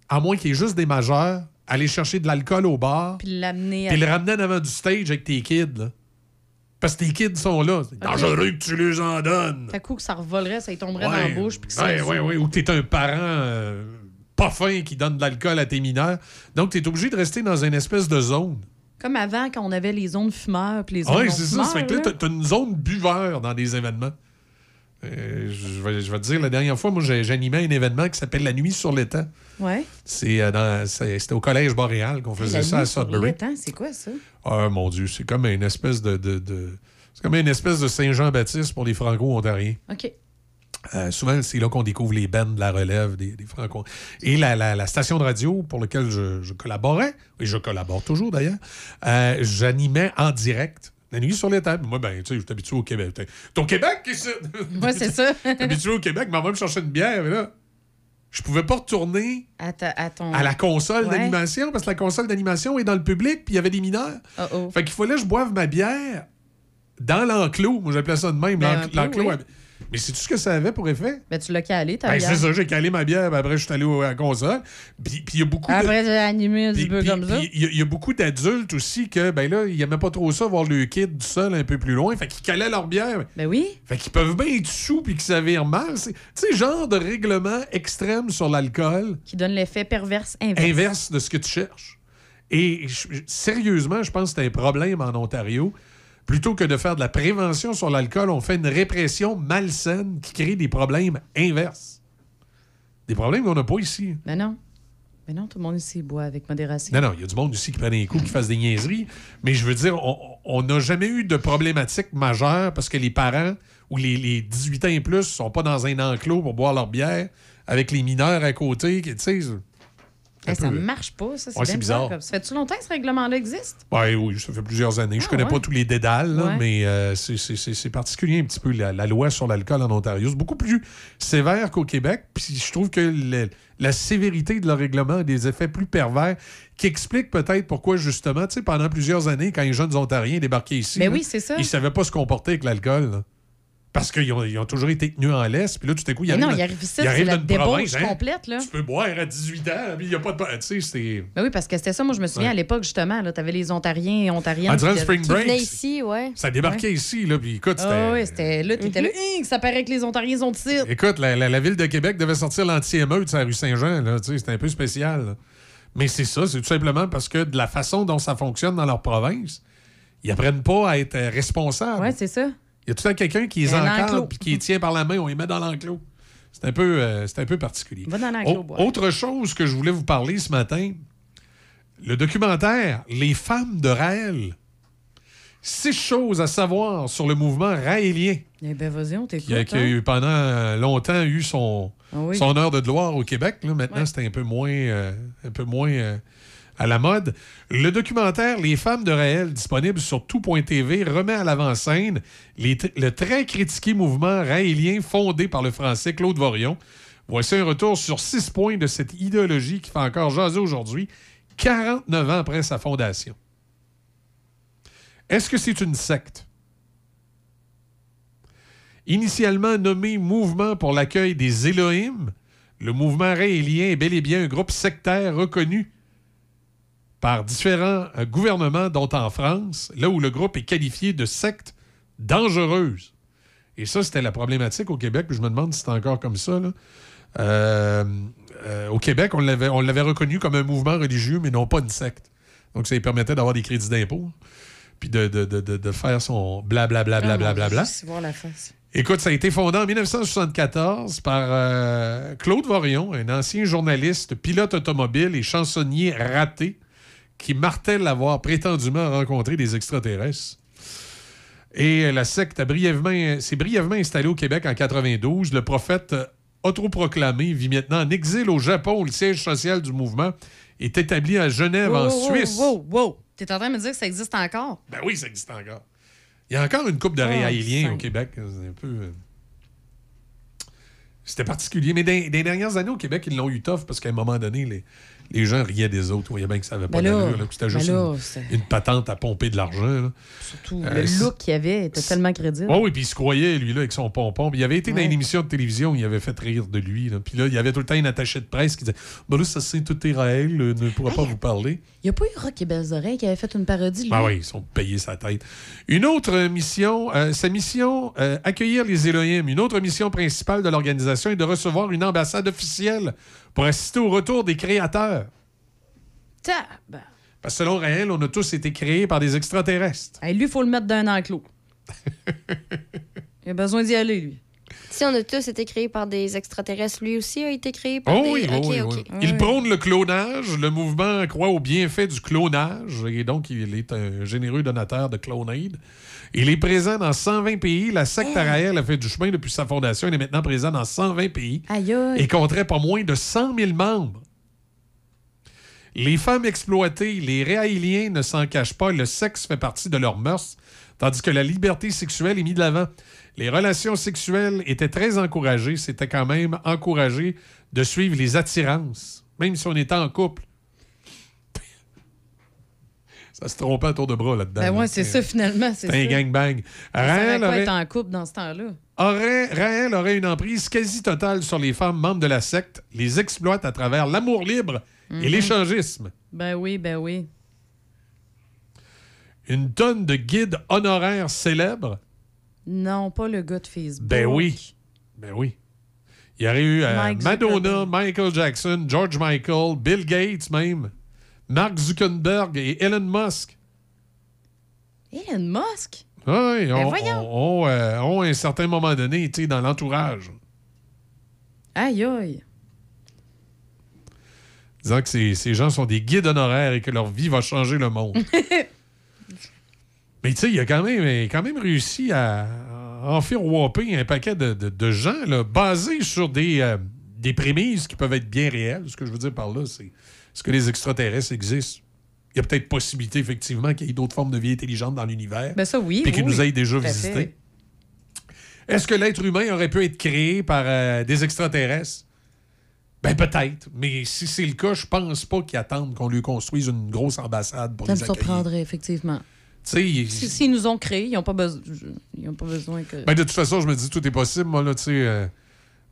à moins qu'il y ait juste des majeurs, aller chercher de l'alcool au bar Puis l'amener à. le ramener en avant du stage avec tes kids. Là. Parce que tes kids sont là. C'est dangereux que tu les en donnes. Fait coup que ça revolerait, ça y tomberait dans la bouche. Puis que ouais, ouais, ouais. Ou que t'es un parent euh, pas fin qui donne de l'alcool à tes mineurs. Donc, t'es obligé de rester dans une espèce de zone. Comme avant, quand on avait les zones fumeurs puis les zones Oui, c'est ça. Ça fait que là, t'as- t'as une zone buveur dans des événements. Euh, je, vais, je vais te dire, la dernière fois, moi, j'animais un événement qui s'appelle La Nuit sur l'étang. Ouais. C'est, euh, C'était au Collège Boréal qu'on faisait ça à Sudbury. C'est quoi ça? Ah, mon Dieu, c'est comme une espèce de. de- de- c'est comme une espèce de Saint-Jean-Baptiste pour les Franco-Ontariens. OK. Euh, souvent, c'est là qu'on découvre les bands de la relève des, des Franco. Et la, la- la station de radio pour laquelle je, je collaborais, et je collabore toujours d'ailleurs, euh, j'animais en direct la nuit sur les tables. Moi, ben, tu sais, je suis habitué au Québec. Au Québec, ici? Ouais, c'est ça. [laughs] Habitué au Québec, mais on va me chercher une bière, mais là. Je pouvais pas retourner À, ta- à ton... à la console Ouais. d'animation parce que la console d'animation est dans le public puis il y avait des mineurs. Oh. Fait qu'il fallait que je boive ma bière dans l'enclos. Moi, j'appelais ça de même. Ben, l'enclos. oui. Mais sais-tu ce que ça avait pour effet? Ben, tu l'as calé, ta Ben, bière. c'est ça, j'ai calé ma bière, puis après, je suis allé au- à la console. Puis il y a beaucoup de- Après, j'ai animé un petit peu comme ça. Il y, a- il y a beaucoup d'adultes aussi que, ben là, ils n'aimaient pas trop ça, voir le kid du sol un peu plus loin. Fait qu'ils calaient leur bière. Ben oui. Fait qu'ils peuvent bien être sous puis qu'ils s'avirent mal. C'est- Tu sais, genre de règlement extrême sur l'alcool, Qui donne l'effet perverse inverse. inverse de ce que tu cherches. Et sérieusement, je pense que c'est un problème en Ontario. Plutôt que de faire de la prévention sur l'alcool, on fait une répression malsaine qui crée des problèmes inverses. Des problèmes qu'on n'a pas ici. Ben non. Ben non, tout le monde ici boit avec modération. Non, non, il y a du monde aussi qui prend des coups, qui fassent des niaiseries. Mais je veux dire, on- n'a jamais eu de problématique majeure parce que les parents ou les, les 18 ans et plus sont pas dans un enclos pour boire leur bière avec les mineurs à côté. qui- Tu sais, Hey, ça peu- marche pas, ça. C'est Ouais, bizarre. comme- Ça fait-tu longtemps que ce règlement-là existe? Ouais, oui, ça fait plusieurs années. Je Ah, connais ouais. pas tous les dédales, là, mais euh, c'est- particulier un petit peu la, la loi sur l'alcool en Ontario. C'est beaucoup plus sévère qu'au Québec. Puis je trouve que le- la sévérité de leur règlement a des effets plus pervers qui expliquent peut-être pourquoi, justement, pendant plusieurs années, quand les jeunes Ontariens débarquaient ici, Ben là, oui, c'est ça. ils savaient pas se comporter avec l'alcool. Là. Parce qu'ils ont, ils ont toujours été tenus en laisse. Puis là, tout à coup, ils Mais arrivent, non, il arrive ici, c'est la débauche province, hein. complète, là. Tu peux boire à 18 ans, puis il n'y a pas de... Tu sais, c'est... Ben oui, parce que c'était ça, moi, je me souviens Ouais. à l'époque, justement, là, t'avais les Ontariens et Ontariennes. Durant qui- le Spring Break, ici, ouais. Ça débarquait ici, là, puis écoute, c'était... Ah oui, c'était là, t'étais là, Hing, ça paraît que les Ontariens sont ici. Écoute, la, la- la ville de Québec devait sortir l'anti-émeute la rue Saint-Jean. là, tu sais, C'était un peu spécial. là. Mais c'est ça, c'est tout simplement parce que de la façon dont ça fonctionne dans leur province, ils apprennent pas à être euh, responsables. Ouais, c'est ça. Il y a tout le temps quelqu'un qui les encadre puis qui les tient par la main. On les met dans l'enclos? C'est un, peu, euh, c'est un peu particulier. Va dans l'enclos, boire. autre chose que je voulais vous parler ce matin, le documentaire Les femmes de Raël. Six choses à savoir sur le mouvement raélien Eh ben, vas-y, on t'écoute. qui a, qui a hein. eu pendant longtemps eu son, Ah oui. son heure de gloire au Québec. Là, maintenant, c'est un peu moins, euh, un peu moins euh, à la mode. Le documentaire Les femmes de Raël, disponible sur tout.tv, remet à l'avant-scène le très critiqué mouvement raélien fondé par le français Claude Vorion. Voici un retour sur six points de cette idéologie qui fait encore jaser aujourd'hui, 49 ans après sa fondation. Est-ce que c'est une secte? Initialement nommé Mouvement pour l'accueil des Élohim, le mouvement raélien est bel et bien un groupe sectaire reconnu par différents euh, gouvernements, dont en France, là où le groupe est qualifié de secte dangereuse. Et ça, c'était la problématique au Québec, puis je me demande si c'est encore comme ça. là. Euh, euh, au Québec, on l'avait, on l'avait reconnu comme un mouvement religieux, mais non pas une secte. Donc, ça lui permettait d'avoir des crédits d'impôt, puis de, de, de- de- de faire son blablabla. Bla, bla, bla, bla, voir la face. Écoute, ça a été fondé en 1974 par euh, Claude Vorion, un ancien journaliste, pilote automobile et chansonnier raté qui martèle avoir prétendument rencontré des extraterrestres. Et la secte brièvement- s'est brièvement installée au Québec en 92. Le prophète euh, autoproclamé vit maintenant en exil au Japon où le siège social du mouvement est établi à Genève, en Wow, Suisse. Wow, wow. T'es en train de me dire que ça existe encore? Ben oui, ça existe encore. Il y a encore une coupe de Oh, réaéliens au. Québec. C'est un peu. euh, C'était particulier. Mais les dernières années au Québec, ils l'ont eu tough parce qu'à un moment donné, les, les gens riaient des autres. Ils voyaient bien que ça n'avait pas Ben d'allure, que c'était ben juste là, une- patente à pomper de l'argent. Surtout, Euh, le look qu'il y avait était tellement crédible. Oh oui, puis il se croyait, lui, là, avec son pompon. Puis il avait été dans une émission de télévision où il avait fait rire de lui. là. Puis là, il y avait tout le temps une attachée de presse qui disait là, ça c'est tout Raël, euh, ne pourra pas vous parler. Il n'y a pas eu Rock et Belles Oreilles qui avait fait une parodie, lui? Ah oui, ils sont payés sa tête. Une autre euh, mission, euh, sa mission, euh, accueillir les Elohim. Une autre mission principale de l'organisation est de recevoir une ambassade officielle pour assister au retour des créateurs. Tab. Parce que selon Raël, on a tous été créés par des extraterrestres. Hey, lui, il faut le mettre d'un enclos. [laughs] il a besoin d'y aller, lui. Si on a tous été créés par des extraterrestres, lui aussi a été créé par Oh des... oui, Ok, oui, oui. Il prône le clonage. Le mouvement croit au bienfait du clonage et donc il est un généreux donateur de Clonaid. Il est présent dans 120 pays. La secte Araël a fait du chemin depuis sa fondation. Elle est maintenant présente dans 120 pays Aïe, aïe. et compterait pas moins de 100 000 membres. Les femmes exploitées, les Raéliens ne s'en cachent pas. Le sexe fait partie de leurs mœurs, tandis que la liberté sexuelle est mise de l'avant. Les relations sexuelles étaient très encouragées. C'était quand même encouragé de suivre les attirances, même si on était en couple. [laughs] Ça se trompait à tour de bras là-dedans. Ben là. ouais, c'est ça, finalement. C'est un ça. gangbang. Raël aurait, être en couple dans ce temps-là? aurait- Raël aurait une emprise quasi totale sur les femmes membres de la secte, les exploite à travers l'amour libre et Mhm. l'échangisme. Ben oui, ben oui. Une tonne de guides honoraires célèbres? Non, pas le gars de Facebook. Ben oui. Ben oui. Il y aurait eu euh, Madonna, Michael Jackson, George Michael, Bill Gates même, Mark Zuckerberg et Elon Musk. Elon Musk? Ah Oui, Ben ont- ont, euh, à un certain moment donné été dans l'entourage. Aïe, aïe. Disant que ces, ces gens sont des guides honoraires et que leur vie va changer le monde. [laughs] Mais tu sais, il a quand même, quand même réussi à en faire un paquet de, de- de gens là, basés sur des, euh, des prémices qui peuvent être bien réelles. Ce que je veux dire par là, c'est est-ce que les extraterrestres existent? Il y a peut-être possibilité, effectivement, qu'il y ait d'autres formes de vie intelligentes dans l'univers. Ben ça, oui. Puis qu'ils oui, nous aient déjà visités. Est-ce que l'être humain aurait pu être créé par euh, des extraterrestres? Ben peut-être. Mais si c'est le cas, je pense pas qu'ils attendent qu'on lui construise une grosse ambassade pour Ça me les accueillir. surprendrait, effectivement. Si- S'ils nous ont créés, ils n'ont pas, beso- pas besoin que. Ben, de toute façon, je me dis tout est possible. Moi, là, tu sais, euh,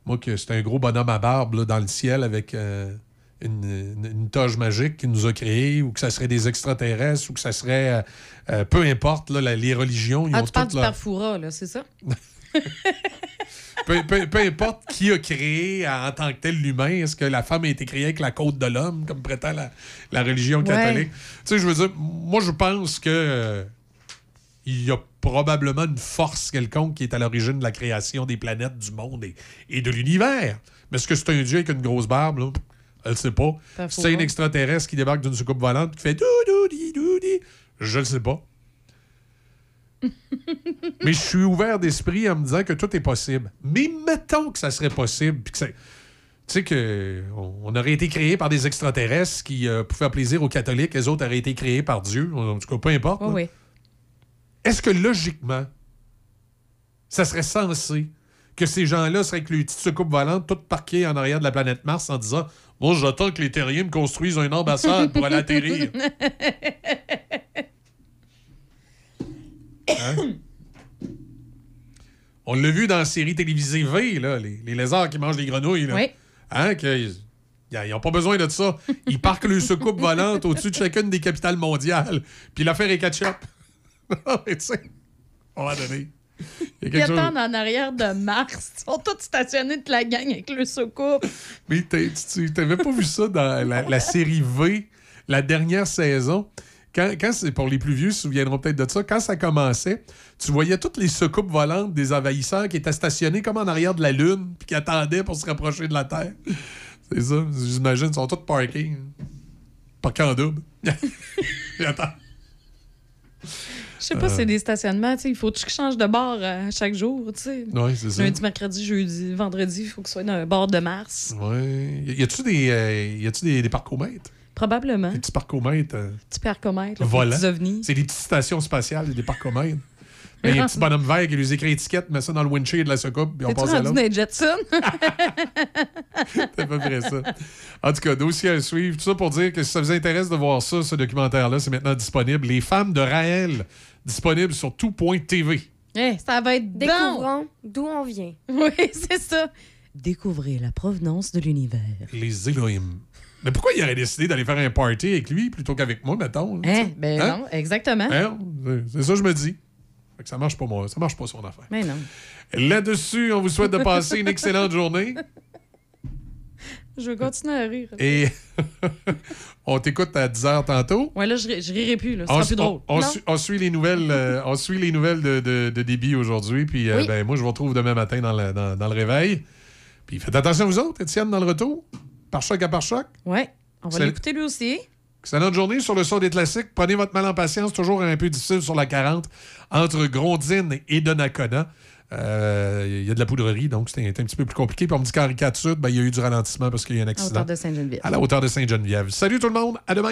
moi, que c'est un gros bonhomme à barbe là, dans le ciel avec euh, une, une- une toge magique qui nous a créés, ou que ça serait des extraterrestres, ou que ça serait. euh, peu importe, là, la- les religions. Ils ah, ont tu parles du leur- Parfoura, là, c'est ça? [laughs] peu, peu- peu importe qui a créé en tant que tel l'humain, est-ce que la femme a été créée avec la côte de l'homme, comme prétend la, la religion catholique? Tu sais, je veux dire, moi, je pense que euh, il y a probablement une force quelconque qui est à l'origine de la création des planètes, du monde et, et de l'univers. Mais est-ce que c'est un dieu avec une grosse barbe, là? Elle ne sait pas. C'est un extraterrestre qui débarque d'une soucoupe volante qui fait dou-dou-di, dou-di. Je le sais pas. Mais je suis ouvert d'esprit en me disant que tout est possible. Mais mettons que ça serait possible, puis que ça- Tu sais que on aurait été créé par des extraterrestres qui euh, pouvaient faire plaisir aux catholiques, les autres auraient été créés par Dieu. En tout cas, peu importe. Oui. Est-ce que logiquement, ça serait censé que ces gens-là seraient avec les petites soucoupes volantes, toutes parquées en arrière de la planète Mars en disant Moi, j'attends que les terriens me construisent une ambassade pour aller atterrir. [laughs] Hein? On l'a vu dans la série télévisée V, là, les, les lézards qui mangent les grenouilles. Là. Oui. Hein, que- ils n'ont pas besoin de ça. Ils parquent le soucoupe volante au-dessus de chacune des capitales mondiales. Puis l'affaire est ketchup. [laughs] Tu sais, un moment donné, il y a chose- attendent en arrière de Mars. Ils sont tous stationnés de la gang avec le soucoupe. Mais tu n'avais pas vu ça dans la, la série V, la dernière saison? Quand, quand c'est pour les plus vieux, ils se souviendront peut-être de ça. Quand ça commençait, tu voyais toutes les soucoupes volantes des envahisseurs qui étaient stationnés comme en arrière de la Lune, puis qui attendaient pour se rapprocher de la Terre. [laughs] C'est ça, j'imagine, ils sont tous parkés. Parkés en double. [laughs] Ils attendent. Je sais pas Euh. c'est des stationnements. tu sais, Il faut que tu changes de bar euh, chaque jour. tu sais. C'est ça. Lundi, mercredi, jeudi, vendredi, il faut que ce soit d'un bord de Mars. Ouais. Y a-tu des, euh, y a-tu des, des parcomètres? Probablement. Des petits parcomètres? euh, petits ovnis. C'est des petites stations spatiales, des parcomètres. [laughs] Il y a un petit bonhomme vert qui lui écrit étiquette, met ça dans le windshield de la soucoupe, puis on passe à l'autre. dans les Jetsons? [laughs] C'est à peu près ça. En tout cas, dossier à suivre. Tout ça pour dire que si ça vous intéresse de voir ça, ce documentaire-là, c'est maintenant disponible. Les femmes de Raël, disponible sur tout.tv. Eh, ça va être! Découvrons d'où on vient. [laughs] Oui, c'est ça. Découvrez la provenance de l'univers. Les Elohim. Mais pourquoi il aurait décidé d'aller faire un party avec lui plutôt qu'avec moi, mettons? Hein? Ben Hein? non, exactement. Hein? C'est- ça que je me dis. Fait que ça marche pas, moi. Ça marche pas son affaire. Mais non. Là-dessus, on vous souhaite de passer une excellente journée. Je vais continuer à rire. Et [laughs] on t'écoute à 10h tantôt. Ouais, là, je, je rirai plus. Là. Ce On, sera plus drôle. on- suit, on suit les nouvelles, euh, on suit les nouvelles de, de, de débit aujourd'hui. Puis euh, Oui. ben, moi, je vous retrouve demain matin dans le, dans, dans le réveil. Puis faites attention à vous autres, Étienne, dans le retour. Par choc à par choc. Ouais. On va C'est- l'écouter lui aussi. Excellente journée sur le son des classiques. Prenez votre mal en patience, toujours un peu difficile sur la 40, entre Grondine et Donnacona. Euh, Il y a de la poudrerie, donc c'était un petit peu plus compliqué. Puis on me dit qu'en ben, il y a eu du ralentissement parce qu'il y a eu un À accident. hauteur de Sainte-Geneviève. À la hauteur de Sainte-Geneviève. Salut tout le monde, à demain.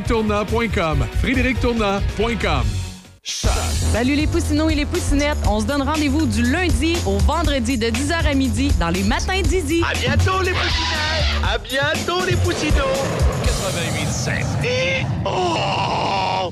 frédérictournant.com frédérictournant.com Salut les poussinots et les poussinettes. On se donne rendez-vous du lundi au vendredi de 10h à midi dans les matins d'Idi. À bientôt les poussinettes! À bientôt les poussinots! 88.7. Et... Oh!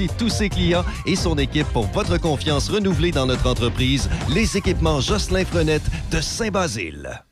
tous ses clients et son équipe pour votre confiance renouvelée dans notre entreprise, les équipements Jocelyn Frenette de Saint-Basile.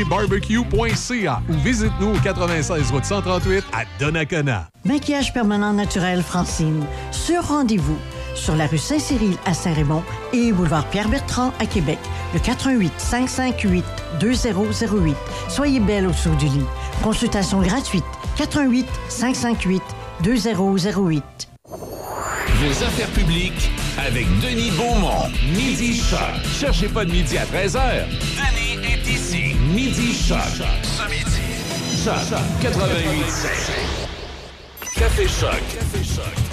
érableetbarbecue.ca ou visite-nous au 96 route 138 à Donnacona. Maquillage permanent naturel Francine. Sur rendez-vous. Sur la rue Saint-Cyril à Saint-Raymond et boulevard Pierre-Bertrand à Québec. Le 88 558 2008. Soyez belle au dessous du lit. Consultation gratuite. 88 558 2008. Vos affaires publiques avec Denis Beaumont. Midi Choc. Cherchez pas de midi à 13h. Denis est ici. Midi Choc. Ce midi. Choc 88 Café Choc. Café Choc.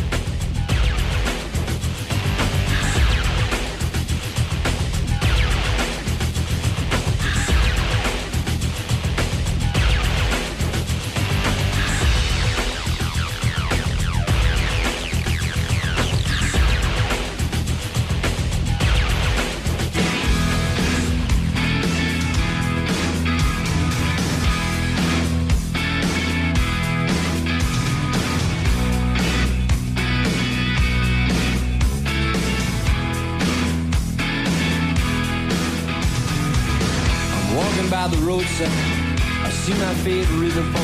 Favorite